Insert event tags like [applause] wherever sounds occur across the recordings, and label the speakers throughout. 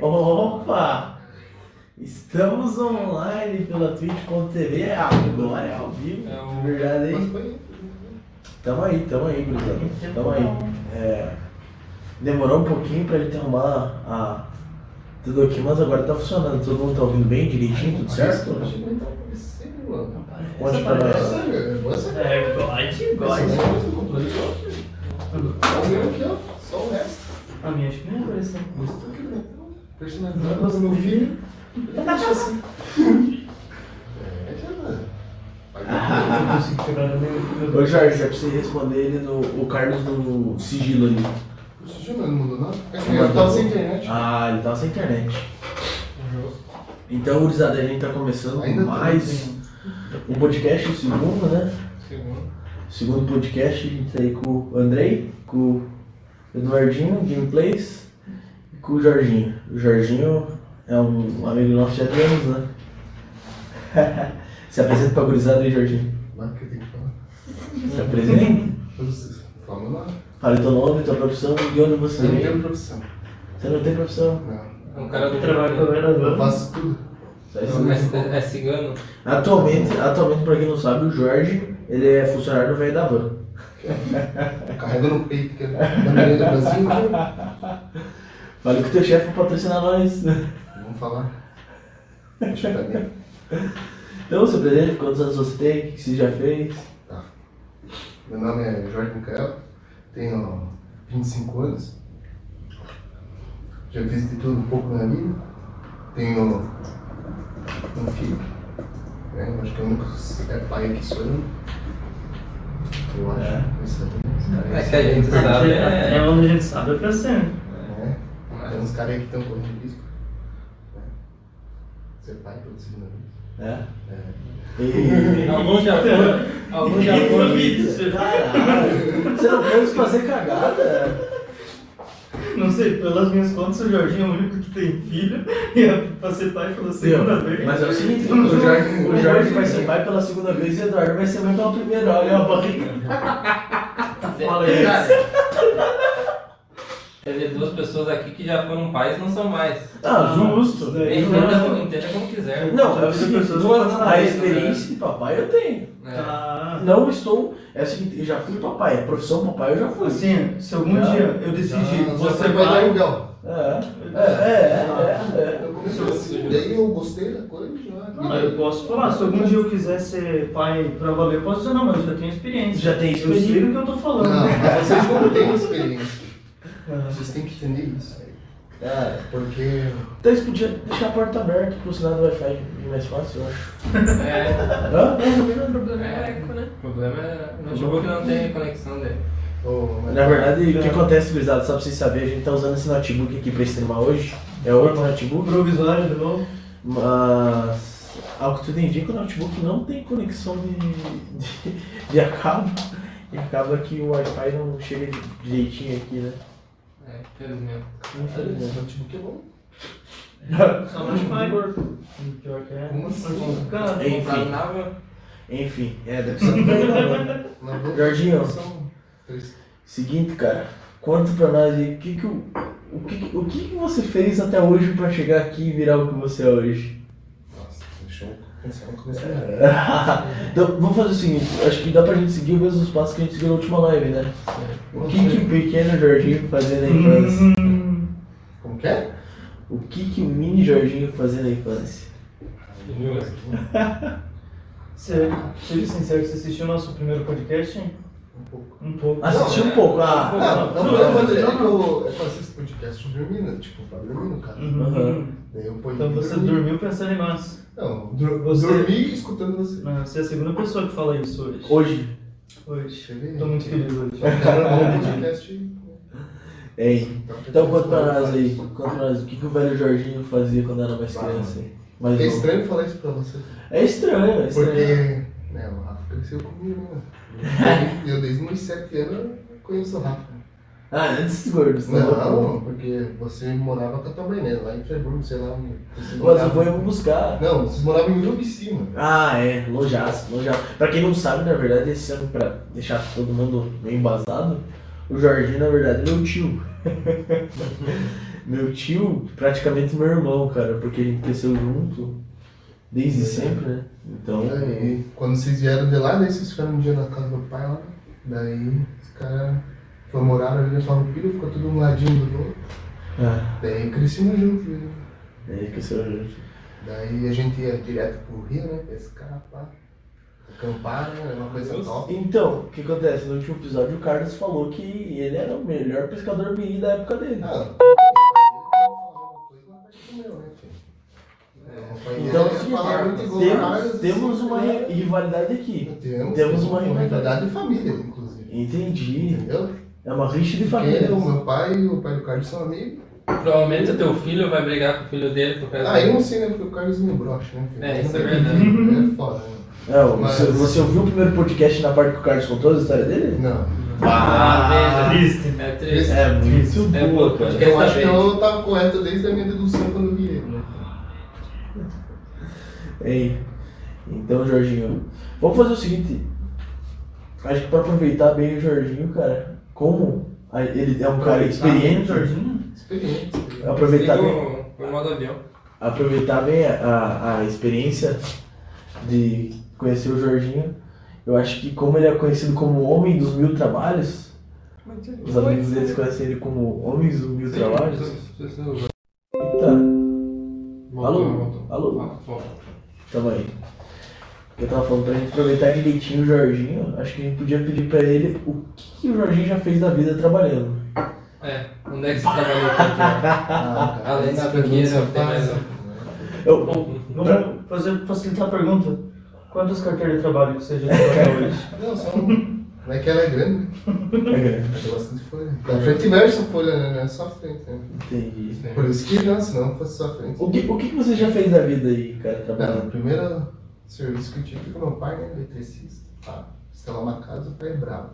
Speaker 1: Opa! Estamos online pela twitch.tv, é agora é ao vivo,
Speaker 2: É
Speaker 1: verdade
Speaker 3: Mas
Speaker 1: aí.
Speaker 3: foi.
Speaker 1: Tamo aí, tamo aí, gurizada. Tamo aí. É, demorou um pouquinho pra gente arrumar a, tudo aqui, mas agora tá funcionando. Todo mundo tá ouvindo bem, direitinho, tudo certo?
Speaker 3: Não.
Speaker 1: Conte pra nós.
Speaker 3: É
Speaker 2: É, God, God.
Speaker 3: Ó. Só o resto.
Speaker 2: A minha acho que nem apareceu.
Speaker 3: Gostou que não. Personalizado do meu filho. Deixa assim. É, já dá.
Speaker 2: Eu não consigo quebrar no meu.
Speaker 1: Ô Jorge, é pra você responder ele no o Carlos no sigilo ali.
Speaker 3: O Sujo não mudou nada. É que eu tava sem internet.
Speaker 1: Ah, ele tava sem internet. Então, gurizada, a gente tá começando
Speaker 3: Ainda tá
Speaker 1: mais um podcast, o segundo, né?
Speaker 3: Segundo.
Speaker 1: Segundo podcast, a gente tá aí com o Andrei, com o Eduardinho, Gameplays, com o Jorginho. O Jorginho é um amigo nosso já tem anos, né? [laughs] Se apresenta pra gurizada aí, Jorginho.
Speaker 3: Lá que eu tenho que falar.
Speaker 1: Se apresenta.
Speaker 3: Falam lá.
Speaker 1: Fale teu nome, tua profissão e de onde você
Speaker 3: Eu não tenho profissão.
Speaker 1: Você não tem profissão.
Speaker 3: Não.
Speaker 2: É um cara do trabalho com o
Speaker 3: Eu faço tudo.
Speaker 4: É, é cigano?
Speaker 1: Atualmente, atualmente, pra quem não sabe, o Jorge, ele é funcionário do velho da van.
Speaker 3: Carrega no peito, que é da do Brasil. [laughs] né?
Speaker 1: Fale que o teu chefe vai patrocinar nós.
Speaker 3: Vamos falar. Deixa eu ver.
Speaker 1: Então, seu presente, quantos anos você tem? O que você já fez?
Speaker 3: Tá. Meu nome é Jorge Micael, tenho 25 anos. Já fiz de tudo um pouco na vida. Tenho um filho. Né? Eu Acho que o único é pai aqui sou eu. Eu acho.
Speaker 1: É.
Speaker 3: Isso aí.
Speaker 4: É que a gente sabe.
Speaker 2: É,
Speaker 4: É,
Speaker 2: onde a gente sabe é pra ser.
Speaker 3: Tem uns caras aí que estão correndo risco. né? Ser pai pela segunda vez.
Speaker 1: É.
Speaker 3: É.
Speaker 1: E... [laughs]
Speaker 4: Alguns já foram. Alguns já foram.
Speaker 1: Caralho, você não quer fazer cagada?
Speaker 2: Não sei, pelas minhas contas, o Jorginho é o único que tem filho [laughs] e é pra ser pai pela segunda vez.
Speaker 1: Mas é o seguinte, o Jorge, o Jorge vai ser pai pela segunda vez e o Eduardo vai ser mãe pela primeira. Olha a barriga. [laughs]
Speaker 2: Fala aí.
Speaker 4: Teve duas pessoas aqui que já foram pais e não são mais.
Speaker 1: Ah, justo.
Speaker 2: Daí
Speaker 4: Entenda, entenda como quiser.
Speaker 1: Não, é
Speaker 2: pessoas
Speaker 1: duas-
Speaker 2: passaram
Speaker 1: a experiência de papai eu tenho.
Speaker 4: É.
Speaker 2: Tá.
Speaker 1: Não estou. É o seguinte, eu já fui papai. A profissão papai eu já fui.
Speaker 2: Assim, se algum
Speaker 1: Já.
Speaker 2: dia eu decidir,
Speaker 3: Já-
Speaker 2: você
Speaker 3: vai dar aluguel.
Speaker 1: É, é, é, é, é.
Speaker 3: Assim, daí eu gostei da coisa
Speaker 2: eu posso falar, se algum dia eu quiser ser pai pra valer, eu posso dizer, não, mas eu já tenho experiência.
Speaker 1: Já tem
Speaker 2: Eu
Speaker 1: experiência.
Speaker 2: que eu tô falando.
Speaker 3: Não, mas vocês não têm experiência. Vocês têm que entender isso aí.
Speaker 1: É.
Speaker 3: Porque.
Speaker 1: Então eles podiam deixar a porta aberta pro sinal do Wi-Fi ir mais fácil, eu acho.
Speaker 4: É.
Speaker 1: Hã?
Speaker 4: O problema é. O problema é. O notebook não tem conexão dele.
Speaker 3: oh, mas-
Speaker 1: Na verdade, o que acontece, gurizada, só pra vocês saberem, a gente tá usando esse notebook aqui pra streamar hoje. É outro notebook,
Speaker 2: Provisório de novo.
Speaker 1: mas ao que tudo indica, o notebook não tem conexão de, de, de a cabo. E acaba que o Wi-Fi não chega direitinho aqui, né?
Speaker 4: É, infelizmente.
Speaker 3: Esse notebook é bom.
Speaker 2: Só não vai. Pior que é.
Speaker 3: Como assim?
Speaker 1: Enfim. Enfim, é, deve ser bem Jorginho. Seguinte, cara, conta pra nós aí, o que que, o, o, que, o que que você fez até hoje pra chegar aqui e virar o que você é hoje?
Speaker 3: Nossa, deixa eu pensar no começo. [laughs]
Speaker 1: então, vamos fazer o seguinte, acho que dá pra gente seguir os mesmos passos que a gente seguiu na última live, né? O que que o pequeno Jorginho fazia na infância?
Speaker 3: Como que é?
Speaker 1: O que que o mini Jorginho fazia na infância?
Speaker 2: Você, seja sincero, você assistiu o nosso primeiro podcast? hein?
Speaker 3: Um pouco.
Speaker 2: Um pouco.
Speaker 1: Assisti um pouco, ah,
Speaker 3: Não,
Speaker 1: não,
Speaker 3: não,
Speaker 1: não,
Speaker 3: não,
Speaker 1: não,
Speaker 3: é
Speaker 1: não,
Speaker 3: que eu, é eu assisto podcast dormindo, tipo, pra dormindo, cara.
Speaker 2: Uhum.
Speaker 3: Daí eu ponho
Speaker 2: Então você
Speaker 3: dormir.
Speaker 2: dormiu pensando em nós.
Speaker 3: Não, dur
Speaker 2: Você-
Speaker 3: dormi escutando você.
Speaker 2: Não, Você é a segunda pessoa que fala isso hoje.
Speaker 1: Hoje,
Speaker 2: Hoje. Tô muito feliz hoje.
Speaker 3: Um podcast.
Speaker 1: hein? Então conta pra nós aí, conta pra nós, o que que o velho Jorginho fazia quando era mais criança? Mais
Speaker 3: É
Speaker 1: novo?
Speaker 3: estranho falar isso pra você.
Speaker 1: É estranho, é estranho.
Speaker 3: Porque, né, o Rafa cresceu comigo, né? Eu desde meus 7 anos conheço o Rafa.
Speaker 1: Ah, antes dos gordos, né?
Speaker 3: Não, porque você morava com a tua mãe, né? Lá em Friburgo, sei lá.
Speaker 1: Mas eu vou eu buscar.
Speaker 3: Não, vocês moravam em Urubici, mano.
Speaker 1: Ah, é, Lojaço, Lojaço. Pra quem não sabe, na verdade, esse ano, pra deixar todo mundo meio embasado, o Jorginho, na verdade, é meu tio. [laughs] Meu tio, praticamente meu irmão, cara, porque a gente cresceu junto desde sempre, né? Então.
Speaker 3: Daí, quando vocês vieram de lá, daí vocês ficaram um dia na casa do pai lá. Daí os caras foram morar ali na Farroupilha, ficou tudo um ladinho do outro.
Speaker 1: Ah,
Speaker 3: Daí crescemos juntos. Né?
Speaker 1: daí cresceu junto.
Speaker 3: Daí a gente ia direto pro Rio, né? Pescar, pá. Acampar, né? Era uma coisa
Speaker 4: Nossa.
Speaker 3: top.
Speaker 1: Então, o que acontece? No último episódio o Carlos falou que ele era o melhor pescador mirim da época dele.
Speaker 3: Ah,
Speaker 1: Então,
Speaker 3: é, muito igual
Speaker 1: temos,
Speaker 3: Carlos,
Speaker 1: temos uma
Speaker 3: né?
Speaker 1: ri- rivalidade aqui.
Speaker 3: Temos,
Speaker 1: temos uma
Speaker 3: rivalidade de família, inclusive.
Speaker 1: Entendi.
Speaker 3: Entendeu?
Speaker 1: É uma rixa de
Speaker 3: Porque
Speaker 1: família.
Speaker 3: o meu pai e o pai do Carlos são amigos.
Speaker 4: Provavelmente o teu filho vai brigar com o filho dele por causa
Speaker 3: Ah, eu não sei, né? Porque o Carlos me brocha, né? filho?
Speaker 4: É, isso é
Speaker 3: Não
Speaker 4: verdade.
Speaker 3: É foda, né?
Speaker 1: Não,
Speaker 3: Mas-
Speaker 1: você, você ouviu o primeiro podcast na parte que o Carlos contou a história dele?
Speaker 3: Não.
Speaker 4: Ah,
Speaker 2: Triste.
Speaker 4: É triste.
Speaker 1: É muito
Speaker 4: É,
Speaker 1: boa, cara.
Speaker 3: Eu acho que eu tava correto desde a minha dedução quando eu vi ele. né?
Speaker 1: Ei, então, Jorginho, vamos fazer o seguinte. Acho que pra aproveitar bem o Jorginho, cara, como ele é um cara experiente,
Speaker 2: Jorginho?
Speaker 3: Experiente.
Speaker 1: aproveitar bem,
Speaker 4: o- o modo avião.
Speaker 1: aproveitar bem a, a, a experiência de conhecer o Jorginho. Eu acho que como ele é conhecido como o homem dos mil trabalhos, os amigos deles conhecem ele como homens dos mil trabalhos. Eita, Alô? Alô? Tamo aí. Eu tava falando pra gente aproveitar direitinho o Jorginho, acho que a gente podia pedir pra ele o que, que o Jorginho já fez da vida trabalhando.
Speaker 4: É, onde é que você trabalhou tanto?
Speaker 3: Ah, cara,
Speaker 4: Além da
Speaker 3: pergunta
Speaker 4: tem mais um.
Speaker 3: né?
Speaker 1: Eu,
Speaker 2: Vamos fazer, facilitar a pergunta. Quantas carteiras de trabalho que você já até [laughs] hoje?
Speaker 3: Não, só um. Não é que ela é grande, né?
Speaker 1: é.
Speaker 3: Tem bastante folha. Da frente e verso folha, né? Não é só a frente, né?
Speaker 1: Entendi.
Speaker 3: Por isso que não, se não fosse só a frente.
Speaker 1: O que, o que você já fez da vida aí, cara,
Speaker 3: Não, o
Speaker 1: trabalhando?
Speaker 3: primeiro serviço que eu tive foi com meu pai, né? Eletricista. Tá. Instalar uma casa, o pai é bravo.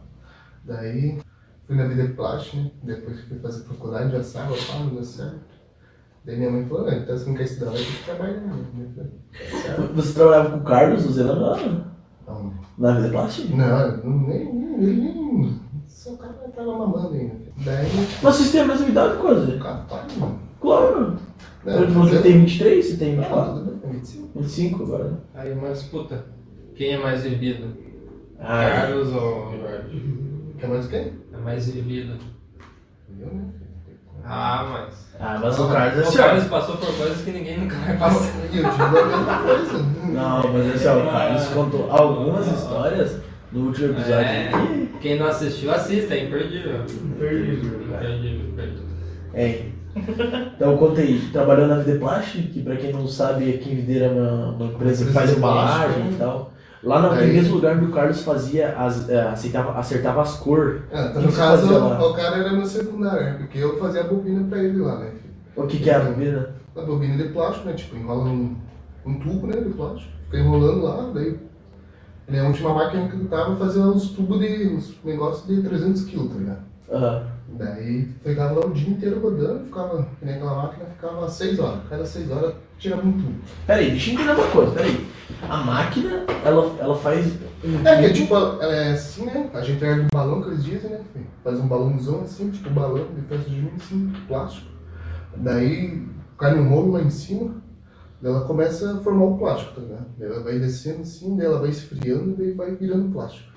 Speaker 3: Daí fui na vida plástica, né? Depois fui fazer faculdade, já saiu, pá, não deu certo. Daí minha mãe falou, "Ah, então você não quer estudar, vai ter que trabalhar, né? "Tá certo."
Speaker 1: Você trabalhava com o Carlos, o Zelano, lá
Speaker 3: Não,
Speaker 1: na vida plástica?
Speaker 3: não, não, nem, nem, ele nem. Só o cara tava mamando ainda. Daí,
Speaker 1: Mas vocês têm a mesma idade, quase?
Speaker 3: capaz, mano.
Speaker 1: Claro.
Speaker 3: Não,
Speaker 1: Ele falou que tem
Speaker 3: eu-
Speaker 1: 23, você tem
Speaker 3: Não,
Speaker 1: 24?
Speaker 3: tudo bem, 25.
Speaker 1: 25 agora. né?
Speaker 4: Aí, mas puta, quem é mais vivido?
Speaker 1: Ah,
Speaker 4: Carlos ou Jorge?
Speaker 3: Quer mais o quê?
Speaker 4: É mais vivido.
Speaker 3: Eu, né?
Speaker 4: Ah, mas.
Speaker 1: ah mas o Carlos é
Speaker 4: O
Speaker 1: assim,
Speaker 4: Carlos
Speaker 1: ó.
Speaker 4: passou por coisas que ninguém nunca vai passar.
Speaker 3: E eu digo a mesma coisa.
Speaker 1: Não, mas assim, ó, o Carlos contou algumas histórias no último episódio.
Speaker 4: É,
Speaker 1: aqui.
Speaker 4: quem não assistiu, assista, é imperdível.
Speaker 2: Imperdível.
Speaker 4: Imperdível, imperdível.
Speaker 1: É. Então eu contei, trabalhando na Videplast, que pra quem não sabe, aqui em Videira é uma, uma empresa que faz embalagem e tal. Lá naquele
Speaker 3: Aí-
Speaker 1: mesmo lugar onde o Carlos fazia, as, eh, aceitava, acertava as cores.
Speaker 3: Ah,
Speaker 1: O
Speaker 3: então, no caso, o cara era meu secundário, né? porque eu fazia a bobina pra ele lá, né?
Speaker 1: O que que é a bebida?
Speaker 3: A bobina de plástico, né? Tipo, enrola um, um tubo, né? De plástico, fica enrolando lá, daí. Ele, a última máquina que eu tava fazia uns tubos de. uns negócios de 300 kg, tá ligado?
Speaker 1: Aham.
Speaker 3: Daí pegava lá o dia inteiro rodando, ficava, que nem aquela máquina ficava 6 horas. Cada 6 horas tirava um tubo.
Speaker 1: Peraí, deixa eu entender uma coisa, peraí. A máquina, ela, ela faz um
Speaker 3: É que tipo, ela é assim, né? A gente ergue um balão que eles dizem, né? Faz um balãozão assim, tipo um balão de festa junho, assim, plástico. Daí cai no rolo lá em cima, daí ela começa a formar o plástico, tá ligado? Daí ela vai descendo assim, daí ela vai esfriando, daí vai virando plástico.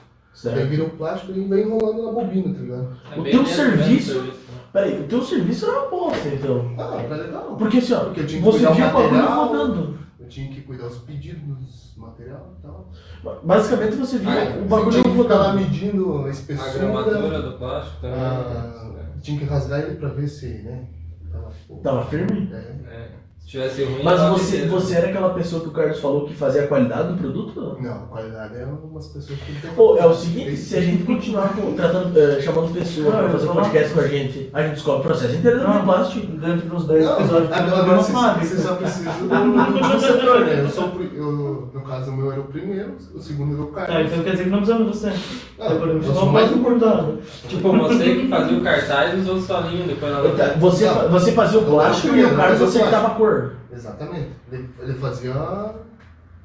Speaker 3: Daí
Speaker 1: Certo.
Speaker 3: vira o plástico e vai enrolando na bobina, tá ligado?
Speaker 4: É
Speaker 1: O teu
Speaker 4: menos-
Speaker 1: serviço-
Speaker 4: né?
Speaker 1: Peraí, o teu serviço era uma bosta, então.
Speaker 3: Ah, tá legal.
Speaker 1: Porque assim, ó,
Speaker 3: Porque eu tinha que
Speaker 1: você via o bagulho
Speaker 3: material.
Speaker 1: rodando.
Speaker 3: Eu tinha que cuidar dos pedidos, dos material e tal.
Speaker 1: Basicamente você via
Speaker 4: Ah,
Speaker 1: o
Speaker 3: Você
Speaker 1: bagulho
Speaker 3: tinha que ficar lá
Speaker 1: rodando.
Speaker 3: medindo a
Speaker 4: A
Speaker 3: espessura.
Speaker 4: gramatura do plástico também.
Speaker 3: Ah, tinha que rasgar ele pra ver se, né? Tava, pô,
Speaker 1: Tava firme?
Speaker 3: é.
Speaker 4: É. Se tivesse ruim,
Speaker 1: Mas você, você era aquela pessoa que o Carlos falou que fazia a qualidade do produto?
Speaker 3: Não, a qualidade é umas pessoas que
Speaker 1: Pô, é o seguinte, se a gente continuar tratando, eh, chamando pessoas
Speaker 2: eu
Speaker 1: fazer podcast com a gente, a gente descobre o processo inteiro do plástico.
Speaker 2: Dentro dos 10
Speaker 3: Não,
Speaker 2: episódios
Speaker 3: agora você,
Speaker 2: sabe.
Speaker 3: você só precisa do, do setor, né? Eu sou, eu, no caso, o meu era o primeiro, o segundo era o Carlos.
Speaker 2: Tá, então quer dizer que não precisamos de você.
Speaker 3: Não,
Speaker 2: Então podemos
Speaker 3: eu
Speaker 2: chamar
Speaker 3: mais
Speaker 2: importante.
Speaker 4: Tipo, você que fazia o cartaz e os outros solinhos depois na
Speaker 1: Você,
Speaker 3: Não.
Speaker 1: fa- você fazia o plástico e o Carlos acertava a cor.
Speaker 3: Exatamente. Ele, ele fazia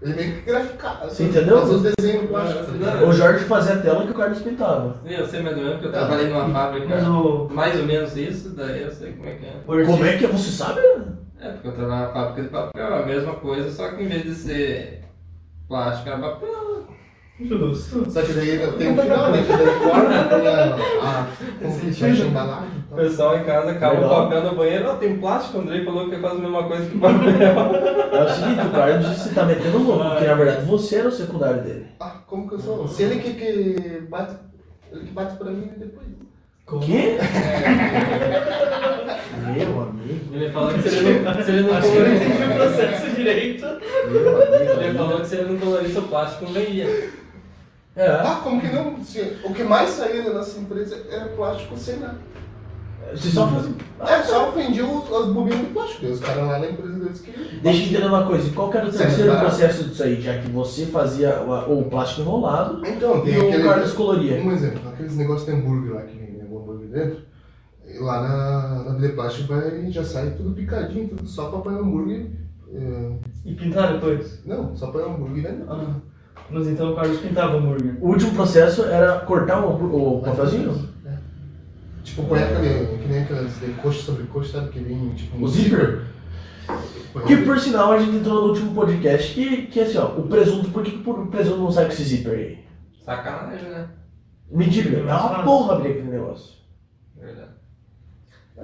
Speaker 3: Ele meio que graficava.
Speaker 1: Você entendeu?
Speaker 3: Fazer os desenhos no plástico. tá ligado?
Speaker 1: O Jorge fazia a tela que o Carlos pintava.
Speaker 4: Sim, eu sei mais ou menos, porque eu trabalhei numa fábrica.
Speaker 2: Mas o.
Speaker 4: Mais ou menos isso, daí eu sei como é que é.
Speaker 1: Como é que é? Você sabe?
Speaker 4: É, porque eu trabalhava na fábrica de papel, é a mesma coisa, só que em vez de ser plástico era papel.
Speaker 2: Justo.
Speaker 3: Só que daí tem um final, né? Que daí corta a, a, que fecha a embalagem
Speaker 4: O pessoal em casa acaba o papel no banheiro, ó, tem plástico, o Andrei falou que é quase a mesma coisa que papel.
Speaker 1: É o seguinte, o Carlos disse que tá metendo louco, porque na verdade você era o secundário dele.
Speaker 3: Ah, como que eu sou? Se ele que, que bate. Ele que bate pra mim depois.
Speaker 1: O quê? Meu amigo,
Speaker 4: Ele falou que se ele não, se ele não
Speaker 2: entendi o
Speaker 4: colorisse.
Speaker 2: processo direito.
Speaker 1: meu amigo.
Speaker 4: Ele falou que se ele não colorisse o plástico não ia.
Speaker 1: É.
Speaker 3: Ah, como que não? Se- o que mais saía da nossa empresa era plástico sem nada.
Speaker 1: Você só fazia.
Speaker 3: É, só vendiam os, as bobinas de plástico. Os caras lá na empresa deles que.
Speaker 1: Deixa eu entender uma coisa, qual que era o terceiro
Speaker 3: barato.
Speaker 1: processo disso aí? Já que você fazia o, o plástico enrolado
Speaker 3: Então,
Speaker 1: e o
Speaker 3: aquele.
Speaker 1: Carlos coloria.
Speaker 3: Um exemplo, aqueles negócios de hambúrguer lá que vem algum hambúrguer dentro. e Lá na, na Vida Plástico vai, já sai tudo picadinho, tudo só pra pôr hambúrguer. é,
Speaker 2: E pintar depois?
Speaker 3: não, só põe hambúrguer dentro.
Speaker 2: Ah. Mas então o Carlos pintava hambúrguer.
Speaker 1: O último processo era cortar o, o papelzinho?
Speaker 3: Tipo, põe aquele, que nem aquelas de coxa sobre coxa, sabe? Que vem tipo um
Speaker 1: O zíper? Que por sinal a gente entrou no último podcast que, que assim, ó, o presunto, por que o presunto não sai com esse zíper aí?
Speaker 4: Sacanagem, né?
Speaker 1: Mentira, é uma porra abrir aquele negócio.
Speaker 4: Verdade.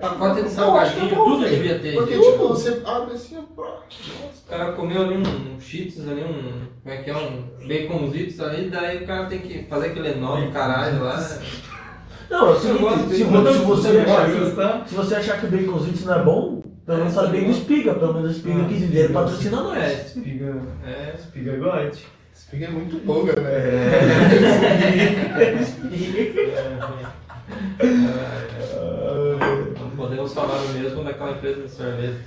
Speaker 4: Pacote de
Speaker 3: Eu acho que
Speaker 4: salgadinho,
Speaker 3: é
Speaker 4: tudo devia ter.
Speaker 3: Porque, tipo, você abre assim, ó, pô, nossa.
Speaker 4: O cara comeu ali um, um cheetos ali, um. Como é que é? Um baconzitos ali, daí o cara tem que fazer aquele enorme caralho lá.
Speaker 1: Não, é o seguinte, se,
Speaker 4: dele.
Speaker 1: vo- se você
Speaker 2: Você
Speaker 1: achar que, se você achar que o baconzito não é bom, pelo menos
Speaker 4: É,
Speaker 1: do
Speaker 4: bom.
Speaker 1: Espiga, pelo menos o Espiga
Speaker 2: Ah,
Speaker 1: que dinheiro patrocina nós.
Speaker 4: É,
Speaker 2: Espiga.
Speaker 4: é.
Speaker 2: Espiga gote.
Speaker 3: Esse pig é muito bom, né?
Speaker 4: Não podemos falar o mesmo daquela empresa de sorvete.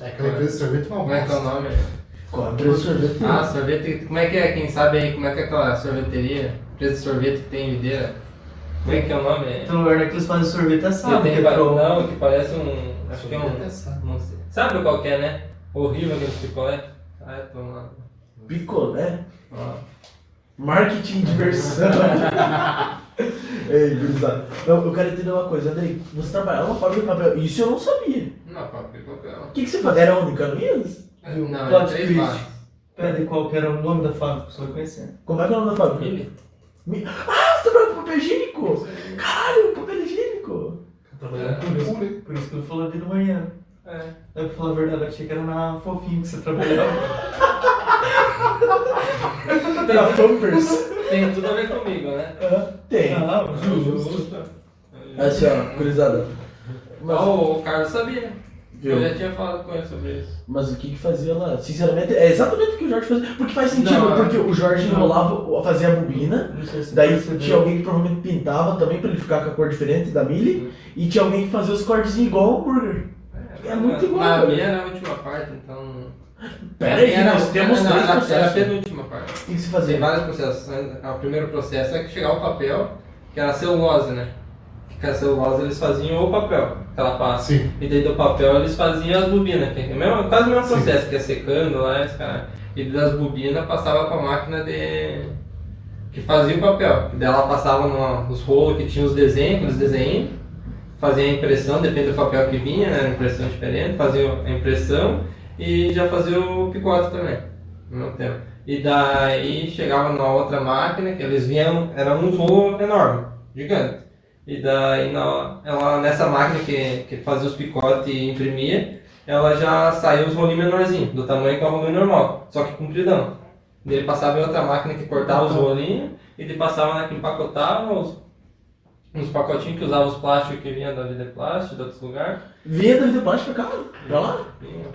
Speaker 3: É aquela empresa de sorvete é uma
Speaker 4: Como é que é o nome?
Speaker 1: Qual a empresa de sorvete?
Speaker 4: Ah, sorvete. Como é que é? Quem sabe aí como é que é aquela sorveteria? Empresa de sorvete que tem em videira? Como é que é o nome?
Speaker 2: Então, no lugar que eles fazem sorvete assado. que é
Speaker 4: ba-
Speaker 2: pro-
Speaker 4: Não, que parece um. Acho que é um. Não. Sabe qual que é, né? Horrível aquele picolé. Ah, é, toma lá.
Speaker 1: Picolé?
Speaker 4: Ó.
Speaker 1: Marketing de diversão. [laughs] Ei, gurizada. Não, eu quero entender uma coisa, Andrei. Você trabalhava na fábrica de papel. Isso eu não sabia.
Speaker 4: Não, fábrica de papel.
Speaker 1: O que, que você fazia? Era onde? Em Canoinhas?
Speaker 4: Não, é
Speaker 2: Plot
Speaker 4: três.
Speaker 2: Pede qual que era o nome da fábrica, você vai conhecer.
Speaker 1: Como é que é o nome da fábrica?
Speaker 4: Mili?
Speaker 1: Mi- Ah, você papel higiênico? Caralho, papel higiênico.
Speaker 3: Trabalhando com
Speaker 2: Por isso, por isso que eu falei de manhã.
Speaker 4: É.
Speaker 2: Eu, pra falar a verdade, eu achei que era na fofinho que você trabalhava. [laughs]
Speaker 1: Da Pampers.
Speaker 4: Tem tudo a ver comigo, né?
Speaker 1: Tem.
Speaker 2: Ah,
Speaker 4: Justo.
Speaker 1: Assim, ó, gurizada. Mas,
Speaker 4: Ó, o Carlos sabia.
Speaker 1: Viu?
Speaker 4: Eu já tinha falado com ele sobre isso.
Speaker 1: Mas o que que fazia lá? Sinceramente, é exatamente o que o Jorge fazia. Porque faz sentido,
Speaker 4: Não,
Speaker 1: porque o Jorge
Speaker 2: não.
Speaker 1: enrolava, fazia a bobina.
Speaker 2: Se
Speaker 1: Daí tinha alguém que provavelmente pintava também pra ele ficar com a cor diferente da Mili. E tinha alguém que fazia os cortezinhos igual ao hambúrguer. É muito igual,
Speaker 4: Na minha era a última parte, então.
Speaker 1: Pera aí,
Speaker 4: Era-
Speaker 1: nós temos
Speaker 4: não,
Speaker 1: três
Speaker 4: era- Era a
Speaker 1: processos.
Speaker 4: penúltima parte.
Speaker 1: O que se
Speaker 4: Tem
Speaker 1: fazia?
Speaker 4: vários processos. né? O primeiro processo é que chegar o papel, que era celulose, né? Que a celulose eles faziam o papel, aquela pasta.
Speaker 3: Sim.
Speaker 4: E daí do papel eles faziam as bobinas, que é mesmo, quase o mesmo
Speaker 3: Sim.
Speaker 4: processo, que é secando lá, esse cara. E das bobinas passava com a máquina de. que fazia o papel. E daí ela passava no- nos rolos que tinha os desenhos, aqueles desenhos, fazia a impressão, depende do papel que vinha, né? Impressão diferente, fazia a impressão e já fazia o picote também, ao mesmo tempo. E daí chegava na outra máquina, que eles vinham, era um rolo enorme, gigante. E daí na, ela, nessa máquina que, que fazia os picotes e imprimia, ela já saiu os rolinhos menorzinhos, do tamanho que é o rolinho normal, só que compridão. Ele passava em outra máquina que cortava os rolinhos, e ele passava na que empacotava os, uns pacotinhos que usava os plásticos que vinha da Vida Plástico, de outros lugares.
Speaker 1: Vinha da Vida Plástica pra cá, pra lá.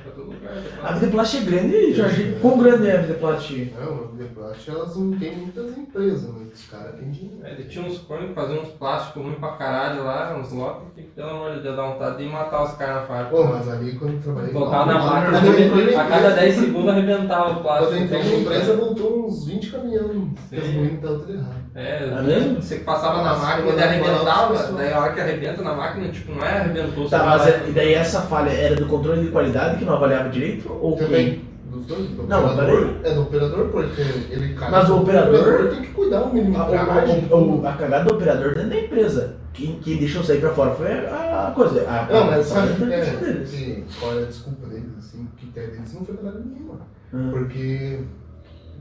Speaker 4: Pra todo lugar.
Speaker 1: A Vida Plástica é grande, Jorge. Quão grande é a Vida Plástica?
Speaker 3: Não, a Vida Plástica, elas não têm muitas empresas, mas os caras têm dinheiro.
Speaker 4: É, Ele tinha uns cornos que faziam uns plásticos ruins pra caralho lá, uns lotes, que pelo amor de Deus, dá vontade de matar os caras na fábrica.
Speaker 3: Pô, mas ali quando eu trabalhei...
Speaker 4: Colocar na
Speaker 3: Quando
Speaker 4: máquina, a cada
Speaker 3: empresa-
Speaker 4: 10 segundos arrebentava o
Speaker 3: Quando
Speaker 4: plástico.
Speaker 3: eu entrei na empresa, voltou uns 20 caminhões. Porque as
Speaker 4: Sim.
Speaker 3: meninas estavam tudo errado.
Speaker 4: É,
Speaker 1: É mesmo?
Speaker 4: você passava na máquina,
Speaker 3: quando
Speaker 4: arrebentava, daí a hora que arrebenta na máquina, tipo, não é arrebentou,
Speaker 1: Tá, mas
Speaker 4: vai-
Speaker 1: é- e daí essa falha era do controle de qualidade que não avaliava direito? Ou
Speaker 3: Também.
Speaker 1: quem?
Speaker 3: Dos dois? Do
Speaker 1: Não,
Speaker 3: operador, é do operador, porque ele caga.
Speaker 1: Mas o operador-
Speaker 3: tem que cuidar o mínimo
Speaker 1: A, o- a cagada do operador dentro da empresa. Quem, quem deixou sair pra fora foi a, coisa. A,
Speaker 3: Não, mas
Speaker 1: a,
Speaker 3: sabe
Speaker 1: a,
Speaker 3: é, que, qual é a desculpa deles, assim, o critério deles não foi cagada nenhuma.
Speaker 1: Ah.
Speaker 3: Porque,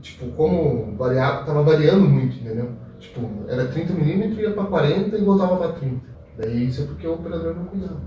Speaker 3: tipo, como variava, tava variando muito, entendeu? Tipo, era 30mm, ia pra 40 e voltava pra 30. Daí isso é porque o operador não cuidava.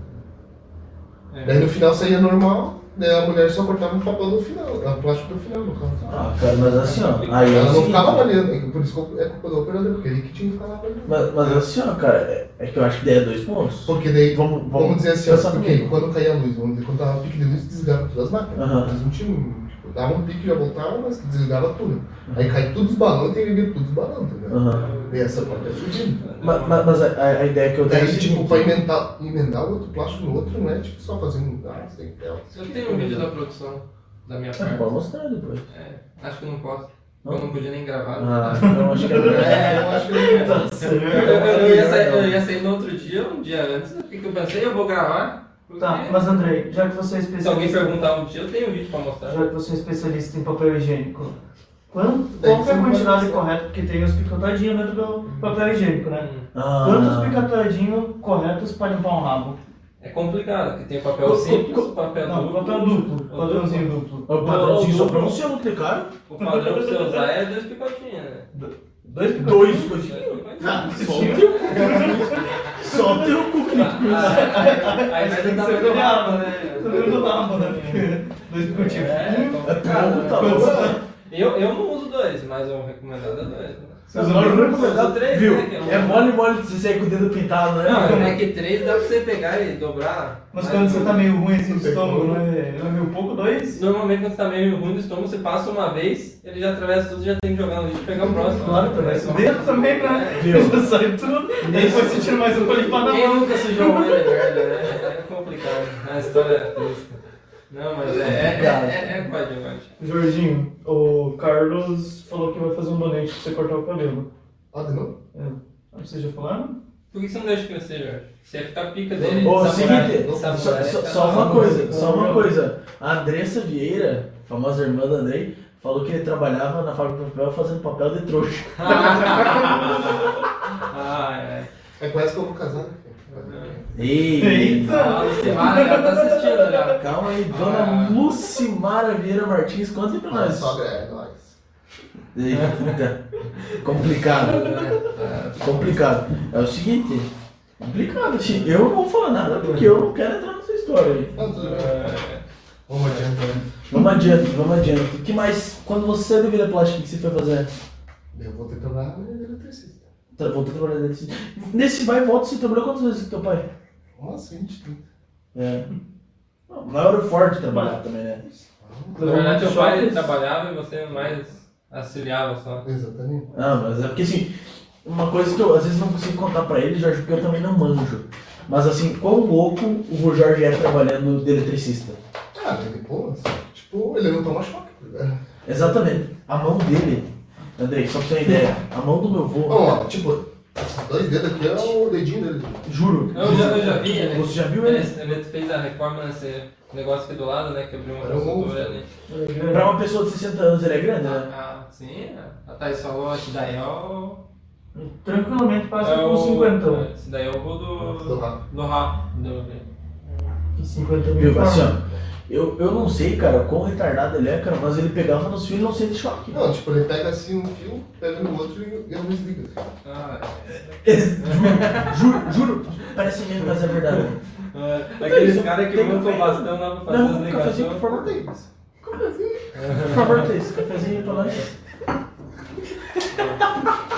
Speaker 4: É.
Speaker 3: Daí no final saía normal, daí a mulher só cortava o papel do final, o plástico do final, no caso.
Speaker 1: Ah, cara, mas assim, ó. Aí é
Speaker 3: Ela não
Speaker 1: seguinte,
Speaker 3: ficava avaliando, por isso que é culpa do operador, porque ele que tinha que ficar lá avaliando.
Speaker 1: Mas, mas assim, ó, cara, é, é que eu acho que daí é dois pontos.
Speaker 3: Porque daí,
Speaker 1: Vamos-
Speaker 3: vamos,
Speaker 1: vamos
Speaker 3: dizer assim, ó, porque
Speaker 1: comigo.
Speaker 3: quando caía a luz, vamos dizer, quando tava pique de luz, desligava todas as máquinas.
Speaker 1: Aham.
Speaker 3: Eles não tinham, tipo, dava um pique e já voltava, mas desligava tudo. Aí cai tudo os balões e tem que ver tudo os balões, entendeu?
Speaker 1: Aham.
Speaker 3: E essa parte é fudida.
Speaker 1: Mas, mas- mas a, a- ideia que eu tenho é
Speaker 3: Daí,
Speaker 1: o
Speaker 3: tipo, pra emendar, emendar o outro plástico no outro, não é tipo só fazendo. Ah, você tem que ter.
Speaker 4: Eu tenho um vídeo da produção da minha
Speaker 1: Ah,
Speaker 4: parte.
Speaker 1: pode mostrar depois.
Speaker 4: É, acho que não posso.
Speaker 1: Não?
Speaker 4: Eu não podia nem gravar.
Speaker 1: Ah, então acho que é. [laughs]
Speaker 3: É, eu acho que ele
Speaker 1: Tá
Speaker 4: Eu, eu- eu ia sair, eu ia sair no outro dia, um dia antes, porque eu pensei, eu vou gravar.
Speaker 2: Tá, mas Andrei, já que você é
Speaker 4: Se alguém
Speaker 2: especialista.
Speaker 4: perguntar um dia, eu tenho um vídeo pra mostrar.
Speaker 2: Já que você é especialista em papel higiênico, quanto, qual que é a
Speaker 3: não
Speaker 2: quantidade correta? Porque tem os picotadinhos dentro do papel higiênico, né?
Speaker 1: Ah,
Speaker 2: Quantos picotadinhos corretos para limpar um rabo?
Speaker 4: É complicado, porque tem o papel simples, o papel
Speaker 2: Não,
Speaker 4: duplo.
Speaker 2: papel duplo,
Speaker 4: O
Speaker 2: padrãozinho duplo.
Speaker 1: O padrãozinho só pra você é muito caro.
Speaker 4: O padrão pra você usar é dois picotinhos, né?
Speaker 2: Dois picotinhos?
Speaker 1: Dois
Speaker 4: picotinhos.
Speaker 1: Ah, [laughs] só. Só o teu cu. [laughs]
Speaker 4: Aí
Speaker 2: Aí
Speaker 4: vai
Speaker 2: tem que
Speaker 4: tentar rabo,
Speaker 2: rabo,
Speaker 4: né?
Speaker 2: Tudo do rabo, né? Dois picotinhos.
Speaker 4: É, complicado, né?
Speaker 1: bom.
Speaker 4: Eu, eu não uso dois, mas o recomendado é dois. né?
Speaker 1: Mas o não recomendado,
Speaker 4: três,
Speaker 1: viu?
Speaker 4: né, é um-
Speaker 1: É mole, mole você sair com o dedo pintado, né?
Speaker 4: Não, é que três dá pra você pegar e dobrar.
Speaker 2: Mas quando você tá meio ruim assim
Speaker 3: tem
Speaker 2: estômago, não é, não é meio pouco, dois?
Speaker 4: Normalmente quando você tá meio ruim do estômago, você passa uma vez, ele já atravessa tudo e já tem que jogar no lixo e pegar o próximo.
Speaker 2: Claro, atravessa o dedo também, né?
Speaker 1: Viu? [laughs]
Speaker 2: Já sai tudo. E aí depois você tira mais um pra limpar na
Speaker 4: Quem
Speaker 2: mão.
Speaker 4: nunca sujou o olho merda, né? É complicado. A história é triste. Não, mas é, é, é, é código, eu acho.
Speaker 2: Jorginho, o Carlos falou que vai fazer um donate pra você cortar o cabelo.
Speaker 3: Ah, de novo?
Speaker 2: Acho que vocês já falaram?
Speaker 4: Por que você não deixa crescer, Jorge? Se ia ficar a pica dele.
Speaker 1: Ô, seguinte, só, só- só uma coisa, só uma coisa. A Andressa Vieira, famosa irmã da Andrei, falou que ele trabalhava na fábrica de papel fazendo papel de trouxa. [laughs]
Speaker 4: Ah, é.
Speaker 3: É quase que eu vou casar, né?
Speaker 1: Eita!
Speaker 4: O Simara já tá assistindo já.
Speaker 1: Calma aí, dona
Speaker 4: Ah.
Speaker 1: Lucimara Vieira Martins, conta aí pra nós.
Speaker 3: sogra é nóis.
Speaker 1: Eita, complicado, complicado. É o seguinte, complicado, assim, eu não vou falar nada porque eu não quero entrar nessa história aí.
Speaker 3: Bem.
Speaker 4: É.
Speaker 3: Vamos adiante, né?
Speaker 1: Vamos adiante, vamos adiante. O que mais, quando você saiu da Vila Plástica, o que você foi fazer?
Speaker 3: Eu vou ter que na eletricista.
Speaker 1: Tra- Voltou a trabalhar nesse... Nesse vai e volta, você trabalhou quantas vezes com teu pai?
Speaker 3: Umas 20, 30.
Speaker 1: É. Não, Não era forte trabalhar também, né?
Speaker 4: Na verdade, teu pai trabalhava e você mais auxiliava só.
Speaker 3: Exatamente.
Speaker 1: Ah, mas é porque assim, uma coisa que eu às vezes não consigo contar pra ele, Jorge, porque eu também não manjo. Mas assim, quão louco o Jorge é trabalhando de eletricista.
Speaker 3: Ah, ele, pô, assim, tipo, ele não toma choque, tá?
Speaker 1: Exatamente. A mão dele, Andrei, só pra você ter uma ideia, a mão do meu avô,
Speaker 3: Bom, ó, tipo, dois dedos aqui é o dedinho dele.
Speaker 1: juro.
Speaker 4: Eu já, eu já vi, né?
Speaker 1: Você já viu ele?
Speaker 4: Ele, fez a reforma nesse negócio aqui do lado, né? Que abriu uma
Speaker 3: um
Speaker 4: consultora ali.
Speaker 1: Pra uma pessoa de 60 anos ele é grande, né?
Speaker 4: Ah, sim, a Thaís falou, esse daí é o.
Speaker 2: Tranquilamente passa
Speaker 4: é
Speaker 2: com
Speaker 4: o
Speaker 2: 50.
Speaker 4: Esse daí é o gol
Speaker 3: Do
Speaker 4: do.
Speaker 3: rato.
Speaker 4: do Rafa. Do,
Speaker 2: 50 mil
Speaker 1: Viu, ó. Eu, eu não sei, cara, quão retardado ele é, cara, mas ele pegava nos fios e não sente choque.
Speaker 3: Não, tipo, ele pega assim um fio, pega no outro e e não desliga.
Speaker 4: ah, [laughs]
Speaker 1: juro, juro, parece mesmo, mas é verdade.
Speaker 4: é. Aqueles caras que montam
Speaker 1: ver.
Speaker 4: bastão lá pra fazer
Speaker 1: Não,
Speaker 4: as
Speaker 1: um cafezinho, por favor. Por favor, Thaís, cafezinho pra nós.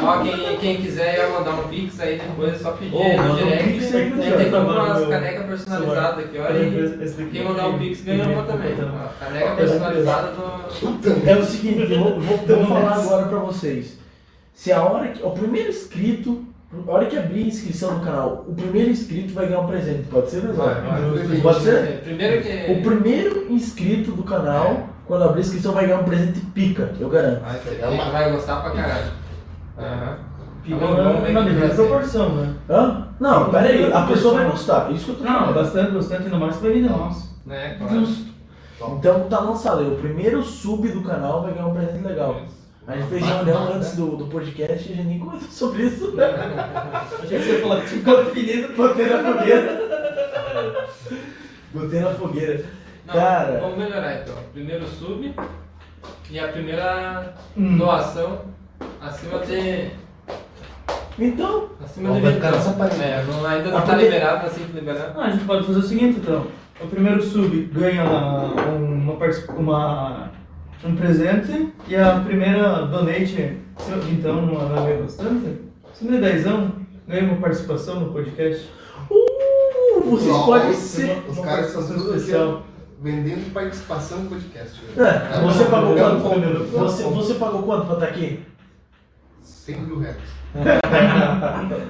Speaker 4: Ó, quem, quem quiser ia mandar um pix aí depois, é só pedir
Speaker 1: Ô,
Speaker 4: no
Speaker 1: manda um
Speaker 4: direct.
Speaker 1: pix aí,
Speaker 4: Tem, tem
Speaker 2: Tá
Speaker 4: umas canecas personalizadas aqui, olha. E quem mandar um pix ganha uma também. Uma caneca personalizada do.
Speaker 1: É o seguinte, eu vou, vou, vou falar agora pra vocês. Se a hora que. O primeiro inscrito, a hora que abrir a inscrição no canal, o primeiro inscrito vai ganhar um presente. Pode ser, Zé?
Speaker 4: Vai, vai.
Speaker 1: Pode ser?
Speaker 4: Primeiro que.
Speaker 1: O primeiro inscrito do canal, quando abrir a inscrição, vai ganhar um presente pica, eu garanto.
Speaker 4: Vai, vai, vai gostar pra caralho. Aham.
Speaker 2: Fica na, devida
Speaker 4: ser.
Speaker 2: proporção, né?
Speaker 1: Hã? Não, pera aí, a pessoa vai gostar. Isso que eu tô
Speaker 2: Não,
Speaker 1: falando.
Speaker 2: bastante, bastante, ainda mais pra ele, nossa.
Speaker 4: Né, claro.
Speaker 3: Top.
Speaker 1: Então tá lançado aí. O primeiro sub do canal vai ganhar um presente legal. A gente fez reunião antes do, do podcast e a gente nem comentou sobre isso. [laughs]
Speaker 2: Achei que você ia falar que tinha ficado definido.
Speaker 1: Botei na fogueira. Botei na fogueira. Cara.
Speaker 4: vamos melhorar então. Primeiro sub e a primeira
Speaker 2: Hum.
Speaker 4: doação acima de.
Speaker 1: Então,
Speaker 4: Acima de
Speaker 3: vai
Speaker 4: 20
Speaker 3: ficar.
Speaker 4: É, não, ainda não
Speaker 1: A
Speaker 4: tá
Speaker 1: primeira-
Speaker 4: liberado, assim que liberar.
Speaker 2: Ah, a gente pode fazer o seguinte então. O primeiro sub ganha uma, uma, um presente e a primeira donate, então não é meio bastante? Acima de 10 ganha uma participação no podcast.
Speaker 1: uh, vocês
Speaker 3: Nossa,
Speaker 1: podem ser.
Speaker 3: Os caras ó,
Speaker 2: especial.
Speaker 3: Vendendo participação no podcast. velho.
Speaker 1: É, você pagou quanto?
Speaker 3: compro.
Speaker 1: Você, você pagou quanto pra estar aqui?
Speaker 3: 100 mil reais. [laughs]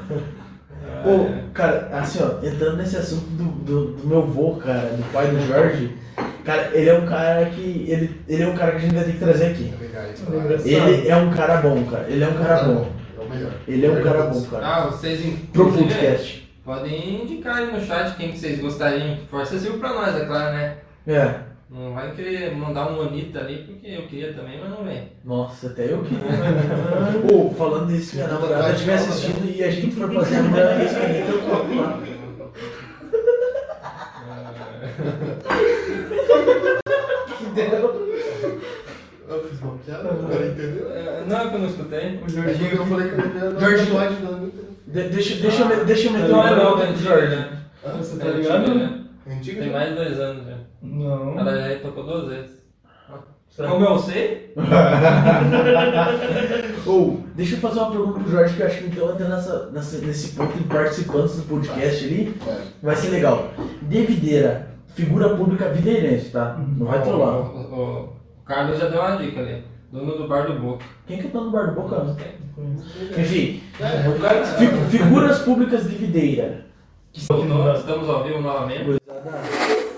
Speaker 1: Ô, cara, assim, ó, entrando nesse assunto do, do, do meu vô, cara, do pai do Jorge, cara, ele é um cara que. Ele, ele é um cara que a gente vai ter que trazer aqui.
Speaker 3: É.
Speaker 2: É.
Speaker 1: Ele é um cara bom, cara. Ele é um cara bom.
Speaker 3: É o melhor.
Speaker 1: Ele é um cara bom, cara.
Speaker 4: Ah, vocês
Speaker 1: Pro podcast.
Speaker 4: podem indicar aí no chat quem que vocês gostariam que fosse acessível pra nós, é claro, né?
Speaker 1: É.
Speaker 4: Não vai querer mandar um Anitta ali, porque eu queria também, mas não vem.
Speaker 1: Nossa, até eu queria. Ô, falando nisso, minha namorada estiver assistindo e a gente for fazer a primeira vez com ele, eu topo lá.
Speaker 3: Eu fiz uma piada, o cara entendeu?
Speaker 4: É, Não é que eu não escutei.
Speaker 2: O Jorginho
Speaker 3: eu falei que eu Anitta.
Speaker 1: Deixa, deixa, deixa eu meter
Speaker 4: Não
Speaker 1: uma
Speaker 4: é não,
Speaker 1: pergunta
Speaker 4: é
Speaker 1: Jorge.
Speaker 4: né?
Speaker 2: Você tá ligado?
Speaker 4: né? Tem mais de dois anos já.
Speaker 2: Não.
Speaker 4: Ela já tocou duas vezes.
Speaker 2: Será
Speaker 4: Como eu [laughs] sei?
Speaker 1: Ou, deixa eu fazer uma pergunta pro Jorge que eu acho que então entra nessa, nessa, nesse ponto de participantes do podcast ali.
Speaker 3: É.
Speaker 1: Vai ser legal. Devideira, figura pública videirense, tá? Não vai trollar.
Speaker 4: O, o- o Carlos já deu uma dica ali. Dono do bar do Boca.
Speaker 1: Quem que é dono do bar do Boca?
Speaker 4: Não tem.
Speaker 1: Enfim,
Speaker 3: É,
Speaker 1: o cara- fi- figuras públicas de videira.
Speaker 4: Voltou, estamos ao vivo novamente.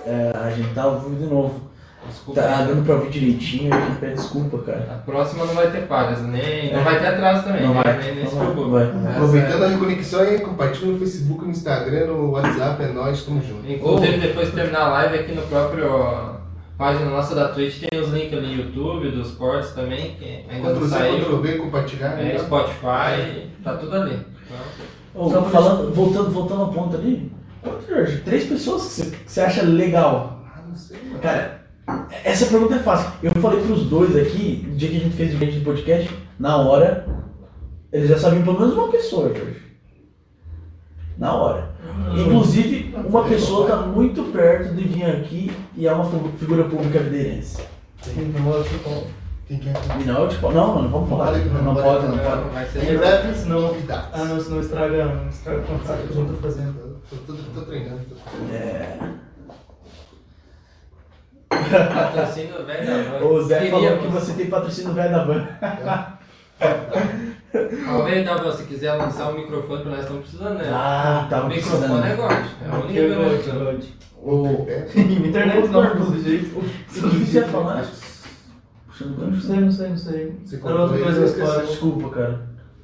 Speaker 1: É, a gente tá ao vivo de novo.
Speaker 4: Desculpa.
Speaker 1: Tá dando pra ouvir direitinho, a gente pede desculpa, cara.
Speaker 4: A próxima não vai ter falhas, nem não vai ter atraso também.
Speaker 1: Não
Speaker 4: né?
Speaker 1: vai,
Speaker 4: Nem, nem
Speaker 1: não
Speaker 4: se
Speaker 1: vai,
Speaker 4: preocupe.
Speaker 1: vai.
Speaker 4: Essa
Speaker 3: Aproveitando
Speaker 4: é-
Speaker 3: a reconexão aí, compartilha no Facebook, no Instagram, no WhatsApp, é nóis, tamo junto.
Speaker 4: Inclusive, depois de terminar a live aqui no próprio ó, página nossa da Twitch, tem os links ali no YouTube, dos cortes também, que ainda não
Speaker 3: Ctrl C, Ctrl
Speaker 4: saiu.
Speaker 3: V, compartilhar.
Speaker 4: É,
Speaker 3: né?
Speaker 4: Spotify, tá tudo ali. Então,
Speaker 2: pra
Speaker 1: falando, voltando, voltando ao ponto ali. Quanto, Jorge? Três pessoas que você, que você acha legal?
Speaker 3: Ah, não sei, mano.
Speaker 1: Cara, essa pergunta é fácil. Eu falei pros dois aqui, no dia que a gente fez o vídeo do podcast, na hora, eles já sabiam pelo menos uma pessoa, Jorge. Na hora. Inclusive, uma pessoa tá muito perto de vir aqui e é uma figu- figura pública videirense.
Speaker 3: Quem quer?
Speaker 1: Não, eu, tipo, não, mano, vamos falar.
Speaker 3: Não pode,
Speaker 1: Não,
Speaker 3: não
Speaker 1: pode,
Speaker 3: pode,
Speaker 1: não
Speaker 3: não
Speaker 1: pode.
Speaker 3: Em breve,
Speaker 2: Senão-
Speaker 3: novidades.
Speaker 2: Ah, não, senão estraga, não estraga o contrato que a gente tá fazendo.
Speaker 3: Tô, tô, tô treinando.
Speaker 1: É.
Speaker 4: Patrocínio velho da van.
Speaker 1: O Zé falou
Speaker 4: Queríamos.
Speaker 1: que você tem patrocínio velho da van.
Speaker 4: Ó, velho da van, se quiser lançar um microfone pra nós, estamos precisando, né?
Speaker 1: Ah, tá
Speaker 4: o microfone
Speaker 1: precisando.
Speaker 4: é God. É
Speaker 2: God,
Speaker 4: coisa.
Speaker 2: God.
Speaker 1: O,
Speaker 3: É.
Speaker 2: Internet não, pelo jeito.
Speaker 1: o que você ia falar? Puxando
Speaker 2: Não sei, não sei, não sei.
Speaker 3: Você
Speaker 2: Era outra coisa que eu
Speaker 1: Desculpa, cara.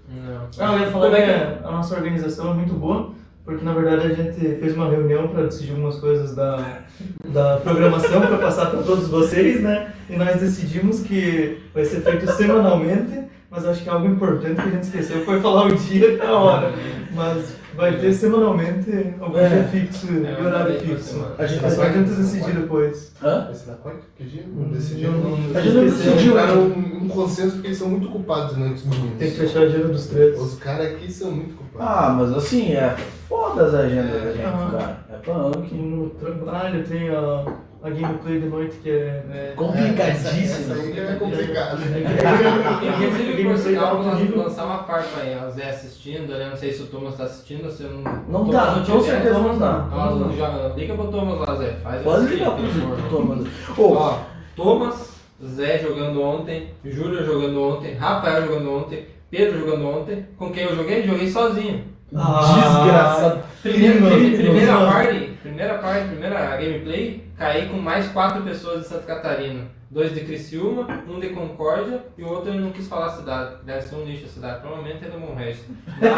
Speaker 4: Não.
Speaker 2: Ah, eu ia falar que
Speaker 4: que-
Speaker 2: a nossa organização é muito boa, porque na verdade a gente fez uma reunião para decidir algumas coisas da, da programação para passar para todos vocês, né? E nós decidimos que vai ser feito semanalmente, mas acho que algo importante que a gente esqueceu foi falar o dia e a hora. [laughs] Mas vai ter semanalmente algum
Speaker 1: É.
Speaker 2: dia fixo
Speaker 4: É,
Speaker 2: e horário
Speaker 4: vez por
Speaker 2: fixo.
Speaker 1: A gente
Speaker 2: É só a
Speaker 1: vai.
Speaker 2: gente decidir depois.
Speaker 1: Hã?
Speaker 3: Vai ser na quarta? Que dia?
Speaker 2: Não
Speaker 3: Não decidiu.
Speaker 2: não-
Speaker 1: A gente não
Speaker 2: esqueceu.
Speaker 1: decidiu.
Speaker 3: Entraram um, um consenso porque eles são muito culpados, né, os meninos.
Speaker 2: Tem que fechar a agenda dos três.
Speaker 3: Os caras aqui são muito culpados.
Speaker 1: Ah, mas assim, é foda as agendas da gente,
Speaker 2: Ah.
Speaker 1: cara. É punk.
Speaker 2: E no trabalho tem a, a gameplay de noite que é.
Speaker 4: É.
Speaker 1: Complicadíssimo.
Speaker 3: Essa aí que é complicado. [laughs]
Speaker 4: Inclusive, por sinal, lançar uma farpa aí, o Zé assistindo, né? Não sei se o Thomas tá assistindo, se eu não.
Speaker 1: Não tá,
Speaker 4: Thomas
Speaker 1: com
Speaker 4: tiver,
Speaker 1: certeza não tá.
Speaker 4: Thomas não já, liga pro Thomas lá, Zé. Faz
Speaker 1: Pode
Speaker 4: esse
Speaker 1: ligar pro Thomas. Ô,
Speaker 4: Ó, Thomas, Zé jogando ontem, Júlio jogando ontem, Rafael jogando ontem, Pedro jogando ontem. Com quem eu joguei? Joguei sozinho.
Speaker 1: desgraçado.
Speaker 4: Primeira,
Speaker 2: Criminoso.
Speaker 4: primeira party, primeira party, primeira gameplay, caí com mais quatro pessoas de Santa Catarina. Dois de Criciúma, um de Concórdia e o outro eu não quis falar a cidade. Deve ser um nicho a cidade, provavelmente é do Monrege. Mas,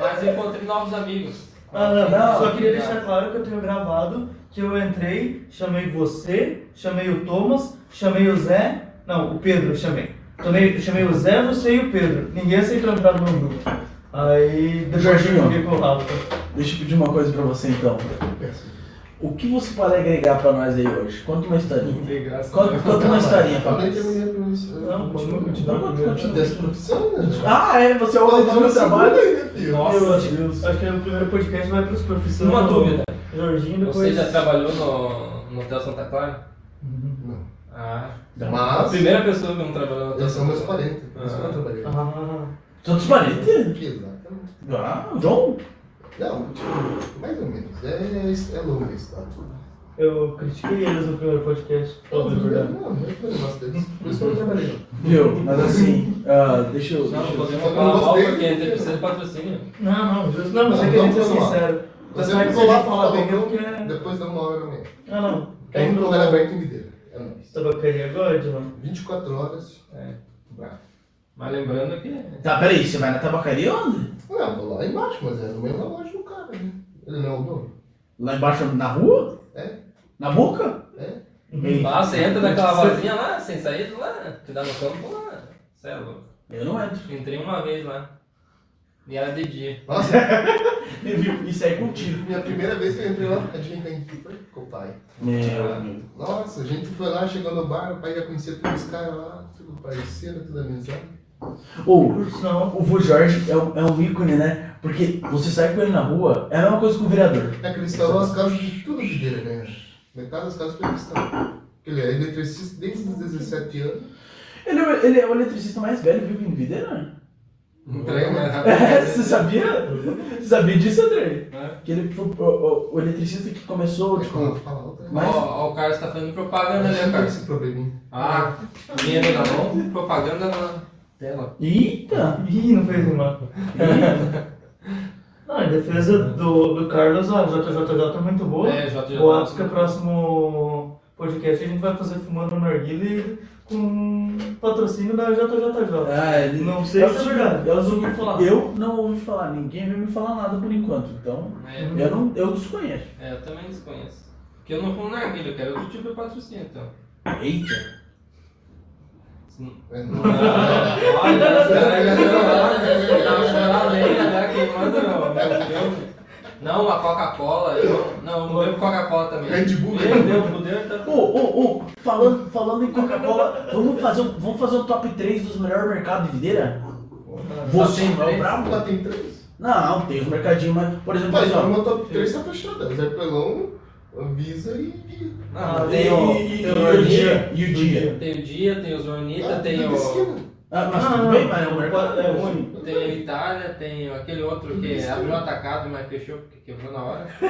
Speaker 4: [laughs] mas encontrei novos amigos.
Speaker 2: Ah, não,
Speaker 1: Não,
Speaker 2: só queria deixar claro que eu tenho gravado que eu entrei, chamei você, chamei o Thomas, chamei o Zé. Não, o Pedro eu chamei. Chamei, chamei o Zé, você e o Pedro. Ninguém aceitou entrar no meu grupo. Aí depois
Speaker 1: Jorginho.
Speaker 2: eu joguei com o Rafa.
Speaker 1: Deixa eu pedir uma coisa pra você então. O que você pode agregar pra nós aí hoje? Conta uma historinha.
Speaker 4: Graça.
Speaker 1: Conta, conta uma historinha pra
Speaker 3: Eu nem
Speaker 1: nós.
Speaker 3: a.
Speaker 2: Não, continua, continua.
Speaker 1: Não, continua, continua.
Speaker 3: Dessa profissão, né?
Speaker 1: Ah, é, você é o do meu trabalho.
Speaker 4: Nossa,
Speaker 1: Meu Deus.
Speaker 2: Acho que o primeiro podcast vai pros profissões.
Speaker 4: Uma dúvida.
Speaker 2: Jorginho, depois.
Speaker 4: Você já trabalhou no, no Hotel Santa Clara?
Speaker 3: Não.
Speaker 4: Ah. A
Speaker 3: Mas,
Speaker 4: primeira pessoa que não trabalhou no Hotel
Speaker 3: eu sou
Speaker 4: Santa
Speaker 3: meus
Speaker 4: Clara.
Speaker 3: 40. Por isso que eu trabalhei.
Speaker 2: Ah,
Speaker 1: Todos parentes?
Speaker 3: Exatamente.
Speaker 1: Ah, João?
Speaker 3: Não, tipo, mais ou menos. É, é longa a história.
Speaker 2: eu critiquei eles no primeiro podcast. Falando a verdade.
Speaker 3: Não, não é negócio deles. Por isso que eu não trabalhei.
Speaker 1: Viu? Mas assim, ah, deixa eu.
Speaker 4: Não,
Speaker 1: deixa eu-
Speaker 4: podemos
Speaker 3: Eu
Speaker 4: falar
Speaker 3: não
Speaker 4: mal
Speaker 3: gostei.
Speaker 4: porque a gente precisa de patrocínio.
Speaker 2: Não, não, justo. Não, mas é
Speaker 3: Não,
Speaker 2: que a gente é
Speaker 3: vamos
Speaker 2: sincero.
Speaker 3: Você lá
Speaker 2: gente falar bem, eu quero.
Speaker 3: depois da uma hora manhã.
Speaker 2: Ah, não.
Speaker 3: Quem
Speaker 2: Quem
Speaker 3: não era aberto em videira. É nóis.
Speaker 2: Tabacaria God, mano.
Speaker 3: 24 horas.
Speaker 4: É.
Speaker 3: Bravo.
Speaker 4: Mas lembrando que.
Speaker 1: Tá, peraí, você vai na tabacaria onde?
Speaker 3: Não, tô lá embaixo, mas é no meio da loja do cara, né? Ele não é o dono.
Speaker 1: Lá embaixo na rua?
Speaker 3: É.
Speaker 1: Na boca?
Speaker 3: É.
Speaker 1: Ei,
Speaker 4: Ah, você entra naquela vasinha lá, sem saída lá, que dá no campo lá. Você é louco.
Speaker 1: Eu não entro.
Speaker 4: Entrei uma vez lá. E era de dia.
Speaker 3: Nossa, [laughs]
Speaker 1: Viu? Isso aí com tiro.
Speaker 3: minha primeira vez que eu entrei lá, adivinha quem que foi? Com o pai.
Speaker 1: Meu amigo.
Speaker 3: Nossa, a gente foi lá, chegou no bar, o pai já conhecia todos os caras lá, tudo parceiro, tudo amizade.
Speaker 1: Ou, o vô Jorge é um, é um ícone, né? Porque você sai com ele na rua, é a mesma coisa que o vereador.
Speaker 3: É que ele instalou as casas de tudo de dele, né? Metade das casas foi instalou. Ele é eletricista desde os 17 anos.
Speaker 1: Ele, é o- ele é o eletricista mais velho vivo em Videira, né?
Speaker 4: Entrei mais [laughs]
Speaker 1: É, você sabia? Você sabia disso, André?
Speaker 4: É.
Speaker 1: Que ele foi o, o- o eletricista que começou,
Speaker 3: Tipo,
Speaker 1: tipo. Mas-
Speaker 4: Ó, ó, o Carlos tá fazendo propaganda,
Speaker 3: Mas
Speaker 4: né, Carlos?
Speaker 3: esse probleminha.
Speaker 4: Ah, dinheiro na mão, propaganda na tela.
Speaker 1: Eita!
Speaker 2: Ih, não fez rimar. Não, em defesa do, do Carlos, a JJJ é muito boa.
Speaker 4: É, JJ.
Speaker 2: O acho que o próximo podcast a gente vai fazer fumando no narguile com patrocínio da JJJ.
Speaker 1: Ah, ele
Speaker 2: Não sei
Speaker 1: é
Speaker 2: se é verdade.
Speaker 1: é o seguinte, Eu não ouvi falar, ninguém veio me falar nada por enquanto. Então,
Speaker 4: É,
Speaker 1: eu, não, eu desconheço.
Speaker 4: é, eu também desconheço. Porque eu não fumo narguilha, eu quero outro tipo de patrocínio, então.
Speaker 1: Eita!
Speaker 4: Sim.
Speaker 3: É,
Speaker 4: Olha, né? Não, uma Coca-Cola. Não, não, não bebo Coca-Cola também.
Speaker 3: Red Bull.
Speaker 4: Fudeu, tá.
Speaker 1: Ô, ô, ô, falando, falando em Coca-Cola, vamos fazer, um, vamos fazer um top 3 dos melhores mercados de videira? Você não é brabo?
Speaker 3: Lá tem três.
Speaker 1: Não, tem os mercadinhos, mas, por exemplo,
Speaker 3: Mas
Speaker 1: assim, ó,
Speaker 3: o top 3 tá fechado. Zé Pelão, Visa e.
Speaker 4: Não,
Speaker 1: tem
Speaker 4: tem
Speaker 1: o,
Speaker 4: o.
Speaker 1: e,
Speaker 4: tem
Speaker 1: o
Speaker 4: o
Speaker 1: dia, e o dia.
Speaker 4: Tem o Dia, tem os Ornita,
Speaker 3: Ah,
Speaker 4: tem
Speaker 3: tudo
Speaker 4: o.
Speaker 3: esquina.
Speaker 1: Ah, mas
Speaker 2: Ah,
Speaker 1: tudo
Speaker 2: não,
Speaker 1: bem, mas é um mercado
Speaker 2: é
Speaker 1: ruim.
Speaker 4: Tem a Itália, tem aquele outro que abriu um atacado, mas fechou porque quebrou na hora. [laughs]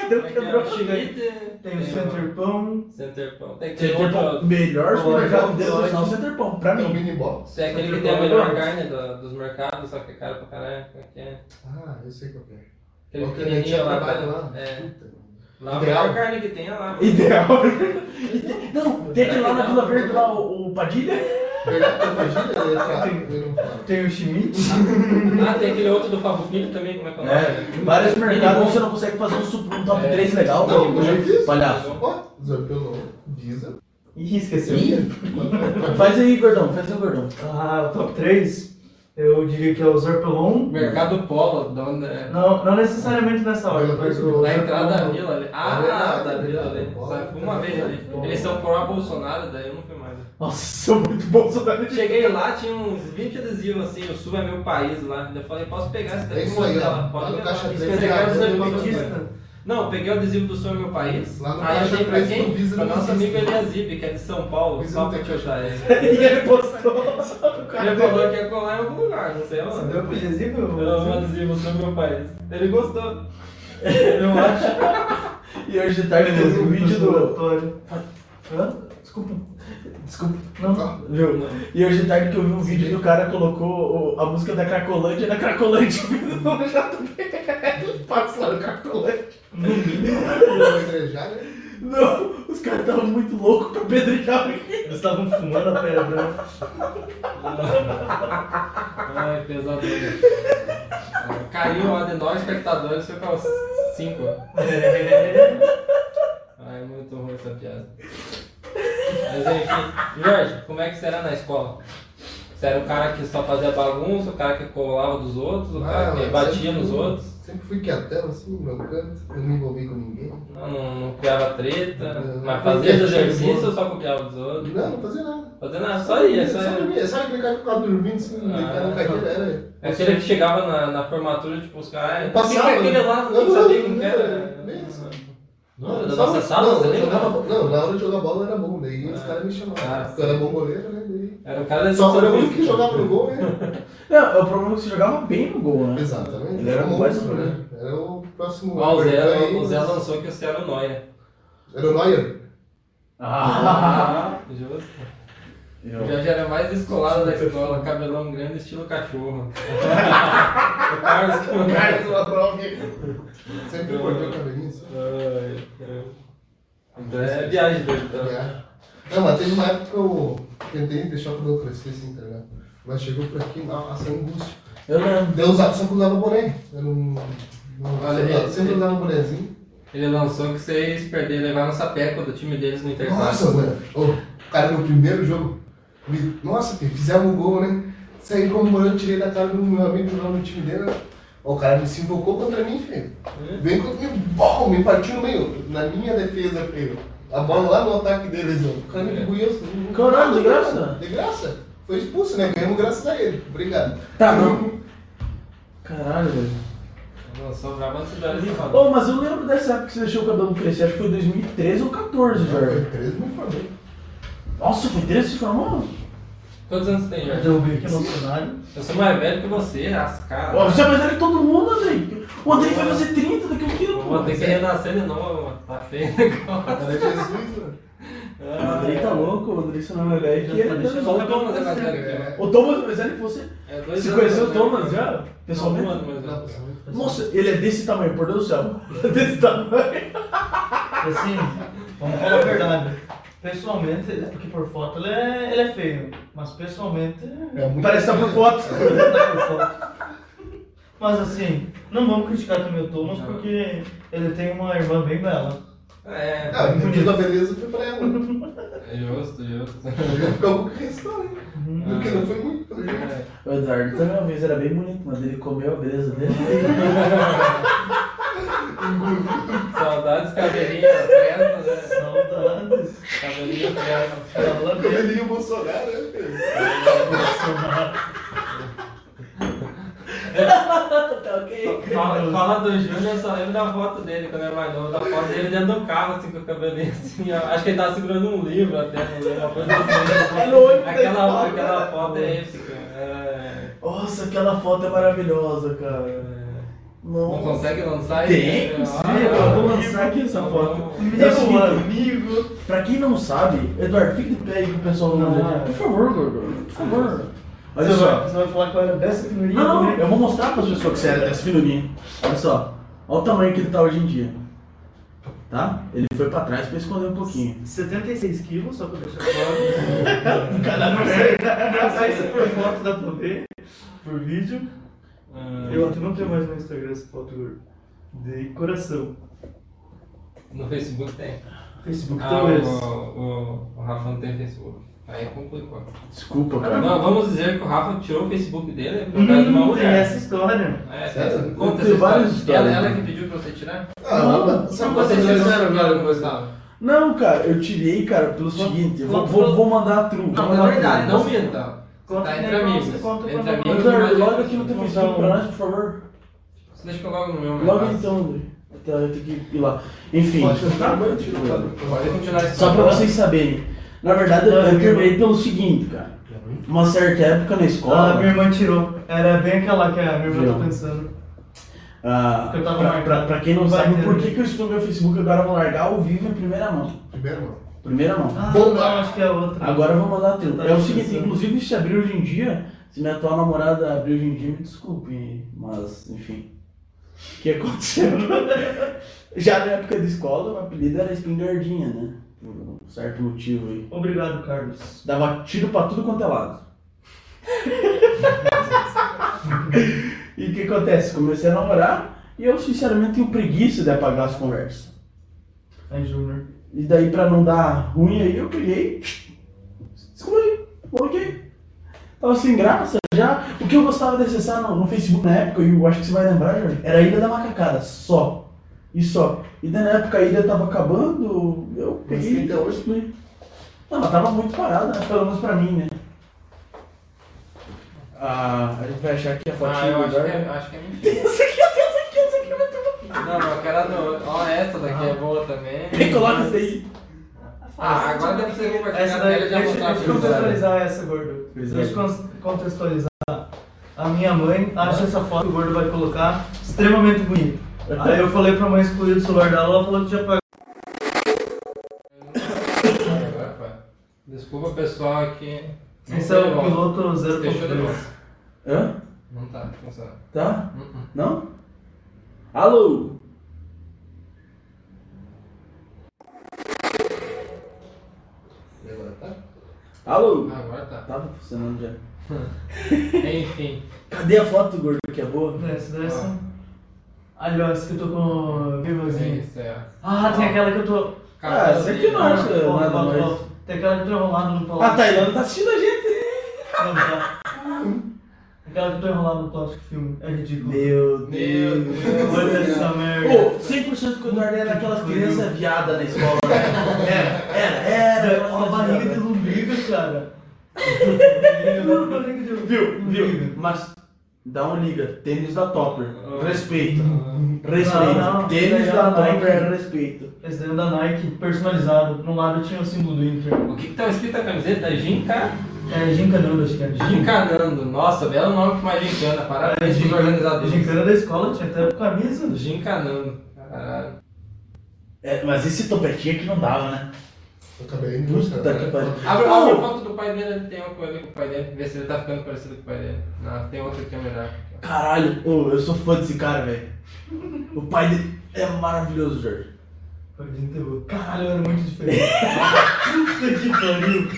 Speaker 1: Cadê o quebrou?
Speaker 4: Schmidt,
Speaker 2: Tem o Center Pão.
Speaker 4: Center Pão. Tem aquele
Speaker 1: Center Pão,
Speaker 4: outro.
Speaker 1: melhor supermercado
Speaker 2: Olha,
Speaker 1: deles,
Speaker 2: olha.
Speaker 1: não Center Pão, pra
Speaker 3: Tem o
Speaker 1: mim.
Speaker 3: mini box.
Speaker 4: Tem aquele que tem a
Speaker 2: é
Speaker 4: melhor carne do- dos mercados, só que é caro pra caralho. Como é que é?
Speaker 3: Ah, eu sei qual é.
Speaker 4: Aquele
Speaker 3: a
Speaker 4: pequenininho
Speaker 3: já
Speaker 4: lá.
Speaker 3: trabalha
Speaker 4: tá?
Speaker 3: Lá.
Speaker 4: É. A
Speaker 3: Ideal.
Speaker 4: melhor carne que tem é lá.
Speaker 1: Ideal. [laughs] Não, tem aquele lá na Vila Verde, lá, o, o Padilha.
Speaker 3: Não.
Speaker 2: Tem o Schmidt.
Speaker 4: Ah, tem aquele outro do Favo Filho também, como é que é o nome?
Speaker 1: É, vários mercados você não consegue fazer um, sup- um top
Speaker 4: É.
Speaker 1: 3 legal.
Speaker 3: Não, eu já fiz.
Speaker 1: Palhaço.
Speaker 3: Zé Pelão, Visa.
Speaker 2: Ih, esqueceu.
Speaker 1: Ih. Faz aí, gordão, faz aí, gordão.
Speaker 2: Ah, o top 3, eu diria que é o Zorpelon.
Speaker 4: Mercado Polo, da onde é?
Speaker 2: Não, não necessariamente nessa hora, mas o
Speaker 4: Na entrada da vila ali.
Speaker 3: É
Speaker 4: Ah,
Speaker 3: verdade,
Speaker 4: da
Speaker 3: é
Speaker 4: vila ali. Só fui uma vez ali. Eles são pró-Bolsonaro, daí eu não fui mais.
Speaker 1: Nossa, sou muito Bolsonaro.
Speaker 4: Cheguei lá, tinha uns 20 adesivos assim, o Sul é meu país lá. Eu falei, posso pegar esse
Speaker 3: É
Speaker 4: daqui?
Speaker 3: isso aí,
Speaker 4: mostrar
Speaker 3: ó.
Speaker 4: lá. Pode
Speaker 3: Lá no caixa
Speaker 4: Isso
Speaker 3: três,
Speaker 4: quer dizer eu
Speaker 3: eu
Speaker 4: sou
Speaker 3: não
Speaker 4: eu peguei o adesivo do é meu país.
Speaker 3: Lá no
Speaker 4: aí eu dei pra quem? Pra nosso amigo Eliasib, que é de São Paulo.
Speaker 3: Visa
Speaker 4: Só pra ajudar ele. [laughs]
Speaker 1: E ele postou só [laughs]
Speaker 4: Ele falou que ia colar em algum lugar, não sei
Speaker 2: Você
Speaker 4: onde.
Speaker 2: deu pro adesivo?
Speaker 4: Eu um adesivo sobre meu país. Ele gostou. [laughs]
Speaker 2: Eu acho.
Speaker 1: E hoje de tarde teve um vídeo do.
Speaker 2: Hã? Desculpa.
Speaker 1: Desculpa,
Speaker 2: Não.
Speaker 1: viu? E hoje de tarde que eu vi um vídeo do cara colocou a música da Cracolândia na Cracolândia [laughs] no JB. Passa no Cracolândia.
Speaker 3: Igrejar, né?
Speaker 1: Não, os caras estavam muito loucos pra pedrejar aqui.
Speaker 2: Eles estavam fumando a pedra. né?
Speaker 4: Ai, pesadelo. Caiu a de nós espectadores, foi para os 5. essa piada. Mas enfim, Jorge, como é que você era na escola? Você era o cara que só fazia bagunça, o cara que colava dos outros, o cara
Speaker 3: Ah,
Speaker 4: que batia nos
Speaker 3: fui-
Speaker 4: outros?
Speaker 3: Sempre fui quietão, assim, no meu canto. Eu não me envolvi com ninguém.
Speaker 4: Não, não, não criava treta,
Speaker 3: Não,
Speaker 4: mas fazia
Speaker 3: boa.
Speaker 4: ou só copiava dos outros?
Speaker 3: Não, não fazia nada.
Speaker 4: Fazia nada, só ia, só
Speaker 3: Só
Speaker 4: ia.
Speaker 3: dormia. Sabe aquele cara que ficava dormindo assim,
Speaker 4: Ah,
Speaker 3: deitado na cadeira? Era.
Speaker 4: É aquele que chegava na, na formatura, tipo, os caras.
Speaker 3: Passava,
Speaker 4: Quem é aquele
Speaker 3: né?
Speaker 4: lá?
Speaker 3: Não,
Speaker 4: não, sabia quem era. Não, da nossa sala,
Speaker 3: não,
Speaker 4: você
Speaker 3: jogava, não, na hora de jogar bola eu era bom, daí os
Speaker 4: Ah.
Speaker 3: caras me chamavam.
Speaker 4: Ah,
Speaker 3: Porque eu era bom goleiro, né? Daí...
Speaker 4: Era o cara da
Speaker 3: Só era o único que jogava no gol, né? [laughs]
Speaker 1: Não, é o problema é que você jogava bem no gol, né?
Speaker 3: Exatamente.
Speaker 1: Ele era
Speaker 3: um monstro,
Speaker 1: monstro,
Speaker 3: né? Era o próximo.
Speaker 4: Ó, o Zé,
Speaker 3: aí,
Speaker 4: o Zé lançou que você era o Noia.
Speaker 3: Era o Neuer.
Speaker 1: Ah! [laughs]
Speaker 4: Justo.
Speaker 1: Eu-
Speaker 4: O Jorge era mais descolado da escola, cabelão grande, estilo cachorro. [laughs] o Carlos que
Speaker 3: O Carlos Ladrov. Sempre cortou o cabelinho assim.
Speaker 4: Ai, caramba. Então é viagem dele, então.
Speaker 3: É. Não, mas teve uma época que eu tentei deixar o cabelo crescer assim, tá ligado? Mas chegou por aqui, nossa, angústia.
Speaker 1: Eu.
Speaker 3: Daí eu usava, só que eu usava boné. Eu não. não
Speaker 4: Olha,
Speaker 3: sempre,
Speaker 4: ele-
Speaker 3: sempre usava bonézinho.
Speaker 4: Ele lançou que vocês perderam, levaram um sapeco do time deles no intervalo.
Speaker 3: Nossa, mano. Ô, cara, no primeiro jogo. Nossa, filho, fizemos um gol, né? Saí comemorando, tirei da cara do meu amigo lá no time dele. O cara me se invocou contra mim, filho. Vem contra mim, bom, me partiu no meio. Na minha defesa, filho. A bola lá no ataque deles, ó. O cara me engoliu. assim,
Speaker 1: Caralho, de graça?
Speaker 3: De graça. Foi expulso, né? Ganhamos graças a ele. Obrigado.
Speaker 1: Tá, não. Caralho, velho.
Speaker 4: Falar.
Speaker 1: Ô, mas eu lembro dessa época que você deixou o cabelo crescer, acho que foi 2013 ou 14,
Speaker 3: Foi
Speaker 1: Jorge.
Speaker 3: 13 me formei.
Speaker 1: Nossa, foi 13 que formou?
Speaker 4: Quantos anos tem,
Speaker 2: Eu
Speaker 4: Jorge?
Speaker 2: derrubei aqui no cenário.
Speaker 4: Eu sou mais velho que você, as caras.
Speaker 1: Você é mais velho que todo mundo, Andrei. O Andrei vai fazer 30 daqui a um tempo.
Speaker 4: Vou ter que renascer de novo, mano. Tá feio o negócio.
Speaker 3: Era Jesus, mano.
Speaker 1: O Andrei tá louco, o Andrei você não é velho que ele.
Speaker 2: Deixa eu
Speaker 1: Só
Speaker 4: o Thomas é mais velho que
Speaker 3: É.
Speaker 4: eu.
Speaker 1: O Thomas é mais velho que você.
Speaker 4: É
Speaker 1: Você conheceu o Thomas
Speaker 4: eu.
Speaker 1: já? Pessoalmente? Nossa, ele é desse tamanho, por Deus do céu. [laughs] desse tamanho.
Speaker 2: Assim, vamos falar a verdade. Pessoalmente, é porque por foto ele é, ele é feio. Mas pessoalmente.
Speaker 3: É muito
Speaker 1: Parece que tá por foto.
Speaker 2: ele tá por foto. Mas assim, não vamos criticar também o Thomas
Speaker 4: Não.
Speaker 2: porque ele tem uma irmã bem bela.
Speaker 4: É,
Speaker 3: Ah, o da beleza foi pra ela.
Speaker 4: é justo, justo.
Speaker 3: Eu ia ficar um pouco questão, hein? Porque não foi muito, pelo jeito.
Speaker 4: É.
Speaker 1: O Eduardo também uma vez era bem bonito, mas ele comeu a beleza dele. [laughs]
Speaker 4: Saudades, cabelinho. Cabelinho
Speaker 2: bem.
Speaker 3: Cabelinho Bolsonaro, né, filho?
Speaker 1: tá ok.
Speaker 4: Fala, fala do Júnior, eu só lembro da foto dele quando era mais novo. Da foto dele dentro do carro, assim, com o cabelinho assim. ó. Acho que ele tava segurando um livro até, não lembro, uma coisa assim. [laughs]
Speaker 1: É no ônibus da
Speaker 4: Aquela, aquela
Speaker 1: né?
Speaker 4: foto é épica. É...
Speaker 1: Nossa, aquela foto é maravilhosa, cara.
Speaker 4: Não
Speaker 1: Nossa.
Speaker 4: consegue lançar
Speaker 1: Tem,
Speaker 4: Ah,
Speaker 1: sim, eu vou lançar aqui essa foto. É o seguinte,
Speaker 2: Meu amigo.
Speaker 1: pra quem não sabe, Eduardo, fica de pé aí com o pessoal não
Speaker 2: Não.
Speaker 1: Por favor, Gordo, por favor. Olha
Speaker 2: Você
Speaker 1: só.
Speaker 2: vai, você vai falar que eu era dessa figurinha
Speaker 1: Não, não, eu vou mostrar para as pessoas que você era dessa finurinha. Olha só. Olha o tamanho que ele tá hoje em dia. Tá? Ele foi pra trás pra esconder um pouquinho.
Speaker 2: 76 quilos, só pra deixar claro. [laughs] Cara, não [laughs] sei. Não sei se por foto dá pra ver. Por vídeo.
Speaker 4: Ah,
Speaker 2: Eu até não tenho mais no Instagram essa foto. De coração.
Speaker 4: No Facebook tem.
Speaker 2: Facebook
Speaker 4: Ah,
Speaker 2: talvez.
Speaker 4: o, o, o Rafa não tem Facebook. Aí complicou.
Speaker 1: Desculpa, cara.
Speaker 4: Não, vamos dizer que o Rafa tirou o Facebook dele por causa de uma
Speaker 2: Hum, tem
Speaker 4: mulher.
Speaker 2: essa história.
Speaker 4: É,
Speaker 3: Sério?
Speaker 4: conta
Speaker 1: Tem
Speaker 4: essa
Speaker 1: várias
Speaker 4: história. Ela,
Speaker 1: histórias.
Speaker 4: ela que pediu pra você tirar?
Speaker 3: Ah,
Speaker 1: Não,
Speaker 3: mas sabe quando
Speaker 4: Vocês
Speaker 3: vocês
Speaker 4: fizeram que ela
Speaker 3: cara?
Speaker 4: gostava.
Speaker 1: Não, cara, eu tirei, cara, pelo seguinte. eu Vou, vou, vou mandar a tru. vou
Speaker 4: Não,
Speaker 1: mandar
Speaker 4: é
Speaker 1: a
Speaker 4: verdade, não minta.
Speaker 2: Conta
Speaker 4: Tá entre amigos.
Speaker 2: conta
Speaker 4: Entre amigos. Mas-
Speaker 1: loga aqui no teu Facebook pra nós, por favor.
Speaker 4: Você deixa que eu logo no meu.
Speaker 1: Logo
Speaker 4: mas-
Speaker 1: então, André. Até eu tenho que ir lá. Enfim.
Speaker 3: Pode continuar, pode continuar.
Speaker 1: Só pra vocês saberem. Na verdade, eu, terminei pelo seguinte, cara. Uma certa época na
Speaker 2: Ah,
Speaker 1: escola.
Speaker 2: minha irmã tirou. Era bem aquela que a minha irmã tá pensando.
Speaker 1: Ah,
Speaker 2: Eu tava
Speaker 1: pra, pra- pra quem não sabe por que, que eu estou no meu Facebook, agora eu vou largar ao vivo em primeira mão.
Speaker 3: Primeiro, mano.
Speaker 1: Primeira mão.
Speaker 2: Ah, não, acho que é outra.
Speaker 1: Agora eu vou mandar a tela.
Speaker 2: Tá
Speaker 1: É o seguinte,
Speaker 2: pensando.
Speaker 1: inclusive se abrir hoje em dia, se minha atual namorada abrir hoje em dia, me desculpe, mas enfim. O que aconteceu? [laughs] Já na época de escola, o apelido era espingardinha, né? Por um certo motivo aí.
Speaker 2: Obrigado, Carlos.
Speaker 1: Dava tiro pra tudo quanto é lado. [laughs] e o que acontece? Comecei a namorar e eu sinceramente tenho preguiça de apagar as conversas.
Speaker 2: Aí, Júnior.
Speaker 1: E daí pra não dar ruim aí, eu peguei, excluí, coloquei. Tava sem graça já. O que eu gostava de acessar no, no Facebook na época, e eu acho que você vai lembrar, Jorge, era a Ilha da Macacada, só. E só. E daí na época a ilha tava acabando, eu
Speaker 3: Mas
Speaker 1: peguei
Speaker 3: tem até hoje.
Speaker 1: excluí. Não, mas tava muito parada, né? pelo menos pra mim, né? Ah, a gente vai achar que a
Speaker 4: Ah,
Speaker 1: fotinha
Speaker 4: eu
Speaker 1: do
Speaker 4: acho que, é, acho que é mentira.
Speaker 1: Essa aqui, essa aqui é muito boa.
Speaker 4: Não, não, aquela do. Ó, essa daqui é boa também.
Speaker 1: Coloca isso aí.
Speaker 4: Ah, agora deve ser uma
Speaker 2: Essa
Speaker 4: a
Speaker 2: daí,
Speaker 4: tela já
Speaker 2: deixa, eu contextualizar essa, gordo. Deixa eu con- contextualizar. A minha mãe acha essa foto que o gordo vai colocar extremamente bonita. Aí eu falei pra mãe excluir do celular dela, ela falou que tinha pagado.
Speaker 4: Desculpa pessoal aqui. Não
Speaker 2: Esse é o piloto
Speaker 4: Fechou de
Speaker 2: 0.3.
Speaker 4: novo.
Speaker 1: Hã?
Speaker 4: Não tá funcionando.
Speaker 1: Tá?
Speaker 4: Uh-uh.
Speaker 1: Não? Alô?
Speaker 3: Agora tá?
Speaker 1: Alô?
Speaker 4: Agora tá.
Speaker 1: Tava funcionando já. [laughs]
Speaker 4: Enfim.
Speaker 1: Cadê a foto, gordo, que é boa?
Speaker 2: Essa daí são. Ali, ó, essa que eu tô com o
Speaker 4: É
Speaker 2: vivazinho.
Speaker 4: isso, é.
Speaker 2: Ah, tem aquela que eu tô.
Speaker 1: Ah, essa aqui não acho
Speaker 2: Volta,
Speaker 1: nada
Speaker 2: volta,
Speaker 1: mais.
Speaker 2: Tem aquela que eu tô enrolado no
Speaker 1: A
Speaker 2: plástico.
Speaker 1: Tailândia tá assistindo a gente.
Speaker 2: Não, tá. Aquela que eu tô enrolado no plástico filme. É ridículo.
Speaker 1: Meu
Speaker 4: Meu Deus.
Speaker 2: Olha essa merda.
Speaker 1: Ô, 100% que o Eduardo era aquelas crianças viadas na escola, né? Era, era, era.
Speaker 2: Era
Speaker 1: aquelas
Speaker 2: uma barriga de lombriga, cara. [laughs]
Speaker 1: Viu, viu? Mas dá uma liga. Tênis da Topper. Respeito. Respeito.
Speaker 2: Não, não,
Speaker 1: Tênis da
Speaker 2: é da
Speaker 1: Topper,
Speaker 2: Nike.
Speaker 1: respeito.
Speaker 2: Esse daí é da Nike, personalizado. No lado tinha o símbolo do Inter.
Speaker 4: O que que tá escrito na camiseta? Ginca...
Speaker 2: É Gincanando, acho que é.
Speaker 4: Gincanando. Nossa, belo nome pra uma gincana. Parabéns pros organizadores.
Speaker 2: Gincana da escola, tinha até camisa.
Speaker 4: Gincanando. Caralho.
Speaker 1: É, mas esse topetinho aqui não dava, né?
Speaker 3: Eu acabei indo buscar.
Speaker 1: Puta que pariu.
Speaker 4: Abre, a foto do pai dele, ele tem uma com ele com o pai dele. Vê se ele tá ficando parecido com o pai dele. Não, tem outra que é melhor.
Speaker 1: Caralho, ô, eu sou fã desse cara, velho. O pai dele é maravilhoso, Jorge.
Speaker 2: Caralho, era muito diferente. [laughs] Puta que pariu.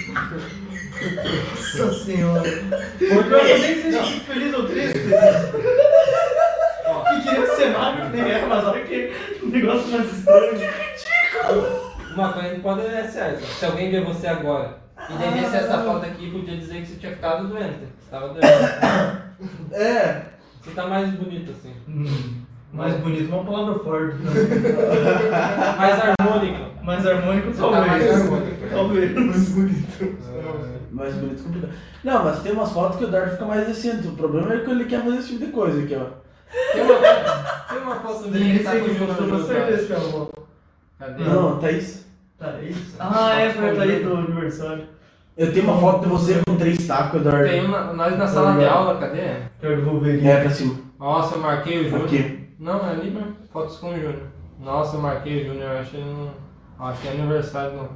Speaker 2: Nossa senhora.
Speaker 1: Por
Speaker 2: Eu nem sei se fico feliz ou triste. Que queria ser magro que nem era, mas olha que negócio mais estranho.
Speaker 4: Uma coisa que pode é ser essa. Se alguém vê você agora e daí visse essa foto aqui, podia dizer que você tinha ficado doente. Você tava doente.
Speaker 1: É.
Speaker 4: Você tá mais bonito assim.
Speaker 2: Hum, mais bonito, uma palavra forte. né? [laughs]
Speaker 4: Mais harmônico.
Speaker 2: Mais harmônico,
Speaker 4: Você tá mais
Speaker 2: talvez.
Speaker 4: harmônico.
Speaker 2: Talvez.
Speaker 3: Muito bonito.
Speaker 1: Mais bonito complicado. Não, mas tem umas fotos que o Darth fica mais decente. O problema é que ele quer fazer esse tipo de coisa aqui, ó.
Speaker 4: Tem uma, tem uma foto dele que tá com o Júnior
Speaker 2: Com
Speaker 4: junto,
Speaker 2: certeza
Speaker 4: ó.
Speaker 2: que é uma.
Speaker 4: Cadê?
Speaker 1: Não, Thaís.
Speaker 2: Thaís? Ah, é, foi a Thaís do aniversário.
Speaker 1: Eu tenho uma foto de você com três tacos, Eduardo.
Speaker 4: Tem uma, nós na sala de aula, cadê?
Speaker 2: Quero devolver aqui.
Speaker 1: É, pra cima.
Speaker 4: Nossa, eu marquei o Júnior.
Speaker 1: Aqui.
Speaker 4: Não, é ali, mesmo. Fotos com o Júnior. Nossa, eu marquei o Júnior, eu acho que ele não. Acho que é aniversário do.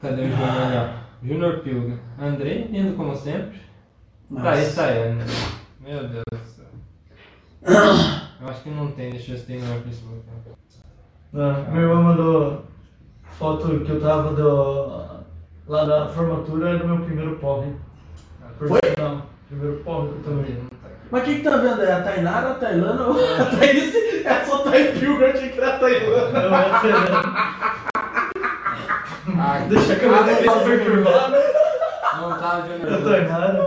Speaker 4: Cadê o Júnior Júnior Pilga. Andrei, lindo como sempre. Thaís Tayane. Meu Deus do céu. [coughs] Eu acho que não tem, deixa eu ver se tem no meu Facebook.
Speaker 2: Ah, minha irmã mandou foto que eu tava do, lá da formatura do meu primeiro porre.
Speaker 1: Foi?
Speaker 2: Não, primeiro porre que eu tomei.
Speaker 4: Não tá.
Speaker 1: Mas quem que tá vendo? É a Tainara, a Tailana ou a Thaís? É só Thay Pilgrim, achei que era a Tailana.
Speaker 2: Eu ia ter-
Speaker 4: Ah,
Speaker 2: Deixa a câmera perturbada.
Speaker 4: Não tá o Júnior.
Speaker 2: Eu tô errado.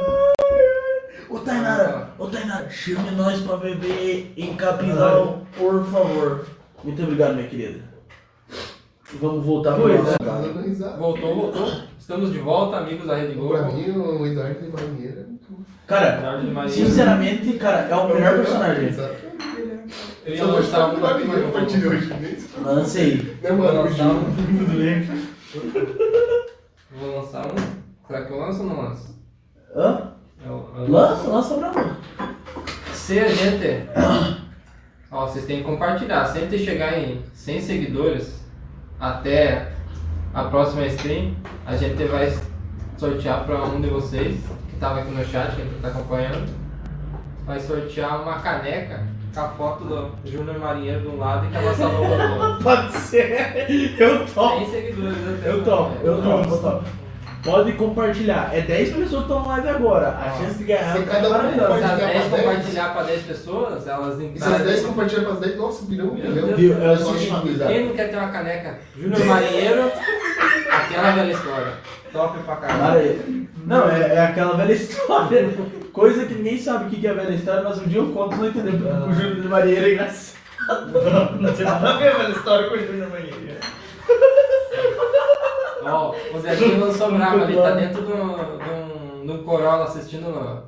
Speaker 1: Ô Tainara, ô Tainara, chame nós pra beber em Capinal, por favor. Muito obrigado, minha querida. Vamos voltar pro
Speaker 2: Pois
Speaker 1: nosso
Speaker 2: é.
Speaker 3: Risada.
Speaker 4: Voltou, voltou. Estamos de volta, amigos da Rede Globo.
Speaker 3: Pra mim, o Eduardo de Marinheira é muito.
Speaker 1: Cara,
Speaker 4: Jorge de Maria.
Speaker 1: sinceramente, cara, é o melhor personagem.
Speaker 4: Eu ia
Speaker 3: Só
Speaker 4: lançar
Speaker 3: estar
Speaker 4: um
Speaker 3: com Marinheira a partir de hoje. preocupe.
Speaker 1: Lancei.
Speaker 3: Né, mano?
Speaker 4: Lançar um.
Speaker 2: Tudo bem.
Speaker 4: Vou lançar um. Será que eu lanço ou não lanço?
Speaker 1: Hã?
Speaker 4: Eu, eu
Speaker 1: Lança, lança pra mim.
Speaker 4: Se a gente. Ó, vocês têm que compartilhar. Sempre chegar em 100 seguidores até a próxima stream, a gente vai sortear para um de vocês que estava aqui no chat, que está acompanhando. Vai sortear uma caneca a foto do Júnior Marinheiro de um lado e que ela salvou do outro.
Speaker 1: Pode ser. Eu topo.
Speaker 4: 100 seguidores até
Speaker 1: Eu topo, eu topo, eu topo. pode compartilhar. É 10 pessoas que estão live agora. A chance de ganhar
Speaker 3: Se cada um
Speaker 1: é maravilhosa.
Speaker 4: Se as
Speaker 3: Compartilhar
Speaker 4: 10
Speaker 3: pra dez.
Speaker 4: compartilhar pra 10 pessoas, elas
Speaker 3: E se as 10
Speaker 4: entrarem.
Speaker 3: compartilham para as 10, nossa, virou um milhão.
Speaker 1: É o.
Speaker 4: Quem não quer ter uma caneca Júnior Marinheiro, aquela velha história. Top pra caralho.
Speaker 1: Não, é, é aquela velha [laughs] história. Coisa que ninguém sabe o que é velha história, mas um dia eu conto, não entendeu? Porque o Júlio de Maria é engraçado.
Speaker 2: Não, não tem nada a ver a história com o Júnior Manhã.
Speaker 4: Ó, o Zezinho lançou brava ali, tá dentro de um, de um, de um Corolla assistindo no,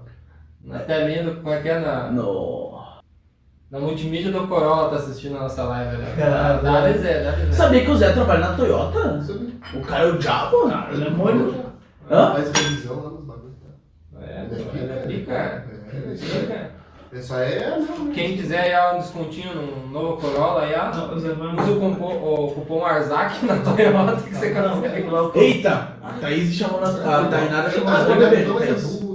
Speaker 4: na telinha do. Como é que é? Na,
Speaker 1: Não.
Speaker 4: Na multimídia do Corolla tá assistindo a nossa live ali.
Speaker 2: Caralho.
Speaker 4: Dá Zé, dá.
Speaker 1: Sabia que o Zé trabalha na Toyota?
Speaker 3: Sabe?
Speaker 1: O cara é o diabo?
Speaker 2: Cara, ele é molho.
Speaker 1: Hã?
Speaker 3: Faz revisão lá nos bagulhos.
Speaker 4: É,
Speaker 3: Ele é
Speaker 4: ele é
Speaker 3: pica,
Speaker 4: pica.
Speaker 3: É, isso aí.
Speaker 4: Pica.
Speaker 3: Isso aí é mesmo.
Speaker 4: Quem quiser aí ó, um descontinho no novo Corolla aí, ó,
Speaker 2: Não, o Zé vai-
Speaker 4: usa o cupom, o cupom Arzak na Toyota que você consegue.
Speaker 2: não,
Speaker 1: Eita! A Thaís chamou nós. A Tainara chamou nós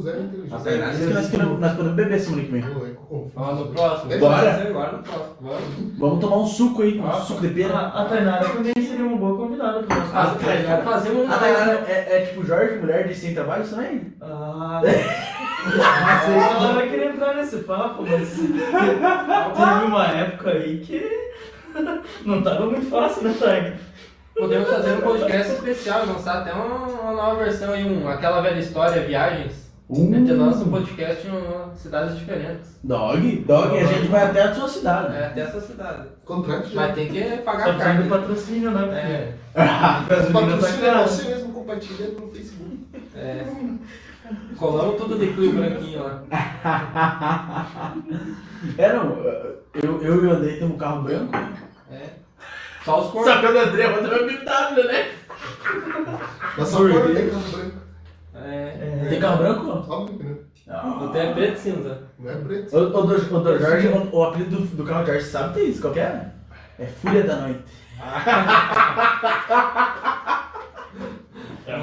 Speaker 3: Ah,
Speaker 1: pra
Speaker 3: mas
Speaker 1: beber.
Speaker 3: então é
Speaker 1: Thaís.
Speaker 3: burro, Zé é inteligente.
Speaker 1: A Tainara disse que nós, queremos, nós podemos beber semana que vem.
Speaker 3: Pô, é confuso.
Speaker 4: Ó, no próximo.
Speaker 1: Bora.
Speaker 4: Agora no próximo. Vamos.
Speaker 1: Vamos tomar um suco aí, um
Speaker 4: Ah,
Speaker 1: suco de pera.
Speaker 2: A, a Tainara também seria uma boa convidada pro nosso
Speaker 4: Ah. Vamos fazer um.
Speaker 1: A Tainara é, é tipo Jorge, mulher de sem trabalho também?
Speaker 2: Ah, não sei se ela vai querer entrar nesse papo, mas teve uma época aí que [laughs] não tava muito fácil, né, Tainara?
Speaker 4: Podemos fazer um podcast especial lançar até uma, uma nova versão aí, um, aquela velha história, viagens.
Speaker 1: Uh.
Speaker 4: A gente lança um podcast em cidades diferentes.
Speaker 1: Dog, dog, a gente vai até a sua cidade.
Speaker 4: É, até essa cidade.
Speaker 3: Contrato já.
Speaker 4: Mas tem que pagar a
Speaker 2: precisando de
Speaker 4: carta.
Speaker 2: patrocínio, né?
Speaker 4: É,
Speaker 2: A gasolina tá
Speaker 3: Patrocina
Speaker 2: cara.
Speaker 3: você mesmo compartilhando no Facebook.
Speaker 4: é. Colamos tudo de Clio branquinho lá. [laughs]
Speaker 1: É, não, eu, eu e o Andrei temos um carro branco.
Speaker 4: É. Só os cornos.
Speaker 1: Só que o André ter uma BMW, né?
Speaker 3: Mas só cor tem carro branco.
Speaker 4: É.
Speaker 1: Tem carro branco?
Speaker 3: Óbvio que não.
Speaker 4: Não tem é preto e cinza.
Speaker 3: Não é preto.
Speaker 1: O, o, do, o do Jorge, o, o apelido do, do carro de Jorge, sabe tem isso? Qual que é? É Fúria da Noite. [laughs]
Speaker 2: É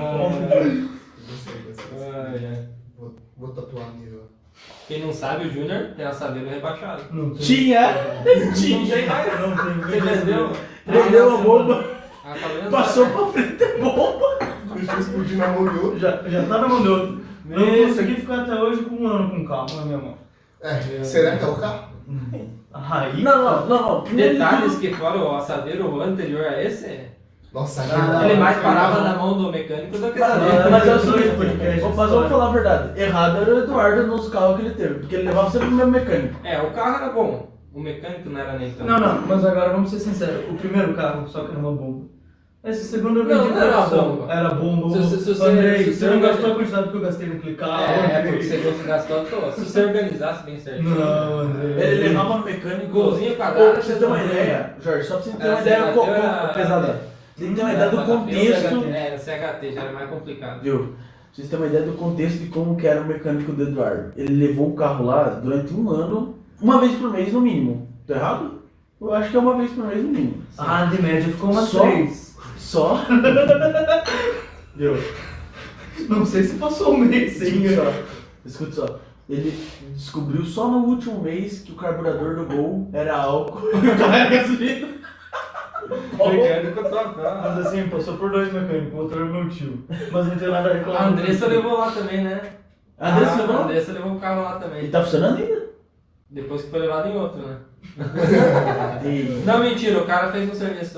Speaker 3: sei.
Speaker 4: Ai, ai.
Speaker 3: Vou, vou tatuar ali, ó.
Speaker 4: Quem não sabe, o Júnior tem a saveira rebaixada.
Speaker 2: Não tem.
Speaker 1: Tinha!
Speaker 4: Não
Speaker 1: Tinha!
Speaker 4: tem mais.
Speaker 2: Não tem.
Speaker 4: Você vendeu?
Speaker 1: Prendeu a bomba,
Speaker 4: Ah, tá
Speaker 1: passou pra frente a bomba.
Speaker 3: Deixa eu explodir na mão de outro.
Speaker 2: Já, já tá na mão do outro. Eu não consegui ficar até hoje com um ano com carro na minha mão.
Speaker 3: É, será que é o carro?
Speaker 2: Aí.
Speaker 1: Não, não, não, não. De
Speaker 4: Detalhes que fora o assaveiro anterior a esse,
Speaker 3: Nossa,
Speaker 2: Ah,
Speaker 4: ele mais parava na mão do mecânico do que na
Speaker 1: Mas,
Speaker 4: dele.
Speaker 1: mas é o
Speaker 2: Dois
Speaker 1: seguinte,
Speaker 2: podcasts
Speaker 1: mas
Speaker 2: de
Speaker 1: vamos falar a verdade. Errado era o Eduardo nos carros que ele teve, porque ele levava sempre o mesmo mecânico.
Speaker 4: É, o carro era bom. O mecânico não era nem tanto.
Speaker 2: Não, não, mas agora vamos ser sinceros. O primeiro carro só que era uma bomba. Esse segundo eu
Speaker 4: Não,
Speaker 2: vendi
Speaker 4: não era
Speaker 2: pra opção.
Speaker 4: bomba.
Speaker 2: Era bomba.
Speaker 4: Se- se- se você-
Speaker 2: Andrei,
Speaker 4: se
Speaker 2: você
Speaker 4: você
Speaker 2: não
Speaker 4: não-
Speaker 2: gastou a quantidade que eu gastei naquele carro.
Speaker 4: É, é
Speaker 2: Andrei.
Speaker 4: porque você gastou à toa. Se você organizasse bem certinho.
Speaker 2: Não, Andrei.
Speaker 1: Ele levava no mecânico.
Speaker 4: Golzinho quadrado.
Speaker 1: pra você ter uma ideia, Jorge, só pra você ter
Speaker 4: Era
Speaker 1: uma ideia
Speaker 4: era-
Speaker 1: pesada. Você tem que ter uma ideia do
Speaker 4: Era
Speaker 1: contexto.
Speaker 4: É, era CHT, já era mais complicado.
Speaker 1: Viu? Vocês têm uma ideia do contexto de como que era o mecânico do Eduardo. Ele levou o carro lá durante um ano, uma vez por mês no mínimo. Tô errado? Eu acho que é uma vez por mês no mínimo.
Speaker 2: Ah, de média ficou umas
Speaker 1: Só?
Speaker 2: três.
Speaker 1: Só? [laughs] Viu?
Speaker 2: Não sei se passou um mês sem.
Speaker 1: Escute só. Escute só. Ele descobriu só no último mês que o carburador do Gol era álcool e o carro era gasolina.
Speaker 4: Mecânico.
Speaker 2: Mas assim, passou por dois mecânicos, o outro era meu tio. Mas não tem nada a reclamar.
Speaker 4: A Andressa levou lá também, né?
Speaker 1: A Andressa
Speaker 4: Ah,
Speaker 1: levou?
Speaker 4: A Andressa levou o carro lá também.
Speaker 1: Ele tá funcionando ainda?
Speaker 4: Depois que foi levado em outro, né? [laughs]
Speaker 1: E...
Speaker 4: Não, mentira, o cara fez um serviço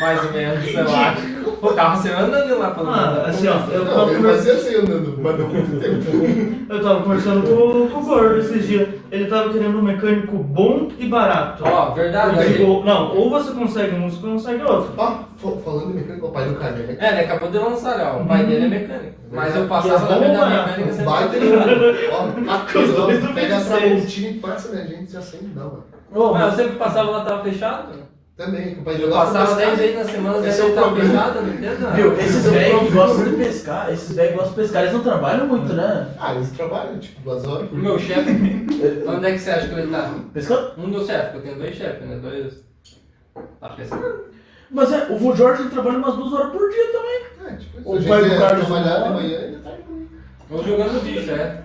Speaker 4: mais ou menos, sei lá. O carro você anda ali lá pelo
Speaker 2: Ah,
Speaker 4: menos.
Speaker 2: assim, ó, eu
Speaker 3: Não,
Speaker 2: tava
Speaker 3: eu
Speaker 2: conversando.
Speaker 3: fazia assim andando, mas não muito tempo.
Speaker 2: Eu tava conversando com, com o Gordo esses dias. Ele tava querendo um mecânico bom e barato.
Speaker 4: Ó, verdade.
Speaker 2: Ou- não, ou você consegue um, você consegue outro.
Speaker 3: Ó, fa- falando em mecânico, o pai do cara, né?
Speaker 4: É, ele acabou de lançar, ó. O pai dele é mecânico. Mas eu passava
Speaker 2: é
Speaker 4: na
Speaker 2: bom,
Speaker 4: frente da
Speaker 2: né?
Speaker 4: mecânica sempre.
Speaker 3: Baita Ó, [laughs] aqui,
Speaker 2: Os dois do
Speaker 3: ó, pega a
Speaker 2: 26.
Speaker 3: tramontina e passa na gente, se acende não, mano.
Speaker 1: Ô,
Speaker 4: Mas eu sempre passava lá, tava fechado.
Speaker 3: Também, que o pai de
Speaker 4: Eu passava
Speaker 3: foi
Speaker 4: 10
Speaker 3: pescar.
Speaker 4: vezes na semana,
Speaker 3: Esse é o problema.
Speaker 4: fechado, não entendo.
Speaker 1: viu, esses
Speaker 3: é
Speaker 1: velhos gostam de pescar, esses velhos gostam de pescar, eles não trabalham muito, né?
Speaker 3: Ah, eles trabalham, tipo, duas horas
Speaker 4: O
Speaker 3: por
Speaker 4: meu chefe, [laughs] onde é que você acha que ele tá?
Speaker 1: Pescando?
Speaker 4: Um dos chefes, porque eu tenho dois chefes, né? Dois. Tá pescando.
Speaker 1: Mas é, o vô Jorge ele trabalha umas duas horas por dia também.
Speaker 3: É, tipo,
Speaker 1: O pai do Carlos
Speaker 3: trabalhar de manhã e de tarde. né?
Speaker 4: Ou jogando bicho, é.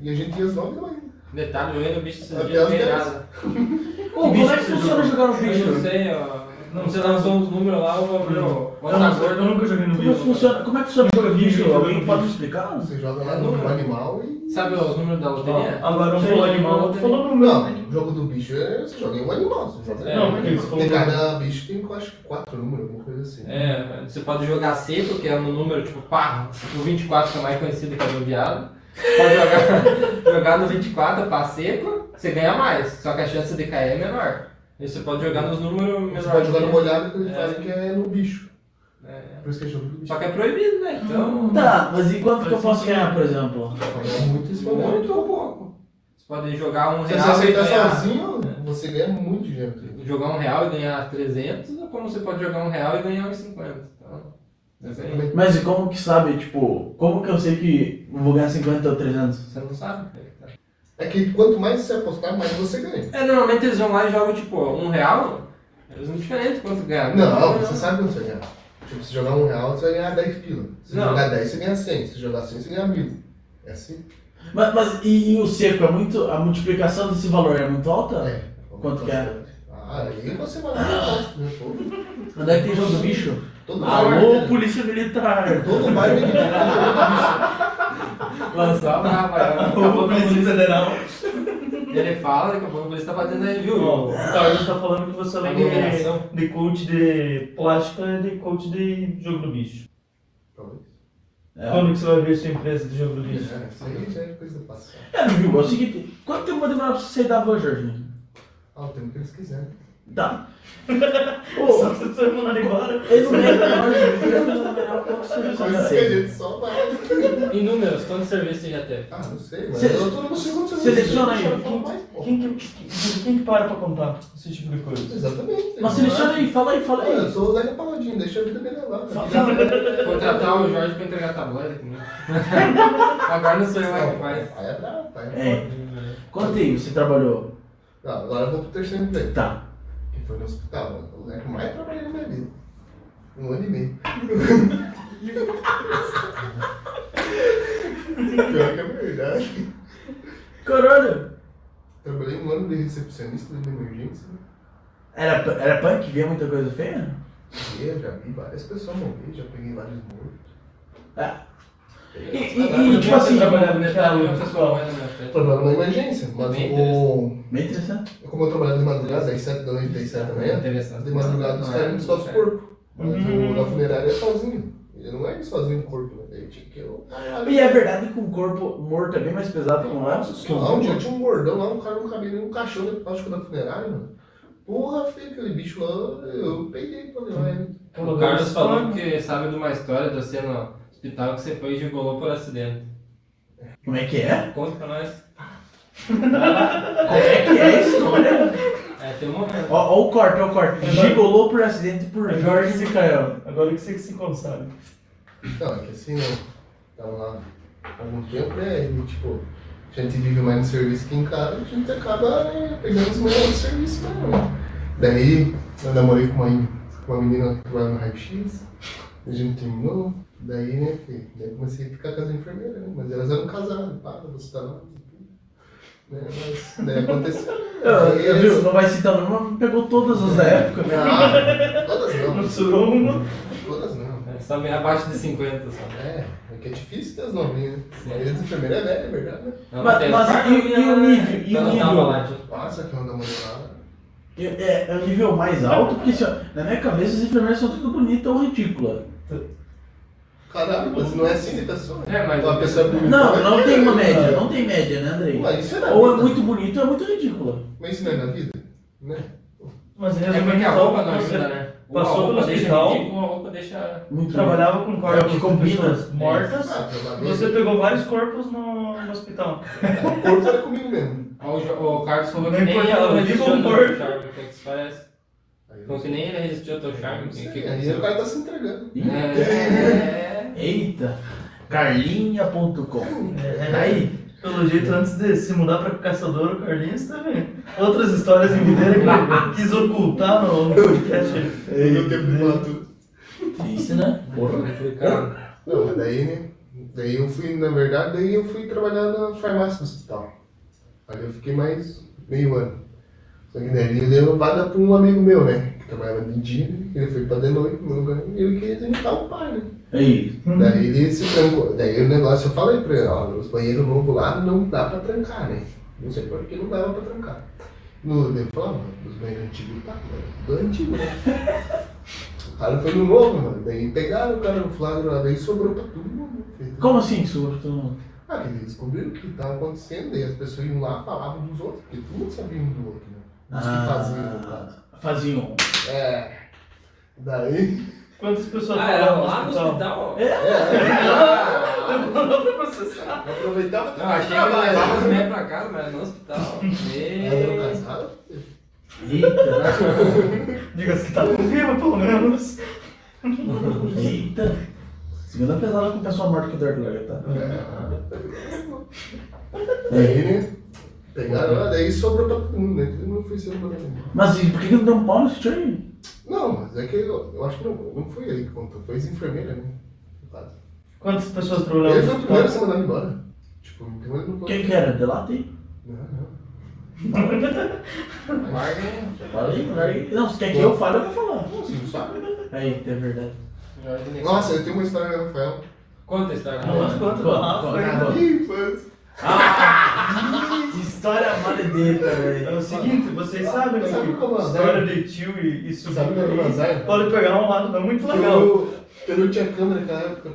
Speaker 3: E a gente ia às nove da manhã.
Speaker 4: Detalhe, eu ia no bicho esses dias, não tem nada. [laughs]
Speaker 1: Ô, como é que funciona jogar no
Speaker 4: Eu não
Speaker 1: bicho?
Speaker 4: sei, ó. Não, você lançou uns números lá, o
Speaker 2: Eu,
Speaker 4: o
Speaker 2: não-
Speaker 4: Antagor.
Speaker 2: eu nunca joguei no
Speaker 1: Como
Speaker 2: bicho.
Speaker 1: funciona, como é que funciona
Speaker 2: vi
Speaker 1: bicho? Alguém pode
Speaker 2: bicho.
Speaker 1: explicar?
Speaker 3: Você joga lá no animal e.
Speaker 4: Sabe os números da loteria?
Speaker 2: Agora não
Speaker 4: Sim,
Speaker 2: falou animal,
Speaker 4: tem-
Speaker 2: falou no meu.
Speaker 3: Não, o jogo do bicho é. Você joga em um animal. Você joga
Speaker 4: É,
Speaker 2: Não,
Speaker 3: um
Speaker 2: falou
Speaker 3: Porque
Speaker 2: no
Speaker 3: cada bicho tem, acho que quatro números, alguma coisa assim.
Speaker 4: É, você pode jogar seco, que é no número tipo pá, o 24 que é mais conhecido que é do viado. Pode jogar, [laughs] jogar no 24 pá seco, você ganha mais, só que a chance de cair é menor. E você pode jogar nos números menores.
Speaker 3: Você pode jogar no molhado que eles
Speaker 4: É.
Speaker 3: fazem que é no bicho.
Speaker 4: É.
Speaker 3: Por isso que é jogo do bicho.
Speaker 4: Só que é proibido, né? Então.
Speaker 1: Tá, mas e quanto que eu posso ganhar, por exemplo?
Speaker 3: Muito isso, mas
Speaker 4: Muito ou pouco. Você pode jogar um
Speaker 3: Se
Speaker 4: real
Speaker 3: você
Speaker 4: e
Speaker 3: aceitar
Speaker 4: ganhar.
Speaker 3: sozinho, você ganha muito dinheiro.
Speaker 4: Jogar um real e ganhar 300, ou como você pode jogar um real e ganhar uns 50. Então.
Speaker 1: Mas e como que sabe, tipo, como que eu sei que eu vou ganhar 50 ou 300?
Speaker 4: você não sabe.
Speaker 3: É que quanto mais você apostar, mais você ganha.
Speaker 4: É, normalmente eles vão lá e jogam tipo um real, eles não diferente quanto ganhar.
Speaker 3: Não, você sabe quanto você vai ganhar. Tipo, se jogar um real, você vai ganhar 10 pila. Se
Speaker 4: Não.
Speaker 3: jogar 10, você ganha 100. Se jogar 100, você ganha 1000. É assim?
Speaker 1: Mas, mas e, e o seco é muito. A multiplicação desse valor é muito alta?
Speaker 3: É.
Speaker 1: Quanto que é?
Speaker 3: Ah, aí você vai lá? Pô,
Speaker 1: Onde é que tem jogo do bicho?
Speaker 3: Todo
Speaker 1: Alô,
Speaker 3: bairro,
Speaker 1: polícia militar!
Speaker 3: todo bairro tem que ter jogo do
Speaker 4: Lançar pra Rafael. Daqui a
Speaker 2: Ô,
Speaker 4: pouco a
Speaker 2: Polícia Federal.
Speaker 4: Ele fala, daqui a pouco a polícia tá batendo aí, viu?
Speaker 2: Ó, o Carlos tá falando que você além de, de coach de plástica é de coach de jogo do bicho.
Speaker 3: bicho.
Speaker 1: É,
Speaker 2: Quando que você vai ver sua empresa de jogo do bicho?
Speaker 3: É, isso aí já é coisa do passado.
Speaker 1: é viu? É o seguinte: quanto tempo vai demorar pra você sair da van, Jorginho?
Speaker 3: Ah, o tempo que eles quiserem.
Speaker 1: Tá. [laughs]
Speaker 2: Só
Speaker 1: Ô,
Speaker 2: você foi mandado embora.
Speaker 1: ele não é é serviço
Speaker 3: que a só vai.
Speaker 4: Em números, quantos serviços você já teve?
Speaker 3: Ah, não sei, mas eu tô no segundo semestre.
Speaker 1: seleciona aí, quem-
Speaker 3: pô.
Speaker 2: Quem que, quem, quem que para pra contar esse tipo de coisa?
Speaker 3: Exatamente.
Speaker 1: Mas seleciona aí, fala aí, fala
Speaker 3: Olha, eu
Speaker 1: aí.
Speaker 3: sou o Zé Paladinho, deixa a vida me levar.
Speaker 4: Contratar o Jorge pra entregar tabuleta comigo. [laughs] Agora não sou eu mais que faz.
Speaker 3: Aí é bravo, pai.
Speaker 1: É. Quanto aí você trabalhou?
Speaker 3: Ah, agora eu vou pro terceiro emprego.
Speaker 1: Tá.
Speaker 3: Foi no hospital. O lugar que eu mais trabalhei na minha vida. Um ano e meio. Pior que é verdade.
Speaker 1: Caralho!
Speaker 3: Trabalhei um ano de recepcionista de emergência.
Speaker 1: Era, era punk? Via muita coisa feia?
Speaker 3: Eu já vi várias pessoas morrer, já peguei vários mortos.
Speaker 1: É. E,
Speaker 3: E,
Speaker 1: e, e tipo assim,
Speaker 4: trabalhava no
Speaker 2: cara,
Speaker 4: metal,
Speaker 2: o
Speaker 4: você
Speaker 2: pessoal-
Speaker 4: foi na frente.
Speaker 3: Trabalhava numa emergência, mas
Speaker 4: Bem
Speaker 3: o...
Speaker 1: bem interessante.
Speaker 3: como eu trabalhava de madrugada, das 7 da noite, das 7 da manhã, de madrugada os
Speaker 4: Não
Speaker 3: caras
Speaker 4: é?
Speaker 3: iam só os corpos. Mas
Speaker 2: Uhum.
Speaker 3: o da funerária é sozinho. Ele não é sozinho no corpo, né? Daí tinha que eu.
Speaker 1: E é verdade que um corpo morto é bem mais pesado que um lápis?
Speaker 3: Nossa, lá um dia tinha um gordão lá, um cara no cabelo, um caixão de plástico da funerária, mano. Porra, feio, aquele bicho lá, eu peguei pra levar ele.
Speaker 4: O Carlos falou que sabe de uma história você no hospital que você foi e gigolou por acidente.
Speaker 1: Como é que é?
Speaker 4: Conta pra nós.
Speaker 1: Como é que é a história?
Speaker 4: É, tem um momento.
Speaker 1: Ó, ó o corte, ó o corte. Gigolou por acidente por Jorge Micael.
Speaker 2: Agora que você que se consabe.
Speaker 3: Não, é que assim, né? Tava lá há algum tempo, né? E tipo, a gente vive mais no serviço que em casa, a gente acaba né, pegando os melhores serviços mesmo, né? Daí eu namorei com uma, com uma menina que trabalha no raio-x, a gente terminou, daí, né, filho, daí comecei a ficar com as enfermeiras, né? Mas elas eram casadas, pá, você tá lá, né? Mas daí aconteceu. [laughs]
Speaker 1: Eu, eu,
Speaker 3: eles-
Speaker 1: viu, não vai citar o nome, mas pegou todas as da época. né?
Speaker 3: Não, todas
Speaker 2: Não
Speaker 3: não,
Speaker 2: surou uma.
Speaker 3: todas não.
Speaker 4: É, só meio abaixo de 50 só.
Speaker 3: É, é que é difícil ter as novinhas, né? A maioria das enfermeiras é velha, é verdade, né?
Speaker 4: Não,
Speaker 1: Mas- mas
Speaker 4: as
Speaker 1: e- e o nível? E o nível?
Speaker 4: tipo,
Speaker 3: Passa que ela namorou lá.
Speaker 1: É, é o nível mais alto, porque assim, ó, na minha cabeça as enfermeiras são tudo bonitas ou ridículas.
Speaker 3: Caralho, mas não é assim que tá só.
Speaker 4: É, mas-
Speaker 3: Uma pessoa bonita.
Speaker 1: Não,
Speaker 3: é
Speaker 1: não tem uma média, não tem média, né, Andrei?
Speaker 3: Mas isso é na
Speaker 1: Ou é muito bonito ou é muito ridícula.
Speaker 3: Mas isso não é na vida? Né?
Speaker 2: Mas
Speaker 4: É
Speaker 2: resumindo,
Speaker 4: porque a
Speaker 2: então,
Speaker 4: roupa não ajuda, né?
Speaker 2: passou pelo
Speaker 4: deixa
Speaker 2: hospital.
Speaker 4: ridículo, deixa...
Speaker 2: Trabalhava com corpos
Speaker 1: É combina.
Speaker 2: pessoas mortas.
Speaker 3: Ah.
Speaker 2: Você pegou vários corpos no, no hospital.
Speaker 3: O corpo era comigo mesmo.
Speaker 4: Ó, O, o Carlos falou que nem
Speaker 2: vivo
Speaker 4: resistiu ao teu
Speaker 2: morto.
Speaker 4: charme. O que isso parece? Falou que nem ele resistiu ao teu charme.
Speaker 3: Aí o cara tá se entregando.
Speaker 4: É... [laughs]
Speaker 1: Eita, carlinha.com.
Speaker 2: É.
Speaker 1: Tá aí.
Speaker 2: Pelo jeito, antes de se mudar pra Caçador, o Carlinhos também. Outras histórias em videira que ele quis ocultar no, no podcast.
Speaker 3: Não deu tempo de falar tudo.
Speaker 1: Isso, né? Porra.
Speaker 4: Complicado.
Speaker 3: Não, mas daí, né? Daí eu fui, na verdade, daí eu fui trabalhar na farmácia do hospital. Aí eu fiquei mais meio ano. Só que daí ele deu vaga pra um amigo meu, né? Que trabalhava de dia, ele foi pra de noite, no lugar, e ele queria imitar o pai, né?
Speaker 1: Aí,
Speaker 3: Daí ele se trancou. Daí o negócio, eu falei pra ele, ó, nos banheiros novos lá não dá pra trancar, né? Não sei por que não dava pra trancar. No, ele falou, ah, nos banheiros antigos tá, mano. Do antigo, né? O cara foi no novo, mano. Daí pegaram o cara no flagra lá, daí sobrou pra todo mundo. filho.
Speaker 1: como assim, senhor? Tu não-
Speaker 3: Ah, que eles descobriram o que tava acontecendo, daí as pessoas iam lá e falavam dos outros, porque todo mundo sabia um do outro, né? Os que faziam, no caso.
Speaker 1: Faziam.
Speaker 3: É. Daí.
Speaker 2: Quantas pessoas
Speaker 4: Ah, era lá no hospital?
Speaker 1: É,
Speaker 2: pra [laughs] processar.
Speaker 3: Aproveitava
Speaker 4: Não, achei que levava os médicos pra casa, mas era no hospital. [laughs] Meu...
Speaker 3: casadas?
Speaker 1: Eita, [laughs]
Speaker 2: Diga-se que estavam viva, pelo menos.
Speaker 1: eita. Segunda pesada com pessoa morta que o Dark Lager, tá?
Speaker 3: Daí, né? Pegaram lá, daí sobrou pra todo mundo, né? Todo mundo foi sendo mandado embora.
Speaker 1: Mas e por que que não deu um pau nesse aí?
Speaker 3: Não, mas é que eu, eu acho que não, não foi ele que contou, foi as enfermeiras, né? No caso.
Speaker 2: Quantas pessoas trabalhavam
Speaker 3: Ele foi o primeiro a ser mandado embora. Tipo, não pode.
Speaker 1: Quem que era? Delate?
Speaker 3: Não, não.
Speaker 4: Larga, hein?
Speaker 1: Falei, larguei. Não, se quer que eu fale, eu vou falar.
Speaker 3: Não, você não sabe.
Speaker 1: Aí, é verdade.
Speaker 3: Nossa, eu tenho uma história do Rafael.
Speaker 4: Conta a história.
Speaker 2: Não, mas conta do Rafa aí.
Speaker 3: Ih, infância.
Speaker 1: Ah, história maledeta,
Speaker 2: É
Speaker 1: velho.
Speaker 2: o seguinte, vocês sabem né,
Speaker 3: Sabe
Speaker 2: que
Speaker 3: como azar?
Speaker 2: história de tio e, e
Speaker 3: Sabe
Speaker 2: sobrinho aí
Speaker 3: azar?
Speaker 2: pode pegar um lado não muito legal.
Speaker 3: Eu, eu não tinha câmera naquela época.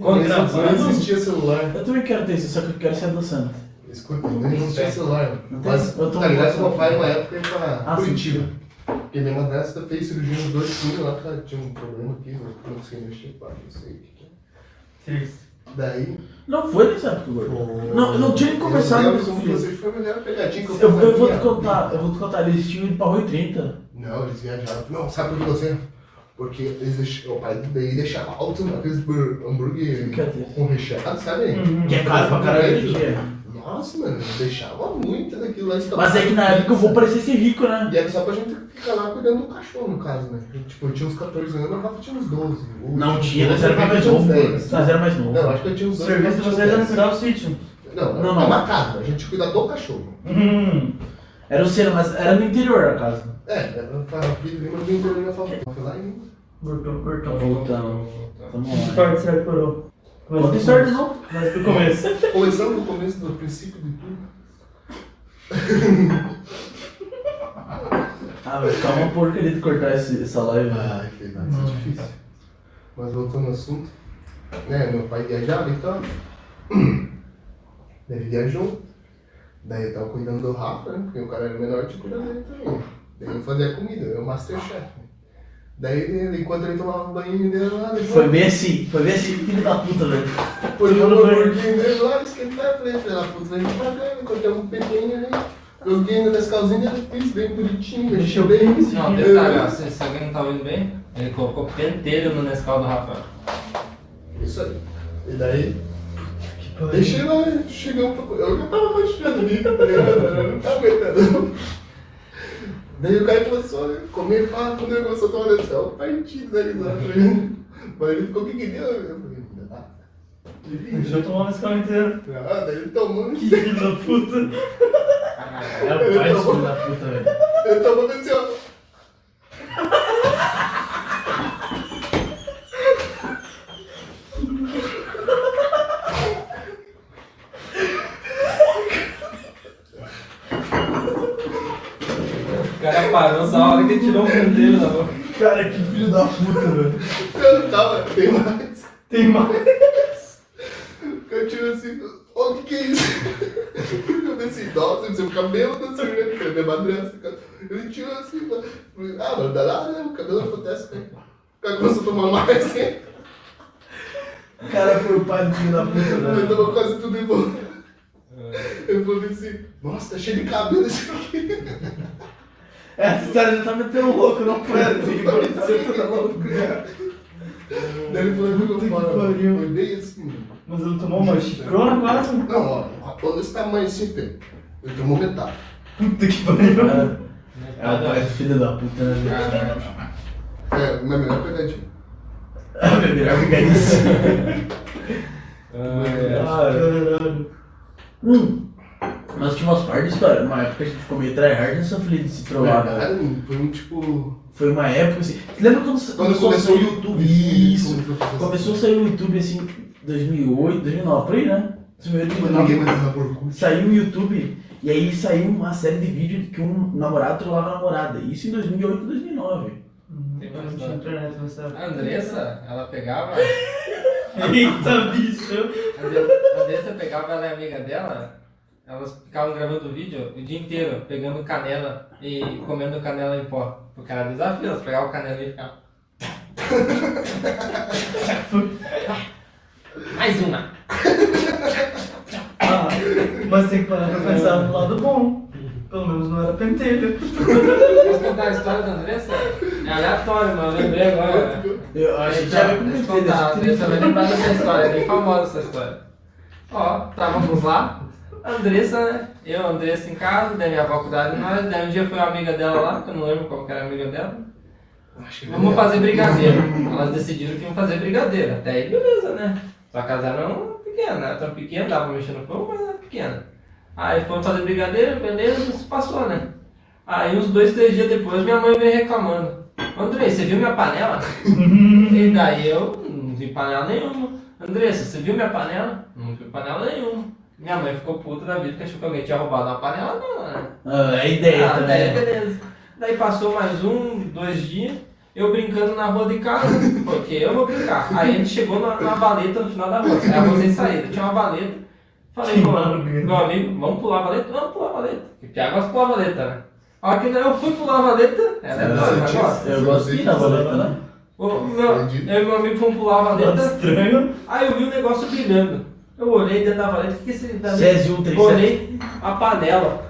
Speaker 4: Conta
Speaker 3: Não existia celular.
Speaker 1: Eu também quero ter isso, só que eu quero ser adoçante.
Speaker 3: Escuta, não existia celular.
Speaker 1: Não tem?
Speaker 3: Mas,
Speaker 1: Eu tô
Speaker 3: tá ligado? Meu pai, uma época, ia pra
Speaker 1: Ah, sim.
Speaker 3: Curitiba. Porque minha madrasta fez cirurgia nos dois filhos lá, que ela tinha um problema aqui, eu não conseguia mexer, pá, não sei o que que é.
Speaker 2: Triste.
Speaker 3: Daí.
Speaker 1: Não foi nessa época, gordo. Não, eu não tinha nem conversado
Speaker 3: Eu
Speaker 1: com
Speaker 3: lembro
Speaker 1: esse
Speaker 3: como
Speaker 1: filho.
Speaker 3: vocês foi a melhor pegadinha que eu
Speaker 1: Eu, eu vou te contar, eu vou te contar, eles tinham ido pra Rui 30.
Speaker 3: Não, eles viajaram. Não, sabe por que você? Porque eles deixam, o pai daí deixava alto aqueles bur- hambúrguer com recheado, sabe?
Speaker 2: Uhum.
Speaker 1: Que é caro pra caralho.
Speaker 3: Nossa, mano, deixava muito daquilo lá.
Speaker 1: Mas é que na época eu vou parecer ser rico, né?
Speaker 3: E era só pra gente ficar lá cuidando do cachorro, no caso, né? Tipo, eu tinha uns 14 anos, o Rafa tinha uns 12. O-
Speaker 1: Não
Speaker 3: o-
Speaker 1: tinha,
Speaker 3: o
Speaker 1: nós era mais novo,
Speaker 3: 10.
Speaker 1: nós era mais novo.
Speaker 3: Não, acho que eu tinha uns
Speaker 2: O
Speaker 3: 12.
Speaker 2: serviço de vocês era cuidar do sítio.
Speaker 3: 10. Não,
Speaker 1: Não,
Speaker 3: não,
Speaker 1: não.
Speaker 3: é uma casa, a gente cuida do cachorro.
Speaker 2: Hum.
Speaker 1: Era o Senna, mas era no interior a casa.
Speaker 3: É, era farrapilha, lembra do interior da favela. Foi lá em.
Speaker 2: Cortou, cortou.
Speaker 1: Voltamos. Vamos
Speaker 2: Que
Speaker 1: lá.
Speaker 2: parte você reparou?
Speaker 1: Conta a história de novo.
Speaker 2: Mas do começo.
Speaker 3: Começando do começo do princípio de tudo. [laughs]
Speaker 1: Ah, vai ficar uma porcaria de cortar esse, essa live.
Speaker 3: Ai, que vai ser difícil. Mas voltando ao assunto, né, meu pai viajava e tal. Daí ele viajou. Daí eu tava cuidando do Rafa, né? Porque o cara era menor, que cuidar dele também. Daí eu fazia comida, eu era o Masterchef. Né? Daí ele, enquanto ele tomava um banho dele lá, deixou.
Speaker 1: Foi bem assim, foi bem assim, filho da puta, velho.
Speaker 3: Pôs o hambúrguer dele lá, esquentar, eu falei, filho da puta, vai devagar, cortei um pepinho ali. Joguei no Nescauzinho ele fez bem bonitinho, mexeu bem.
Speaker 4: Não, detalhe, ó, se, se alguém não tá ouvindo bem, ele colocou pentelho no Nescau do Rafael.
Speaker 3: Isso aí. E daí, deixei lá, chegamos pra... Eu já tava machucando ali, tá ligado? Eu não tava aguentando. Daí o cara começou a comer, pá, quando ele começou a tomar Nescau, partido da risada? [laughs] Mas ele ficou, o que que deu? Eu falei, ainda.
Speaker 2: Deixa eu tomar uma escola inteira.
Speaker 3: Ah, daí ele tomou,
Speaker 2: Que filho da puta.
Speaker 1: É o pai do filho da puta, velho.
Speaker 3: ele tomou assim, ó.
Speaker 4: O cara parou só a hora que ele tirou o pentelho da boca.
Speaker 1: Cara, que filho da puta, velho.
Speaker 3: Eu não tava, tem mais.
Speaker 2: Tem mais.
Speaker 3: Eu tiro assim, o que que é isso? [laughs] Eu pensei, nossa, isso é o cabelo da senhora, que é minha madrasta. Ele tirou assim, falei, ah, mas dá nada, né? O cabelo acontece, né? O cara começou a tomar mais, assim,
Speaker 1: O cara foi o pai do filho da puta,
Speaker 3: ele
Speaker 1: velho.
Speaker 3: tomou quase tudo embora. Ele falou assim, nossa, tá cheio de cabelo isso aqui. [laughs]
Speaker 1: Essa história já tá metendo louco, não foi assim [laughs] aconteceu, tá louco. [laughs]
Speaker 3: Daí ele falou,
Speaker 2: Puta que pariu.
Speaker 3: foi bem assim.
Speaker 2: Mas ele tomou uma chicrona quase.
Speaker 3: Não, ó, um rapão desse tamanho assim, tem. Ele tomou metade.
Speaker 2: Puta que pariu.
Speaker 1: Cara, É o pai do filho da puta, né, velho?
Speaker 3: É, minha melhor pegadinha. [laughs]
Speaker 1: Ah, meu melhor.
Speaker 4: Ai,
Speaker 1: Ah,
Speaker 2: Caralho.
Speaker 1: Hum. Mas Nós tínhamos umas partes de história. Uma época a gente ficou meio tryhard nessa filha de se trollar, né?
Speaker 3: Verdade, foi um tipo.
Speaker 1: Foi uma época assim. Você lembra quando,
Speaker 3: Quando começou o YouTube.
Speaker 1: Isso.
Speaker 3: assim, começou a
Speaker 1: Começou a sair o YouTube assim, 2008, 2009, por aí, né? 2008,
Speaker 3: Quando ninguém
Speaker 1: 2009.
Speaker 3: mais usava Orkut.
Speaker 1: Saiu o YouTube e aí saiu uma série de vídeos que um namorado trollava a namorada. Isso em 2008, 2009.
Speaker 4: Tem
Speaker 2: internet nessa.
Speaker 4: A Andressa, ela pegava. [laughs]
Speaker 2: Eita, bicho!
Speaker 4: A Andressa pegava, ela é amiga dela. Elas ficavam gravando vídeo o dia inteiro, pegando canela e comendo canela em pó. O cara desafio, elas pegavam canela e ficavam. [laughs] Mais uma!
Speaker 2: Ah, mas tem que parar pra pensar no lado bom. Pelo menos não era pentelho.
Speaker 4: Posso contar a história da Andressa? É aleatório, mas eu lembrei agora.
Speaker 1: Eu acho que já vai
Speaker 4: Deixa eu
Speaker 1: cometer
Speaker 4: contar, a
Speaker 1: desse
Speaker 4: Andressa vai lembrar dessa história, é bem famosa essa história. Ó, estávamos lá, a Andressa, né? Eu, Andressa em casa, daí minha avó cuidava de nós, daí um dia foi uma amiga dela lá, que eu não lembro qual que era a amiga dela.
Speaker 3: Que
Speaker 4: Vamos fazer brigadeiro. [laughs] Elas decidiram que iam fazer brigadeiro. Até aí, beleza, né? Sua casa era pequena, era tão pequena, dava pra mexer no fogo, mas era pequena. Aí foram fazer brigadeiro, beleza, isso passou, né? Aí uns dois, três dias depois, minha mãe veio reclamando. André, você viu minha panela? [laughs] e daí eu não vi panela nenhuma. Andressa, você viu minha panela? Não vi panela nenhuma. Minha mãe ficou puta da vida porque achou que alguém tinha roubado a panela dela, né?
Speaker 1: Ah, é ideia
Speaker 4: Ah, daí
Speaker 1: também.
Speaker 4: beleza. Daí passou mais um, dois dias, eu brincando na rua de casa, porque eu vou brincar. Aí a gente chegou na, na valeta no final da rua, era a rua sem saída, tinha uma valeta. Falei,
Speaker 2: Que
Speaker 4: mano, meu amigo, vamos pular a valeta? Vamos pular a valeta. Porque Thiago gosta de pular a valeta, né? A hora que eu fui pular a valeta, ela é
Speaker 1: Ah,
Speaker 4: doida, gosta.
Speaker 1: Eu gosto de valeta, né?
Speaker 4: O meu, eu e meu amigo fomos pular a valeta,
Speaker 2: estranho.
Speaker 4: aí eu vi um negócio brilhando. Eu olhei dentro da valeta, o que que é esse...
Speaker 1: Césio 137.
Speaker 4: Olhei a panela.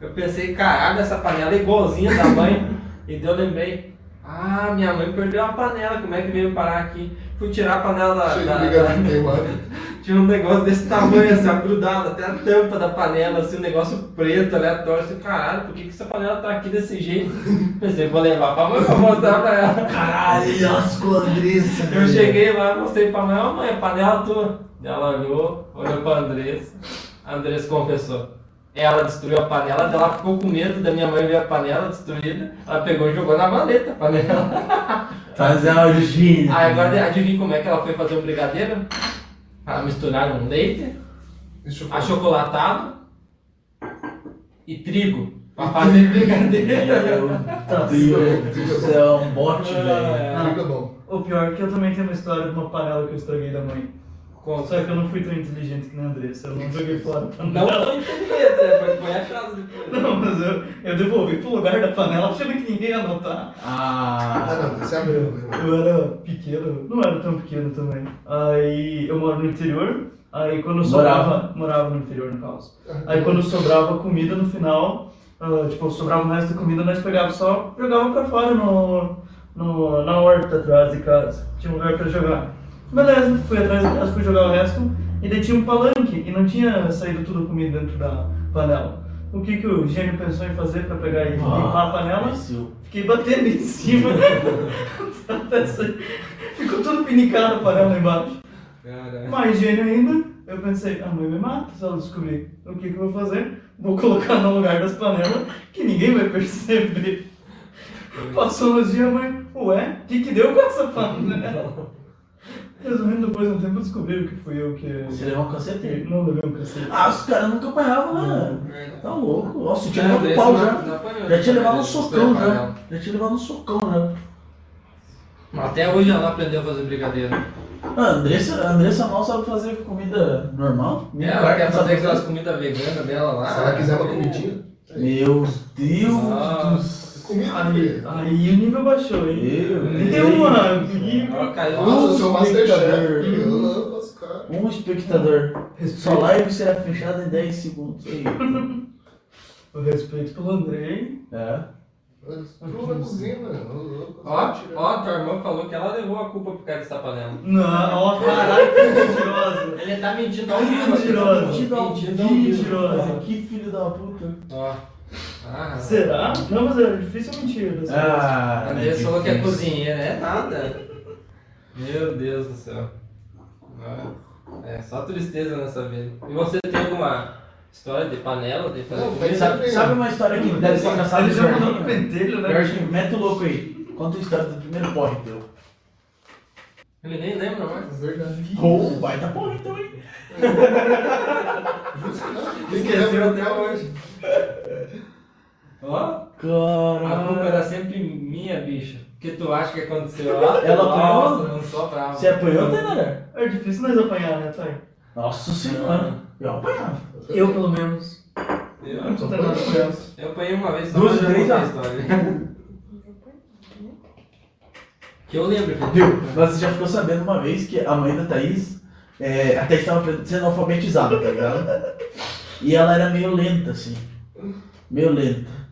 Speaker 4: Eu pensei, caralho, essa panela é igualzinha da mãe. [laughs] e daí eu lembrei, ah, minha mãe perdeu a panela, como é que veio parar aqui? Fui tirar a panela da.
Speaker 3: Chega
Speaker 4: da-
Speaker 3: queimado. [laughs]
Speaker 4: tinha um negócio desse tamanho, assim, ó, grudado, até a tampa da panela, assim, um negócio preto, aleatório, assim, caralho, por que, que essa panela tá aqui desse jeito? [laughs] Pensei, vou levar pra mãe pra mostrar pra ela.
Speaker 1: Caralho, nossa, com a Andressa.
Speaker 4: Eu
Speaker 1: velho.
Speaker 4: cheguei lá, mostrei pra mãe, ó mãe, a panela tua. Ela olhou, olhou pra Andressa. A Andressa confessou. Ela destruiu a panela, ela ficou com medo da minha mãe ver a panela destruída. Ela pegou e jogou na valeta a panela. [laughs]
Speaker 1: Fazer a origem.
Speaker 4: Aí agora adivinha como é que ela foi fazer um brigadeiro? Ela misturaram um leite, achocolatado e trigo pra fazer brigadeiro.
Speaker 1: Meu Deus do céu, um bote, velho.
Speaker 4: É,
Speaker 3: bom.
Speaker 2: O pior é que eu também tenho uma história de uma panela que eu estraguei da mãe.
Speaker 4: Conta.
Speaker 2: Só que eu não fui tão inteligente que nem a Andressa. Eu não joguei fora a
Speaker 4: Não
Speaker 2: panela.
Speaker 4: tão inteligente, né? Foi, foi achado depois.
Speaker 2: Não, mas eu, eu devolvi pro lugar da panela achando que ninguém ia notar.
Speaker 3: Ah,
Speaker 1: Ah,
Speaker 3: não, você abriu. né?
Speaker 2: Eu era pequeno, não era tão pequeno também. Aí eu moro no interior, aí quando sobrava. Morava no interior no caso. Aí quando sobrava comida no final, ah, tipo, sobrava o resto da comida, nós pegava só, jogava pra fora no, no, na horta atrás de casa. Tinha um lugar pra jogar. Beleza, fui atrás da casa, fui jogar o resto, e daí tinha um palanque, e não tinha saído tudo a comida dentro da panela. O que, que o gênio pensou em fazer pra pegar e limpar a panela? Fiquei batendo em cima. [laughs] Ficou tudo pinicado a panela embaixo.
Speaker 4: Caralho.
Speaker 2: Mais gênio ainda, eu pensei, a mãe me mata se ela descobrir. O que, que eu vou fazer? Vou colocar no lugar das panelas que ninguém vai perceber. Passou uns dias, a mãe, ué, o que, que deu com essa [laughs] panela? Resumindo, depois de um tempo descobriram que fui eu que.
Speaker 1: Você levou um cacete?
Speaker 2: Não levei um cacete.
Speaker 1: Ah, os caras nunca apanhavam, né? Tá louco. Nossa, eu tinha levado um pau já.
Speaker 4: não apanhou,
Speaker 1: Já tinha levado um socão já. Já tinha levado um socão já.
Speaker 4: Até hoje ela aprendeu a fazer brigadeiro.
Speaker 1: Ah, a Andressa, a Andressa mal sabe fazer comida normal.
Speaker 4: É, ela quer fazer aquelas comidas veganas dela lá.
Speaker 3: Se ela quiser uma comidinha.
Speaker 1: Meu Deus do céu.
Speaker 3: Comida,
Speaker 2: Aí,
Speaker 3: filho.
Speaker 2: aí o nível baixou, hein? Amigo.
Speaker 4: Ela caiu.
Speaker 3: Nossa,
Speaker 1: Um
Speaker 3: Masterchef. Eu não posso ficar.
Speaker 1: Um espectador. Sua live será fechada em 10 segundos. Aí.
Speaker 2: O respeito pelo Andrei.
Speaker 1: É.
Speaker 3: Tu na cozinha, mano.
Speaker 4: Ó, ó, tua irmã falou que ela levou a culpa por causa dessa panela.
Speaker 2: Não, ó, caralho, que mentirosa.
Speaker 4: Ele tá mentindo ao vivo.
Speaker 2: Mentirosa. Mentirosa.
Speaker 1: Que filho da puta.
Speaker 4: Ó. Ah,
Speaker 2: Será? Não, mas é difícil mentir. vez.
Speaker 1: Ah,
Speaker 4: A Andressa falou que é cozinheira, é nada. Meu Deus do céu. É só tristeza nessa vida. E você tem alguma História de panela, de fazer
Speaker 3: Não,
Speaker 4: comida.
Speaker 1: Sabe, sabe uma história que deve ser engraçada
Speaker 2: Ele já mandou no
Speaker 1: Jorginho?
Speaker 2: pentelho, né?
Speaker 1: Jorginho, mete o louco aí. Conta a história do primeiro porre teu.
Speaker 4: Ele nem lembra mais.
Speaker 3: É verdade.
Speaker 1: Oh, baita porre então, hein? [laughs]
Speaker 3: Justo, não.
Speaker 4: Esqueceu até hoje. Ó, a culpa
Speaker 1: Caralho.
Speaker 4: era sempre minha, bicho. O que tu acha que aconteceu [laughs] lá?
Speaker 1: Ela
Speaker 4: Nossa,
Speaker 1: apanhou?
Speaker 4: não sou bravo.
Speaker 1: Você apanhou, Tainara?
Speaker 2: É difícil nós apanhar, né, Thay?
Speaker 1: Nossa senhora. Eu apanhava.
Speaker 2: Eu, pelo menos.
Speaker 4: Eu,
Speaker 2: Não ela.
Speaker 4: eu apanhei uma vez só,
Speaker 1: Duas três,
Speaker 4: a história. [laughs] Que eu lembro que
Speaker 1: Viu? Mas você já ficou sabendo uma vez que a mãe da Thaís, é, a Thaís estava sendo alfabetizada, tá ligado? [laughs] E ela era meio lenta, assim. Meio lenta.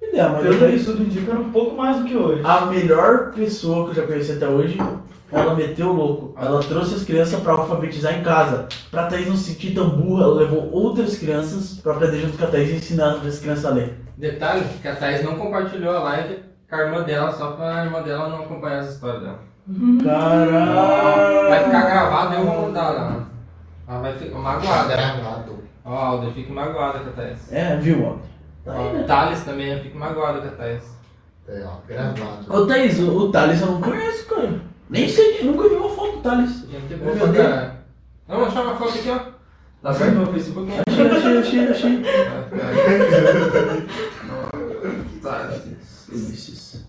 Speaker 1: E mãe da
Speaker 2: Pelo que tudo indica, era um pouco mais do que hoje.
Speaker 1: a melhor pessoa que eu já conheci até hoje, ela meteu o louco. Ela trouxe as crianças pra alfabetizar em casa. Pra Thaís não se sentir tão burra, ela levou outras crianças pra aprender junto com a Thaís e ensinar as crianças a ler.
Speaker 4: Detalhe, que a Thaís não compartilhou a live com a irmã dela, só pra irmã dela não acompanhar essa história dela.
Speaker 1: Caralho!
Speaker 4: Vai ficar gravado e eu vou mandar lá. Ela vai ficar magoada.
Speaker 3: Gravado.
Speaker 4: Ó, a Alda, eu fico magoada com a Thaís.
Speaker 1: É, viu, ó. Tá aí, né?
Speaker 4: o Thales também, eu fico magoada com a Thaís.
Speaker 3: É, ó, gravado.
Speaker 1: Ô Thaís, o, o Thales eu não conheço, cara. Nem sei, nunca vi uma foto do Thales.
Speaker 4: Gente pra
Speaker 1: Deus.
Speaker 4: caralho. Vamos achar uma foto aqui, ó. Tá certo no Facebook?
Speaker 1: Achei, achei, achei, achei.
Speaker 4: Tá.
Speaker 1: Delícias.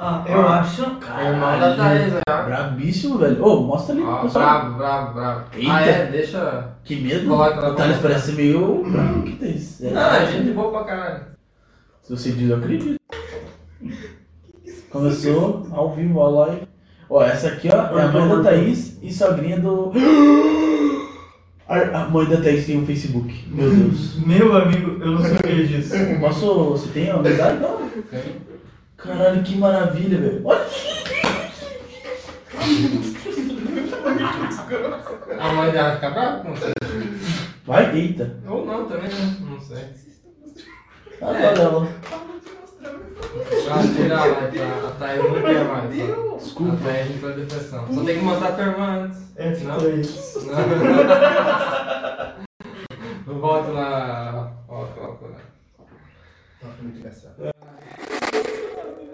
Speaker 2: Ah, eu acho.
Speaker 4: É irmão da Thaís, ó.
Speaker 1: Brabíssimo, velho. Ô, mostra ali,
Speaker 4: Ó,
Speaker 1: pessoal.
Speaker 4: bravo, bravo, bravo.
Speaker 1: Eita.
Speaker 4: Ah, é? Deixa.
Speaker 1: Que medo. O Thales parece meio bravo que Thaís. É,
Speaker 4: Não, é gente boa pra caralho.
Speaker 1: Se você diz, eu acredito. Começou ao vivo a live. Ó, essa aqui, ó, é a mãe da Thaís e sogrinha do. [gasps] A mãe da Thaís tem um Facebook. Meu Deus.
Speaker 2: Meu amigo, eu não sabia disso.
Speaker 1: Posso. Você tem amizade? Não. Caralho, que maravilha, velho. Olha.
Speaker 4: A mãe dela fica brava com você?
Speaker 1: Vai, eita.
Speaker 4: Ou não também, né? Não sei.
Speaker 1: Ah, tá dela.
Speaker 4: Ah, tira a live, tá? A Thaís não quer mais.
Speaker 1: Desculpa.
Speaker 4: A Thaís entrou em depressão. Só tem que mostrar a tua irmã antes.
Speaker 2: É,
Speaker 4: Não?
Speaker 2: foi isso.
Speaker 4: Não, não volta lá. Ó, coloca lá.
Speaker 3: Tá muito engraçado.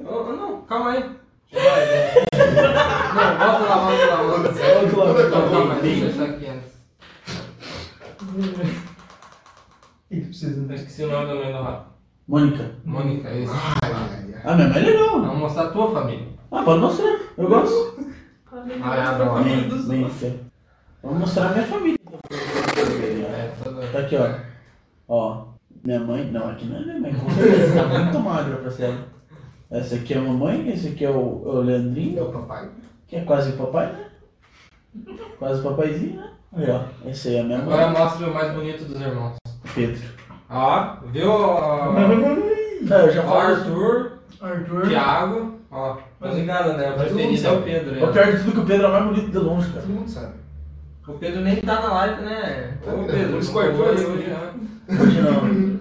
Speaker 4: Oh, oh, não, calma aí. Deixa eu ver. Não, volta lá, volta lá, volta lá.
Speaker 1: Volta lá, volta lá.
Speaker 4: Não, calma deixa eu achar aqui antes.
Speaker 2: O que que precisa?
Speaker 4: Eu esqueci o nome da mãe do Rafa.
Speaker 1: Mônica.
Speaker 4: Mônica, é isso.
Speaker 1: Ah, minha mãe é legal.
Speaker 4: Vamos mostrar a tua família.
Speaker 1: Ah, pode mostrar. Eu gosto.
Speaker 4: Ah, é a.
Speaker 1: Vamos mostrar a minha família.
Speaker 4: É,
Speaker 1: Tá aqui, ó. Ó, minha mãe. Não, aqui não é minha mãe. Tá muito magra pra ser ela. Essa aqui é a mamãe, esse aqui é o, é o
Speaker 3: É
Speaker 1: Leandrinho,
Speaker 3: o papai?
Speaker 1: Que é quase o papai, né? Quase o papaizinho, né? Aí, ó. Esse aí é a minha
Speaker 4: Agora
Speaker 1: mãe,
Speaker 4: mostra o mais bonito dos irmãos.
Speaker 1: Pedro.
Speaker 4: Ó, viu? [laughs]
Speaker 1: Não, eu já
Speaker 4: ó,
Speaker 1: falo.
Speaker 4: Arthur,
Speaker 2: Arthur.
Speaker 4: Thiago. Ó, tá ligado, né? O
Speaker 3: Mas todo mundo
Speaker 4: preferido é o
Speaker 3: sabe.
Speaker 4: Pedro.
Speaker 1: O
Speaker 4: né?
Speaker 1: pior de tudo é que o Pedro é o mais bonito de longe, cara.
Speaker 3: Todo mundo sabe.
Speaker 4: O Pedro nem tá na live, né? Ô,
Speaker 3: É,
Speaker 4: Pedro,
Speaker 3: por isso
Speaker 4: não
Speaker 3: que o
Speaker 4: colou
Speaker 3: Arthur-
Speaker 4: aí hoje, né?
Speaker 1: Hoje não.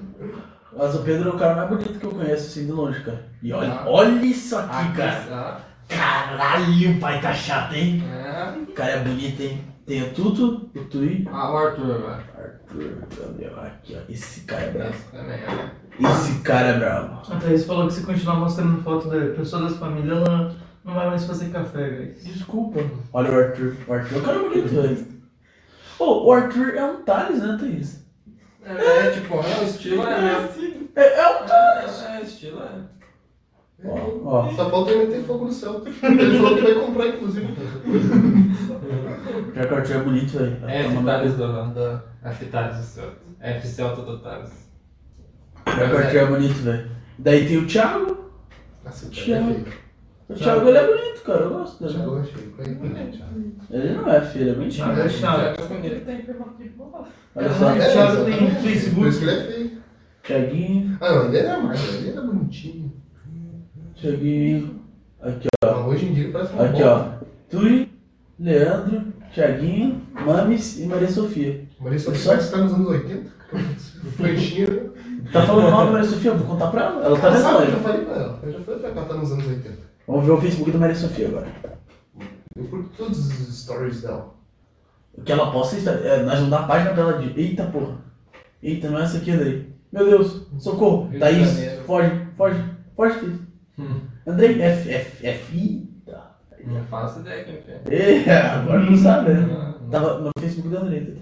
Speaker 1: Mas o Pedro é o cara mais bonito que eu conheço, assim, de longe, cara. E olha,
Speaker 4: Ah.
Speaker 1: olha isso aqui,
Speaker 4: Aqui,
Speaker 1: cara. Caralho, o pai tá chato, hein?
Speaker 4: É.
Speaker 1: O cara é bonito, hein? Tem o Tuto, o Tui,
Speaker 4: Ah, o Arthur agora.
Speaker 1: Arthur, Gabriel, aqui, ó. Esse cara é bravo.
Speaker 4: Esse também, ó.
Speaker 1: Esse cara é bravo.
Speaker 2: A Thaís falou que se continuar mostrando foto da pessoa das famílias, ela não vai mais fazer café, guys.
Speaker 1: Desculpa. Olha o Arthur. O Arthur é um cara bonito, velho. Ô, o Arthur é um Thales, né, Thaís?
Speaker 4: É, é, tipo, é o estilo é mesmo.
Speaker 1: É, é um Thales.
Speaker 4: É, é, estilo é.
Speaker 1: Ó, ó.
Speaker 3: Só falta ele meter fogo no céu. Ele falou que vai comprar, inclusive.
Speaker 1: Já que o é bonito, velho.
Speaker 4: É,
Speaker 1: Tá
Speaker 4: F-Tales do. do F-Tales do seu. F Celta do Tales.
Speaker 1: Já que o Arthur é bonito, velho. Daí tem o Thiago.
Speaker 3: Nossa, o
Speaker 1: Thiago.
Speaker 3: Thiago é feio.
Speaker 1: O Thiago, ele é bonito, cara. Eu gosto
Speaker 3: O
Speaker 1: dele.
Speaker 3: Thiago é feio. Vai, vai, Thiago.
Speaker 1: Ele não é feio, ele é bem
Speaker 2: Thiago
Speaker 1: chato.
Speaker 2: é chato.
Speaker 1: Olha só.
Speaker 2: É, Thiago tem. Facebook.
Speaker 3: Por isso que ele é feio.
Speaker 1: Thiaguinho,
Speaker 3: Ah, não, ele era mais, ele era bonitinho.
Speaker 1: Thiaguinho. Aqui,
Speaker 3: Mas hoje em dia parece um
Speaker 1: ó. Aqui, ó. Tui, Leandro, Thiaguinho, Mames e Maria Sofia.
Speaker 3: Mas isso
Speaker 1: Só-
Speaker 3: parece que tá nos anos 80. Flechinha.
Speaker 1: Tá falando mal da Maria Sofia? Eu vou contar pra ela. Ela tá
Speaker 3: Ela
Speaker 1: nessa
Speaker 3: sabe, eu já falei pra ela. Eu já falei pra ela que ela tá nos anos 80.
Speaker 1: Vamos ver o Facebook da Maria Sofia agora.
Speaker 3: Eu curto todos os stories dela.
Speaker 1: Que ela posta história. é, Nós vamos dar a página pra ela de. Eita porra. Eita, não é essa aqui, Andrei. Meu Deus, socorro.
Speaker 4: Rio
Speaker 1: Thaís, foge, foge, foge, Thaís.
Speaker 4: Hum. [laughs]
Speaker 1: Andrei, F, F, F, eita.
Speaker 4: Não faço ideia quem que é.
Speaker 1: É, agora não sabe, né?
Speaker 4: Não, não.
Speaker 1: Tava no Facebook do Andrei. tá?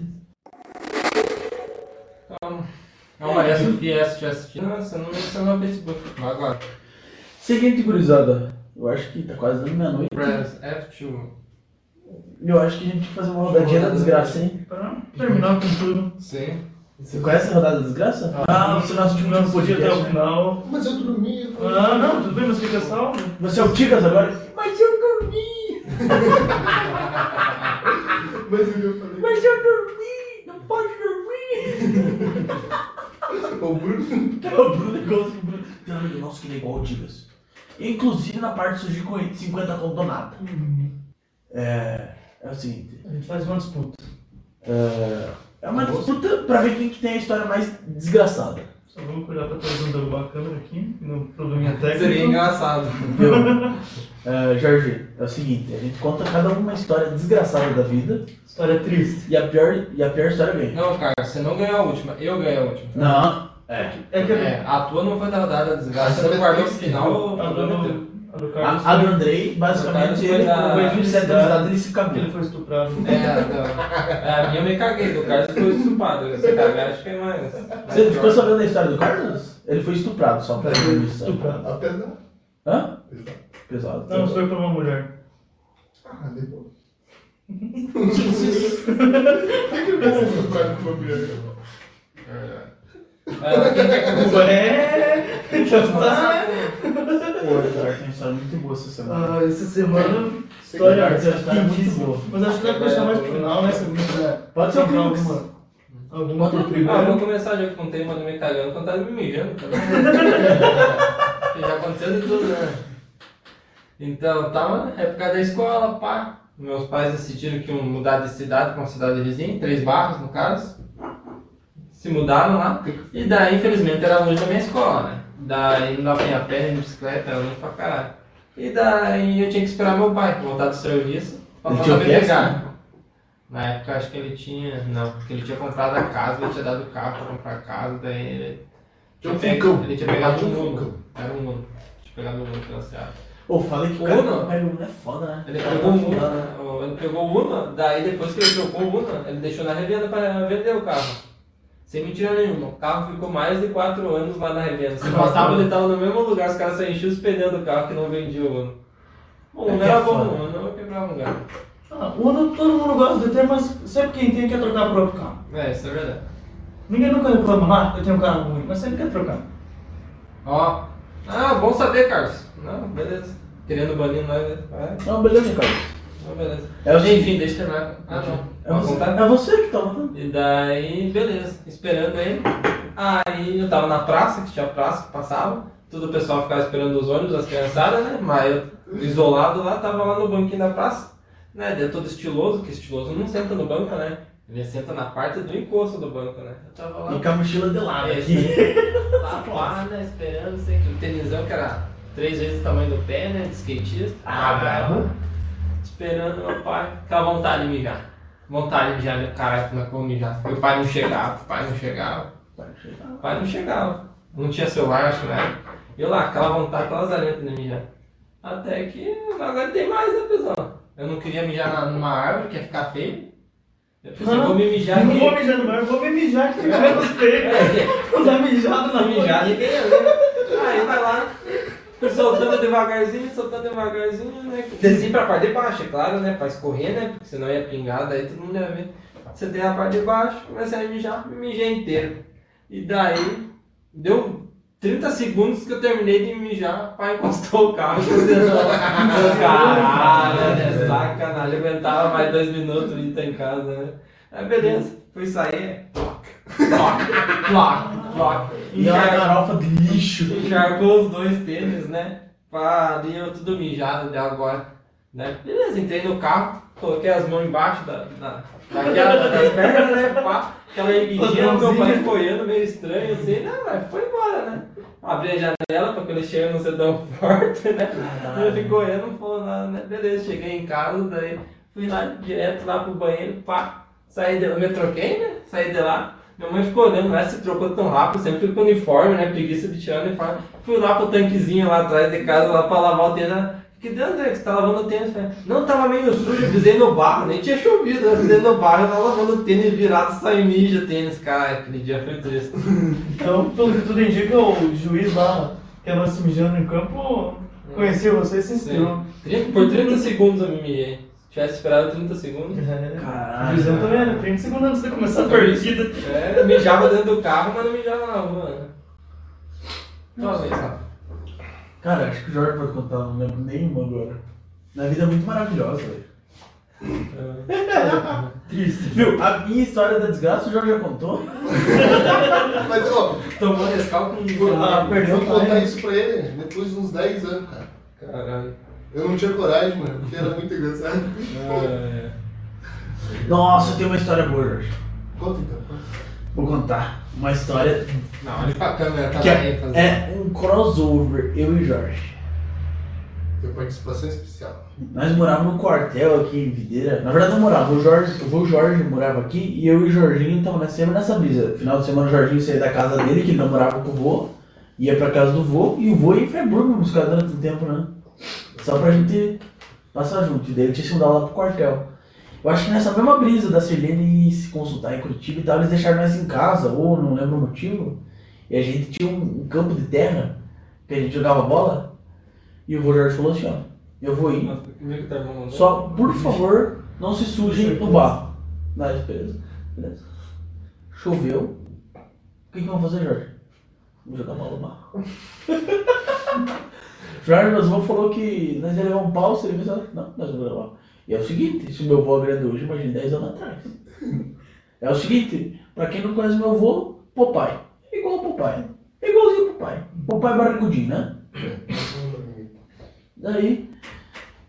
Speaker 4: Então, a Maria Sofia essa te assistindo, você não mencionou no Facebook. Mas agora.
Speaker 1: Seguinte, gurizada. Eu acho que tá quase dando meia-noite.
Speaker 4: Press F2.
Speaker 1: Eu acho que a gente tem que fazer uma rodadinha da desgraça, hein?
Speaker 2: Pra terminar com tudo.
Speaker 4: Sim.
Speaker 1: Você conhece a rodada da desgraça? Ah, você nosso último
Speaker 2: Não assisti até o final.
Speaker 3: Mas eu dormi. eu-
Speaker 2: Ah, não, tudo bem, mas fica salvo.
Speaker 1: Você é o Ticas agora? Mas eu dormi!
Speaker 3: Mas eu falei.
Speaker 1: Mas eu dormi! Não pode dormir!
Speaker 3: O Bruno. [laughs]
Speaker 1: o Bruno é igualzinho o Bruno. Tem um amigo nosso que ele é igual o Ticas. Inclusive na parte surgiu com 50 conto do nada. É. É o seguinte.
Speaker 2: A gente faz uma disputa.
Speaker 1: É, é uma disputa pra ver quem que tem a história mais desgraçada.
Speaker 2: Só vamos cuidar pra um derrubar a câmera aqui, no probleminha técnico.
Speaker 4: Seria engraçado.
Speaker 1: Viu? É, Jorge, é o seguinte, a gente conta cada uma uma história desgraçada da vida
Speaker 2: História triste.
Speaker 1: e a pior, e a pior história ganha.
Speaker 4: Não, cara, você não ganhou a última, eu ganhei a última.
Speaker 1: Não. É.
Speaker 2: É que
Speaker 4: É, a tua não foi da rodada desgraça, você guardou
Speaker 3: foi
Speaker 4: final,
Speaker 2: a
Speaker 4: prometeu.
Speaker 2: A
Speaker 1: A, do
Speaker 2: foi-
Speaker 1: Andrei, basicamente, ele
Speaker 4: foi
Speaker 1: foi
Speaker 2: foi
Speaker 1: anos de idade, ele se
Speaker 2: que
Speaker 1: cagou.
Speaker 2: ele foi estuprado.
Speaker 4: É, não. É, a minha eu me caguei, do Carlos foi estupado. Você cagar, acho que é mais.
Speaker 1: Você ficou sabendo da história do Carlos? Ele foi estuprado, só pra isso.
Speaker 2: Estuprado.
Speaker 3: Apesar.
Speaker 1: Hã? Pesado.
Speaker 2: Não, foi por uma mulher.
Speaker 3: Ah, depois. [laughs] Por que que eu vou estuprar com uma mulher?
Speaker 4: É,
Speaker 2: Ué, então tá.
Speaker 1: Pô, Eduardo, tem história muito boa essa semana.
Speaker 2: Ah, essa semana, história
Speaker 1: história é muito
Speaker 2: quentíssima.
Speaker 1: boa.
Speaker 2: Mas acho que pra deixar mais pro final, né?
Speaker 1: Pode ser o
Speaker 2: contar
Speaker 1: Clímax.
Speaker 2: alguma, por
Speaker 4: Ah, vou
Speaker 2: primeiro.
Speaker 4: começar já que contei uma do me cagando, contar do me mijando. Que [laughs] já aconteceu de tudo, né? Então, tava na época da escola, pá. Meus pais decidiram que iam mudar de cidade para uma cidade vizinha, Três Barras no caso. Se mudaram lá. E daí, infelizmente, era longe da minha escola, né? Daí não dava pra ir a pé, nem de bicicleta, era longe pra caralho. E daí eu tinha que esperar meu pai voltar do serviço pra
Speaker 1: Ele
Speaker 4: passar me pegar. Na época acho que ele tinha. Não, porque ele tinha comprado a casa, ele tinha dado o carro pra comprar a casa, daí ele.
Speaker 3: Tinha um
Speaker 4: pego-. Ele tinha pegado um Uno.
Speaker 3: Funcão.
Speaker 4: Era um Uno. Tinha pegado um Uno financiado.
Speaker 1: Pô, falei que o
Speaker 4: Uno?
Speaker 1: pega o Uno é foda, né?
Speaker 4: Ele pegou o? Uno, ele pegou o Uno, daí depois que ele trocou o Uno, ele deixou na revenda para vender o carro. Sem mentira nenhuma. O carro ficou mais de 4 anos lá na revenda. Se passava, ele tava no mesmo lugar, os caras só enchiam os pneus do carro que não vendia o Uno. O
Speaker 1: É
Speaker 4: Uno
Speaker 1: que é
Speaker 4: era bom, o Uno quebrava um lugar.
Speaker 2: Ah, Uno todo mundo gosta de ter, mas sempre quem tem quer trocar o próprio carro.
Speaker 4: É, isso é verdade.
Speaker 2: Ninguém nunca reclama, ah, eu tenho um carro ruim, mas sempre quer trocar.
Speaker 4: Ó. Ah, bom saber, Carlos. Não, beleza. Querendo banir nós, né?
Speaker 1: Não, beleza, Carlos.
Speaker 4: Não, beleza.
Speaker 1: É o
Speaker 4: Enfim, deixa eu terminar. Ah, não.
Speaker 1: É você,
Speaker 4: contar?
Speaker 1: é você que tá matando.
Speaker 4: E daí, beleza, esperando ele. Aí eu tava na praça, que tinha praça que passava. Todo o pessoal ficava esperando os ônibus, as criançadas, né? Mas eu, isolado lá, tava lá no banquinho da praça. Né? Daí todo estiloso, que estiloso não senta no banco, né? Ele senta na parte do encosto do banco, né? Eu tava lá.
Speaker 1: E com a mochila de lado
Speaker 4: É,
Speaker 1: aqui. [laughs]
Speaker 4: Lá, pá, né? Esperando, sei que o tênisão que era três vezes o tamanho do pé, né? De skatista.
Speaker 1: Ah, brabo.
Speaker 4: Esperando meu pai. Aquela vontade de mijar. Vontade né? caralho, como é que eu vou mijar? Meu pai não chegava, o pai não chegava. O pai não chegava. Não tinha celular, acho que época. Eu lá, aquela vontade, aquela lazarenta de mijar. Até que não aguentei mais, né, pessoal? Eu não queria mijar na- numa árvore, que ia ficar feio. Eu pensei,
Speaker 2: Não,
Speaker 4: vou me mijar
Speaker 2: não vou mijar no bar, eu vou me mijar que fica menos feio.
Speaker 4: É,
Speaker 2: Usar mijado na
Speaker 4: ninguém ia ver. Aí vai lá, fui soltando devagarzinho, soltando devagarzinho, né? Desci pra parte de baixo, é claro, né? Pra escorrer, né? Porque senão ia pingar, daí todo mundo ia ver. Você tem a parte de baixo, comecei a mijar, mijei inteiro. E daí, deu 30 segundos que eu terminei de mijar, pai encostou o carro. [laughs] Caralho, né? Sacanagem, aguentava mais dois minutos e tá em casa, né? Aí beleza, fui sair, ploc, ploc, ploc.
Speaker 1: E uma garofa de lixo.
Speaker 4: Encharcou os dois tênis, né? Ali eu tudo mijado de agora. Né? Beleza, entrei no carro, coloquei as mãos embaixo da, da, daquela, das pernas, né? Pá, aquela erguidinha, meu pai ficou olhando meio estranho assim, né? Mas foi embora, né? Abri a janela pra que ele chegue não ser tão forte, né? Ele ficou olhando, não falou nada, né? Beleza, cheguei em casa, daí fui lá direto lá pro banheiro, pá, saí de, eu me troquei, né? Saí de lá. Minha mãe ficou olhando, né? Se trocou tão rápido, sempre fui com uniforme, né? Preguiça de tirar o uniforme. Fui lá pro tanquezinho lá atrás de casa, lá pra lavar o tênis. Que deu, André? Que você tá lavando o tênis? Falei, Não, tava meio sujo, eu pisei no barro, nem tinha chovido, eu pisei no barro, eu tava lavando o tênis virado, saiu o tênis, cara, aquele dia foi triste. [laughs]
Speaker 2: Então, pelo que tudo indica, o juiz lá, que andou se mijando em campo, conheceu você e se inspirou.
Speaker 4: 30 por 30 segundos eu me mijei. Se tivesse esperado 30 segundos.
Speaker 2: É.
Speaker 1: Caralho.
Speaker 2: O juizão também era 30 segundos antes de começar a partida.
Speaker 4: É, eu mijava dentro do carro, mas não mijava na rua, né? Talvez, Rafa.
Speaker 1: Cara, acho que o Jorge pode contar, não lembro nenhuma agora. Na vida é muito maravilhosa, velho. [laughs]
Speaker 2: Triste.
Speaker 1: Viu? A minha história da desgraça o Jorge já contou. [laughs]
Speaker 3: Mas, ó,
Speaker 4: Tomou rescalco com
Speaker 2: Ah, perdeu
Speaker 3: vou contar isso pra ele depois de uns 10 anos, cara.
Speaker 4: Caralho.
Speaker 3: Eu não tinha coragem, mano, porque era muito engraçado.
Speaker 4: É. [laughs]
Speaker 1: Nossa, tem uma história boa, Jorge.
Speaker 3: Conta então, conta.
Speaker 1: Vou contar. Uma história
Speaker 4: Não, olha pra câmera, tá
Speaker 1: que é, é um crossover, eu e Jorge.
Speaker 3: Tem participação especial.
Speaker 1: Nós morávamos num quartel aqui em Videira. Na verdade, não morava. O Jorge, o Jorge morava aqui e eu e o Jorginho tava sempre nessa brisa. Final de semana, o Jorginho saía da casa dele, que ele não morava com o vô, ia pra casa do vô e o vô ia em Freiburg me buscar durante tempo, né? Só pra gente passar junto. E daí ele tinha se mudar lá pro quartel. Eu acho que nessa mesma brisa da Sirlene se consultar em Curitiba e tal, eles deixaram nós em casa, ou não lembro o motivo. E a gente tinha um, um campo de terra que a gente jogava bola. E o Jorge falou assim: ó, eu vou ir.
Speaker 4: Comigo tá?
Speaker 1: Só, por favor, não se sujem no barro. Mas, beleza. Beleza. Choveu. O que, que vamos fazer, Jorge? Vamos jogar bola no barro. [laughs] Jorge, avô falou que nós ia levar um pau se ele pensar. Não, nós vamos levar. E é o seguinte, se o meu avô agrediu hoje, imagina 10 anos atrás. É o seguinte, pra quem não conhece meu avô. É igual ao Popeye. É igualzinho ao Popeye. Popeye barrigudinho, né? Daí,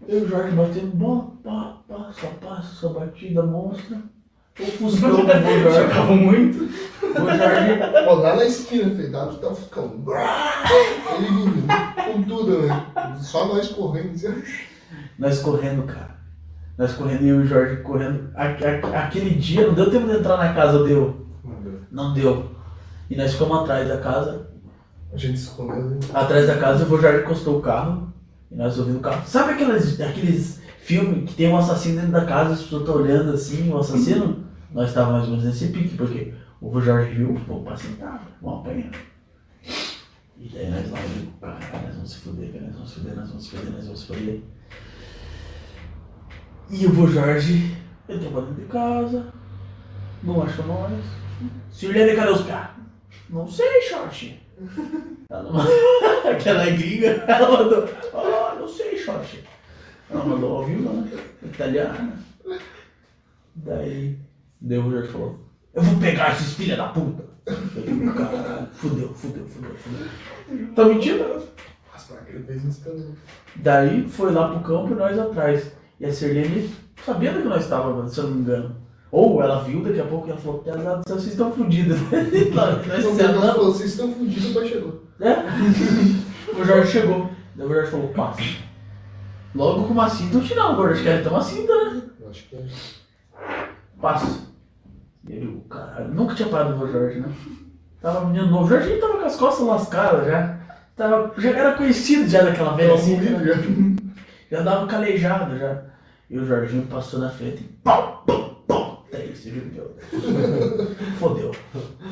Speaker 1: eu e o Jorge batendo bola, pá, pá, só passa, só batida monstra. O Fuscão do Jorge.
Speaker 2: Jogava muito.
Speaker 1: O Jorge,
Speaker 3: Ó, lá na esquina, feio, dá tá ficando. Ele vindo, com tudo, né? Só nós correndo. assim.
Speaker 1: nós correndo, cara. Nós correndo e o Jorge correndo. A- a- aquele dia não deu tempo de entrar na casa, deu. Não deu. E nós ficamos atrás da casa.
Speaker 3: A gente se escondeu. né?
Speaker 1: Atrás da casa, o Jorge encostou o carro. E nós ouvimos o carro. Sabe aqueles, aqueles filmes que tem um assassino dentro da casa, as pessoas estão olhando assim, o assassino? Nós estávamos mais ou menos nesse pique, porque o vô Jorge viu, pô, pacientado, vamos apanhar. E daí nós lá, eu digo, caralho, nós vamos se fuder, cara, nós vamos se fuder, nós vamos se fuder, nós vamos se fuder. E o vô Jorge entrou pra dentro de casa, não achou nós. Sirlene, cadê os caras? Não sei, [laughs] mandou- [laughs] Aquela gringa, ela mandou, oh, não sei, Xoxi. Ela mandou ao vivo, né? Italiana. Daí, daí o Jorge falou, eu vou pegar esses filha da puta. Caralho, fudeu, fudeu, fudeu, fudeu. Tá mentindo? Daí foi lá pro campo e nós atrás. E a Sirlene sabendo que nós estávamos, se eu não me engano. Ou ela viu daqui a pouco e ela falou, pesado, vocês estão fodidos. [laughs] nós
Speaker 3: Então, falou, vocês estão fudidos, o pai chegou.
Speaker 1: É? [laughs] O Jorge chegou. Daí o Jorge falou, passa. Logo com uma cinta, eu tirar o Jorge quer ter uma cinta, né?
Speaker 3: Eu acho que é.
Speaker 1: Passa. E ele, caralho, nunca tinha parado o Jorge, né? Tava menino novo. O Jorginho tava com as costas lascadas já. Tava, já era conhecido já daquela velha assim. Já,
Speaker 3: já.
Speaker 1: dava calejado já. E o Jorginho passou na frente e pau, pau, pau. Daí você viu? Fodeu.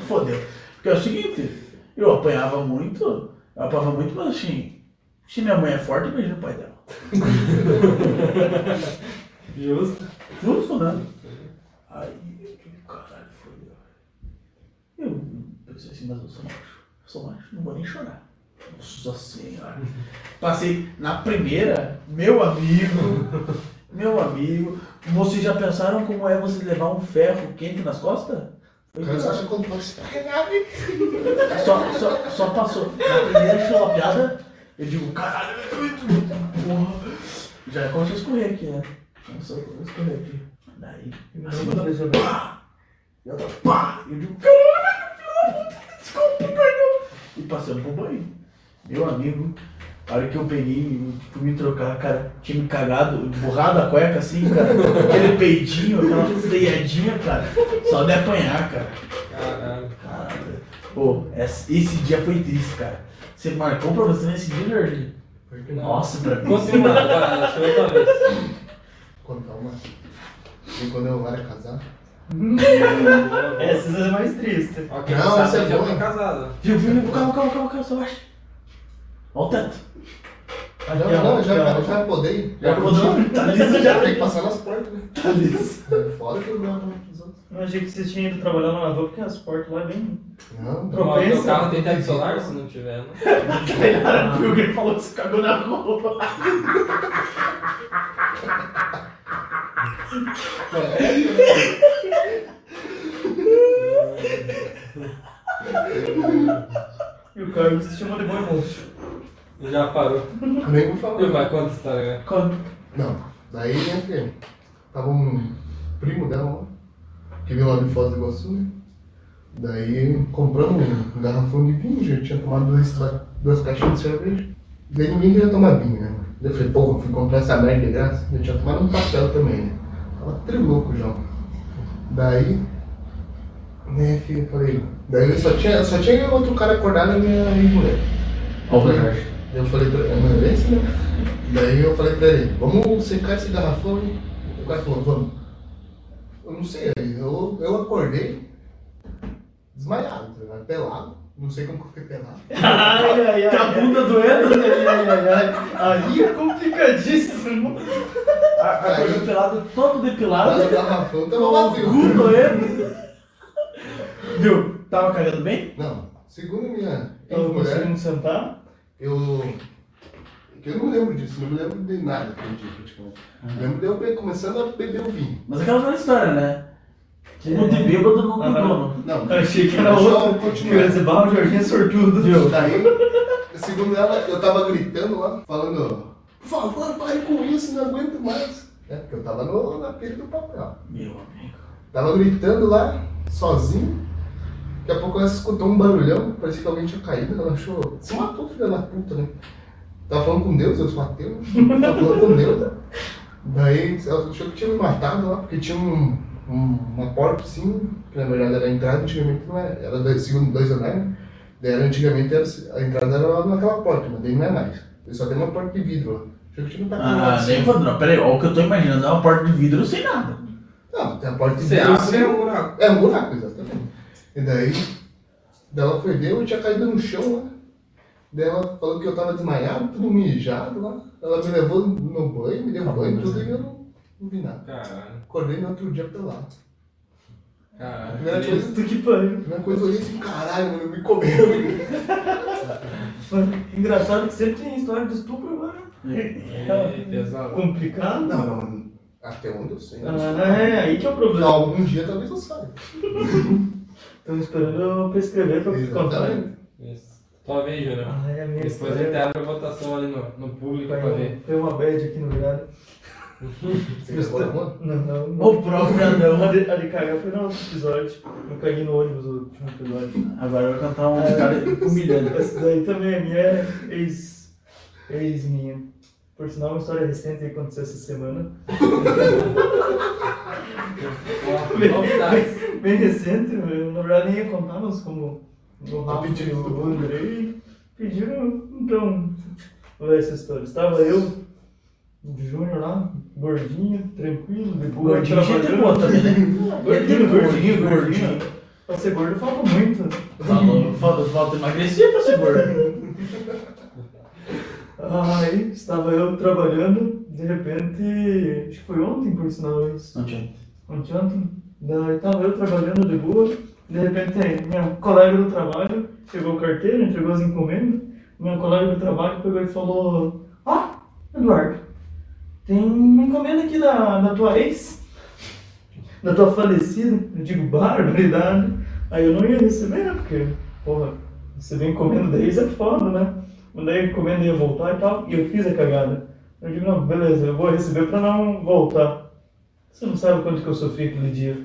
Speaker 1: Fodeu. Porque é o seguinte, eu apanhava muito, eu apanhava muito, mas assim, se minha mãe é forte, imagina o pai dela. [laughs]
Speaker 4: Justo.
Speaker 1: Justo, né? Aí eu caralho, fodeu. Eu pensei assim, mas eu sou macho. Eu sou macho, não vou nem chorar. Nossa senhora. Passei na primeira, meu amigo, meu amigo. Vocês já pensaram como é você levar um ferro quente nas costas? Pior.
Speaker 3: acha quando passa.
Speaker 1: Só, só, só passou. Na primeira chulapeada, eu digo, caralho. Porra. Já começou a escorrer aqui, né? Começou a escorrer aqui. Daí, pá! E outra pá! E eu digo, caralho, filho da puta, desculpa, perdão. E passando pro banho. Meu amigo, A hora que eu peguei, tipo, me trocar, cara, tinha me cagado, borrado a cueca assim, cara. Aquele peidinho, aquela freadinha, cara. Só de apanhar, cara.
Speaker 4: Caralho.
Speaker 1: Caralho. Pô, esse dia foi triste, cara. Você marcou pra você nesse dia?
Speaker 3: Porque
Speaker 1: Nossa, pra mim.
Speaker 4: Continua, agora, acho que outra vez.
Speaker 3: contar uma. E quando eu era casado.
Speaker 2: Essas é mais triste.
Speaker 4: Quem
Speaker 3: Não,
Speaker 4: não,
Speaker 3: essa é
Speaker 4: já
Speaker 3: boa.
Speaker 4: foi casado.
Speaker 1: Viu, viu? Calma, calma, calma, calma, só baixa. Olha o teto.
Speaker 3: Não,
Speaker 2: Aqui, ó,
Speaker 3: não, já,
Speaker 2: aqui, ó.
Speaker 3: já podei.
Speaker 1: Já rodou? Tá liso já.
Speaker 3: Tem que passar nas portas, né?
Speaker 1: Tá liso.
Speaker 3: Fora que eu não outros.
Speaker 2: Eu achei que vocês tinham ido trabalhar lá na rua, porque as portas lá é bem.
Speaker 3: Não,
Speaker 2: Pro-
Speaker 4: Mas o
Speaker 2: Propensa.
Speaker 4: carro tem teto solar? Se não tiver, não.
Speaker 1: Cara, viu que ele falou que se cagou na roupa. [laughs]
Speaker 2: E o Carlos se chamou de boi monstro.
Speaker 4: Já parou.
Speaker 3: nem vou falar.
Speaker 4: E vai conta essa história,
Speaker 1: Quando?
Speaker 3: Não, daí né, tava um primo dela lá, que veio lá de Foz do Iguaçu, né? Daí compramos um garrafão de vinho, já tinha tomado duas, duas caixinhas de cerveja. Daí ninguém queria tomar vinho, né? Daí eu falei, pô, fui comprar essa merda de graça. Eu tinha tomado um papel também, né? Tava trilouco já. Daí, né, filho, eu falei. Daí só tinha, só tinha outro cara acordado e minha ex-mulher.
Speaker 1: Olha Jorge.
Speaker 3: Eu falei pra ele, é uma esse, né? Daí eu falei pra ele, vamos secar esse garrafão aí. O cara falou, vamos. Eu não sei, aí eu, eu acordei desmaiado, tá ligado? pelado. Não sei como que eu fiquei pelado. [laughs]
Speaker 2: Ai, ai, ai.
Speaker 1: Tá a bunda doendo?
Speaker 2: Ai, ai, ai, ai. Aí é complicadíssimo. [laughs]
Speaker 1: Acordou pelado, todo
Speaker 3: Mas
Speaker 1: depilado.
Speaker 3: o garrafão tava
Speaker 1: Com o
Speaker 3: vazio.
Speaker 1: cu doendo. Viu? Tava cagando bem?
Speaker 3: Não, segundo minha
Speaker 2: Tava
Speaker 3: ex-mulher,
Speaker 2: conseguindo sentar?
Speaker 3: eu. Que eu não lembro disso, não me lembro de nada aquele dia praticamente. Eu lembro de eu be- começando a beber o vinho.
Speaker 1: Mas aquela mesma história, né? O de bêbado não tem dono.
Speaker 3: Não,
Speaker 2: Eu achei que era
Speaker 3: deixa eu
Speaker 2: outro. Que
Speaker 3: continuar.
Speaker 2: "Bah, o Jorginho é sortudo.
Speaker 1: Viu?
Speaker 3: Daí, segundo ela, eu tava gritando lá, falando, por favor, pare com isso, não aguento mais. É, porque eu tava no, na pilha do papel.
Speaker 1: Meu amigo.
Speaker 3: Tava gritando lá, sozinho. Daqui a pouco ela escutou um barulhão, parecia que alguém tinha caído. Ela achou, se matou, filha da puta, né? Tava falando com Deus, eu sou ateu, né? Tava falando com Deus. Daí ela achou que tinha me matado lá, porque tinha um, um- uma porta assim, que na verdade era a entrada, antigamente não era, era dois, segundo dois andares, né? Daí era, antigamente era, a entrada era lá naquela porta, mas daí não é mais. Daí só tem uma porta de vidro lá. Achou que tinha me tacado lá.
Speaker 1: Ah,
Speaker 3: assim.
Speaker 1: nem falando. Não, peraí, olha o que eu tô imaginando. É uma porta de vidro sem nada.
Speaker 3: Não, tem a porta de
Speaker 4: Você
Speaker 3: vidro.
Speaker 4: abre
Speaker 3: assim,
Speaker 4: é um buraco.
Speaker 3: É um buraco, exatamente. E daí, daí ela foi ver, eu tinha caído no chão lá. Daí ela falou que eu tava desmaiado, tudo mijado lá. Ela me levou no banho, me deu
Speaker 1: Tá
Speaker 3: banho, tudo e eu não, não vi nada.
Speaker 4: Caralho.
Speaker 3: Acordei no outro dia pelado.
Speaker 4: Caralho.
Speaker 3: primeira coisa,
Speaker 2: Puta que pariu.
Speaker 3: a primeira coisa eu olhei assim, caralho, mano, me comeu. [laughs]
Speaker 2: Mano, Engraçado que sempre tem história de estupro agora.
Speaker 4: Ih, pesado.
Speaker 2: Complicado.
Speaker 3: Não, não, até onde eu sei. né?
Speaker 2: Ah, é, aí que é o problema.
Speaker 3: Algum dia talvez eu saia.
Speaker 2: Estamos [laughs] esperando eu prescrever pra contar.
Speaker 3: Exatamente.
Speaker 4: Isso. Tua vez, Júnior.
Speaker 2: Ah, é a minha
Speaker 4: Depois a
Speaker 2: história.
Speaker 4: gente abre a votação ali no, no público pra ver.
Speaker 2: Foi uma bad aqui no verdade. [laughs]
Speaker 3: Você mano?
Speaker 2: Não, não. não.
Speaker 1: O próprio Adão.
Speaker 2: A de, a de cagar foi no outro episódio. Eu caguei no ônibus no último episódio.
Speaker 1: Agora eu vou cantar um cara humilhando. [laughs]
Speaker 2: Essa daí também é minha ex. ex minha. Por sinal, uma história recente que aconteceu essa semana. [laughs]
Speaker 4: Novidades.
Speaker 2: Bem recente, eu, na verdade nem ia contar, mas como o Rafa e
Speaker 3: pediram
Speaker 2: o Andrei pediram, então, dar essa história. Estava eu, o Júnior lá, gordinho, tranquilo, de boa,
Speaker 1: Gordinho
Speaker 2: trabalhando.
Speaker 1: boa também, né? [laughs]
Speaker 2: Gordinho, gordinho,
Speaker 1: Gordinho.
Speaker 2: Pra ser gordo falta muito.
Speaker 1: Falou, falta, falta emagrecer pra ser gordo. [laughs]
Speaker 2: Aí estava eu trabalhando, de repente, acho que foi ontem por sinal isso.
Speaker 1: Não tinha.
Speaker 2: Ontem, ontem, daí estava eu trabalhando de boa, de repente minha colega do trabalho pegou a carteira, entregou as encomendas, minha colega do trabalho pegou e falou, ah, Eduardo, tem uma encomenda aqui da, da tua ex, da tua falecida, eu digo, barbaridade, aí eu não ia receber, né, porque, porra, receber encomenda da ex é foda, né, mas daí a encomenda ia voltar e tal, e eu fiz a cagada. Eu digo, não, beleza, eu vou receber pra não voltar. Você não sabe quanto que eu sofri aquele dia.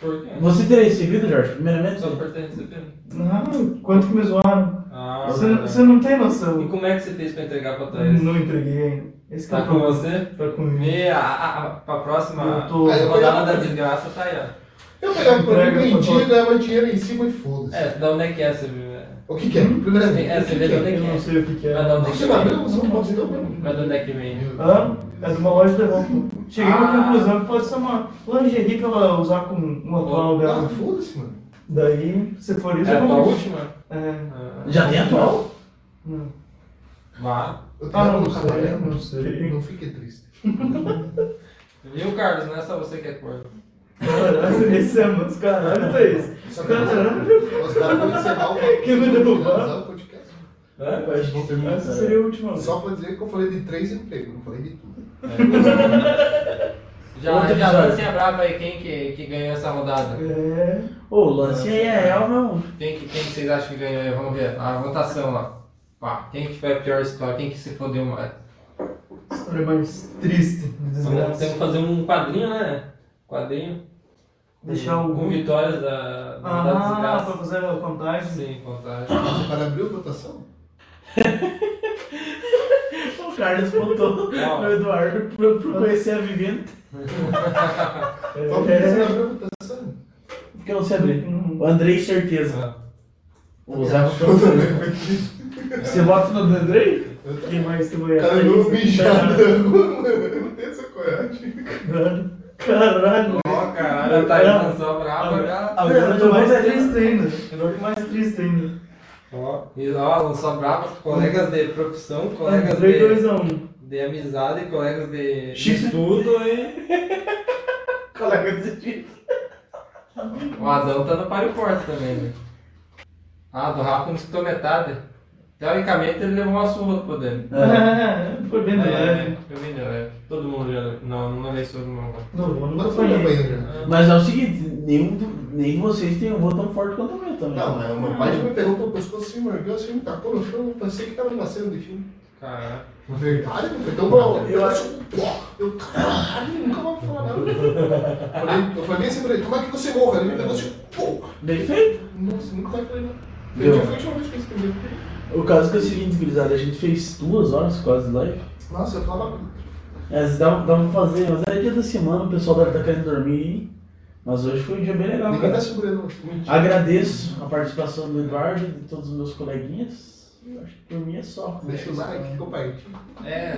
Speaker 4: Por quê?
Speaker 1: Você teria recebido, Jorge, primeiramente?
Speaker 4: Só por ter recebido.
Speaker 2: Não, quanto que me zoaram.
Speaker 4: Ah,
Speaker 2: Você,
Speaker 4: verdade.
Speaker 2: você não tem
Speaker 4: E
Speaker 2: noção.
Speaker 4: como é que você fez pra entregar pra Thaís?
Speaker 2: Não entreguei ainda. Esse que é
Speaker 4: Tá
Speaker 2: o
Speaker 4: com
Speaker 2: problema.
Speaker 4: você?
Speaker 2: Tá comigo.
Speaker 4: Me, a, a, a, pra próxima
Speaker 2: Eu tô-
Speaker 4: rodada da desgraça tá aí, ó.
Speaker 3: Eu pegava
Speaker 2: por
Speaker 3: vendia,
Speaker 2: favor.
Speaker 3: ganhava dinheiro em cima e foda-se.
Speaker 4: É, da onde é que é, você viu? É.
Speaker 3: O que que é? Primeiramente,
Speaker 4: É,
Speaker 3: o
Speaker 4: você
Speaker 3: que
Speaker 4: vê
Speaker 3: que
Speaker 4: de onde é
Speaker 2: Eu
Speaker 4: que
Speaker 2: não
Speaker 4: é.
Speaker 2: sei o que, que é.
Speaker 4: Mas da onde é
Speaker 3: Você
Speaker 4: que
Speaker 3: não
Speaker 4: vem?
Speaker 3: abriu? Você não pode ter
Speaker 4: Mas de onde é que vem?
Speaker 2: Hã? É de uma loja de roupa. Cheguei
Speaker 4: Ah.
Speaker 2: na conclusão que pode ser uma lingerie pra ela usar com um atual
Speaker 3: Ah,
Speaker 2: dela.
Speaker 3: foda-se, mano.
Speaker 2: Daí, se for isso,
Speaker 4: É a
Speaker 2: eu
Speaker 4: tua última?
Speaker 2: É.
Speaker 4: Ah,
Speaker 1: Já tem atual?
Speaker 2: Não.
Speaker 4: Vá.
Speaker 3: Eu
Speaker 2: Ah,
Speaker 3: tava
Speaker 2: não
Speaker 3: no
Speaker 2: sei,
Speaker 3: casamento.
Speaker 2: não sei.
Speaker 3: Não fique triste. [laughs]
Speaker 4: Viu, Carlos? Não é só você que é corno.
Speaker 2: Caralho, esse é mas caralho, Thaís.
Speaker 3: Que
Speaker 2: Caralho.
Speaker 3: os caras vão encerrar o
Speaker 2: Que me derrubar.
Speaker 3: finalizar o podcast.
Speaker 1: Eu acho que
Speaker 2: Essa seria a última.
Speaker 3: Só pra dizer que eu falei de três empregos, não falei de tudo. [laughs]
Speaker 4: Já,
Speaker 1: Outro
Speaker 4: já
Speaker 1: episódio.
Speaker 4: lancem a brava aí quem que, que ganhou essa rodada.
Speaker 2: É.
Speaker 1: Ô, o lance aí é real, meu.
Speaker 4: Quem que, quem que vocês acham que ganhou aí? Vamos ver. A votação lá. Pá, quem que foi a pior história? Quem que se fodeu mais?
Speaker 2: História mais triste,
Speaker 4: Vamos,
Speaker 2: desgraça.
Speaker 4: temos que fazer um quadrinho, né? Quadrinho.
Speaker 2: Deixar o.
Speaker 4: Com vitórias da, da
Speaker 2: Ah, pra
Speaker 4: desgraça.
Speaker 2: fazer a contagem.
Speaker 4: Sim, contagem.
Speaker 3: Você para abrir a votação? [laughs]
Speaker 1: O Carlos botou o Eduardo pra, pra conhecer a vivenda. [laughs]
Speaker 3: Como que você
Speaker 2: É.
Speaker 3: abriu a votação?
Speaker 1: Porque eu não sei abrir.
Speaker 2: Hum.
Speaker 1: O Andrei, certeza.
Speaker 4: Ah.
Speaker 1: O Zé botou Você vota no Andrei?
Speaker 2: Quem mais que vai
Speaker 3: Cara, mijado. Mano, [laughs] eu não tenho essa coragem.
Speaker 2: Caralho.
Speaker 4: Ó, caralho, tá aí lançou brava já.
Speaker 2: Agora eu tô mais triste ainda. Eu tô mais triste ainda.
Speaker 4: Ó, e, ó, lançou brava, colegas de profissão, colegas
Speaker 2: Andrei
Speaker 4: de,
Speaker 2: 2x1.
Speaker 4: de amizade, colegas de, estudo e. [laughs]
Speaker 1: Colega de.
Speaker 4: O Adão tá no páreo forte também, né? Ah, do Rafa não escutou metade. Teoricamente ele levou uma surra do poder.
Speaker 1: É. [laughs]
Speaker 2: Foi bem de leve.
Speaker 4: É, foi bem leve. Todo mundo já. Não, não levei surra no meu avô.
Speaker 2: Não, vou,
Speaker 3: Não
Speaker 2: não
Speaker 3: foi banheira. né?
Speaker 1: Mas é o seguinte, nenhum, nem de vocês tem um voto tão forte quanto o meu também.
Speaker 3: Não, mas o meu pai já me pegou pelo pescoço assim, morgeu assim, me tacou no chão, eu pensei que tava numa cena de filme.
Speaker 4: Caraca.
Speaker 3: Verdade, não foi tão bom.
Speaker 1: Eu
Speaker 3: Eu
Speaker 1: acho-.
Speaker 3: Eu, caralho, nunca vou falar nada. Falei- Eu falei bem assim pra ele, como é que você morre? Ele me pegou assim, pô.
Speaker 1: Bem feito.
Speaker 3: Nossa, nunca mais falei nada. Foi a última vez que eu escrevi.
Speaker 1: O caso que é o seguinte, gurizada, a gente fez duas horas quase de live.
Speaker 3: Nossa, eu falava.
Speaker 1: É, dá, dá pra fazer, mas é dia da semana, o pessoal deve estar querendo dormir. Mas hoje foi um dia bem legal,
Speaker 3: Ninguém tá segurando.
Speaker 1: Agradeço a participação do Eduardo e de todos os meus coleguinhas. Eu acho que por mim é só.
Speaker 3: Deixa o like, compartilha.
Speaker 4: É,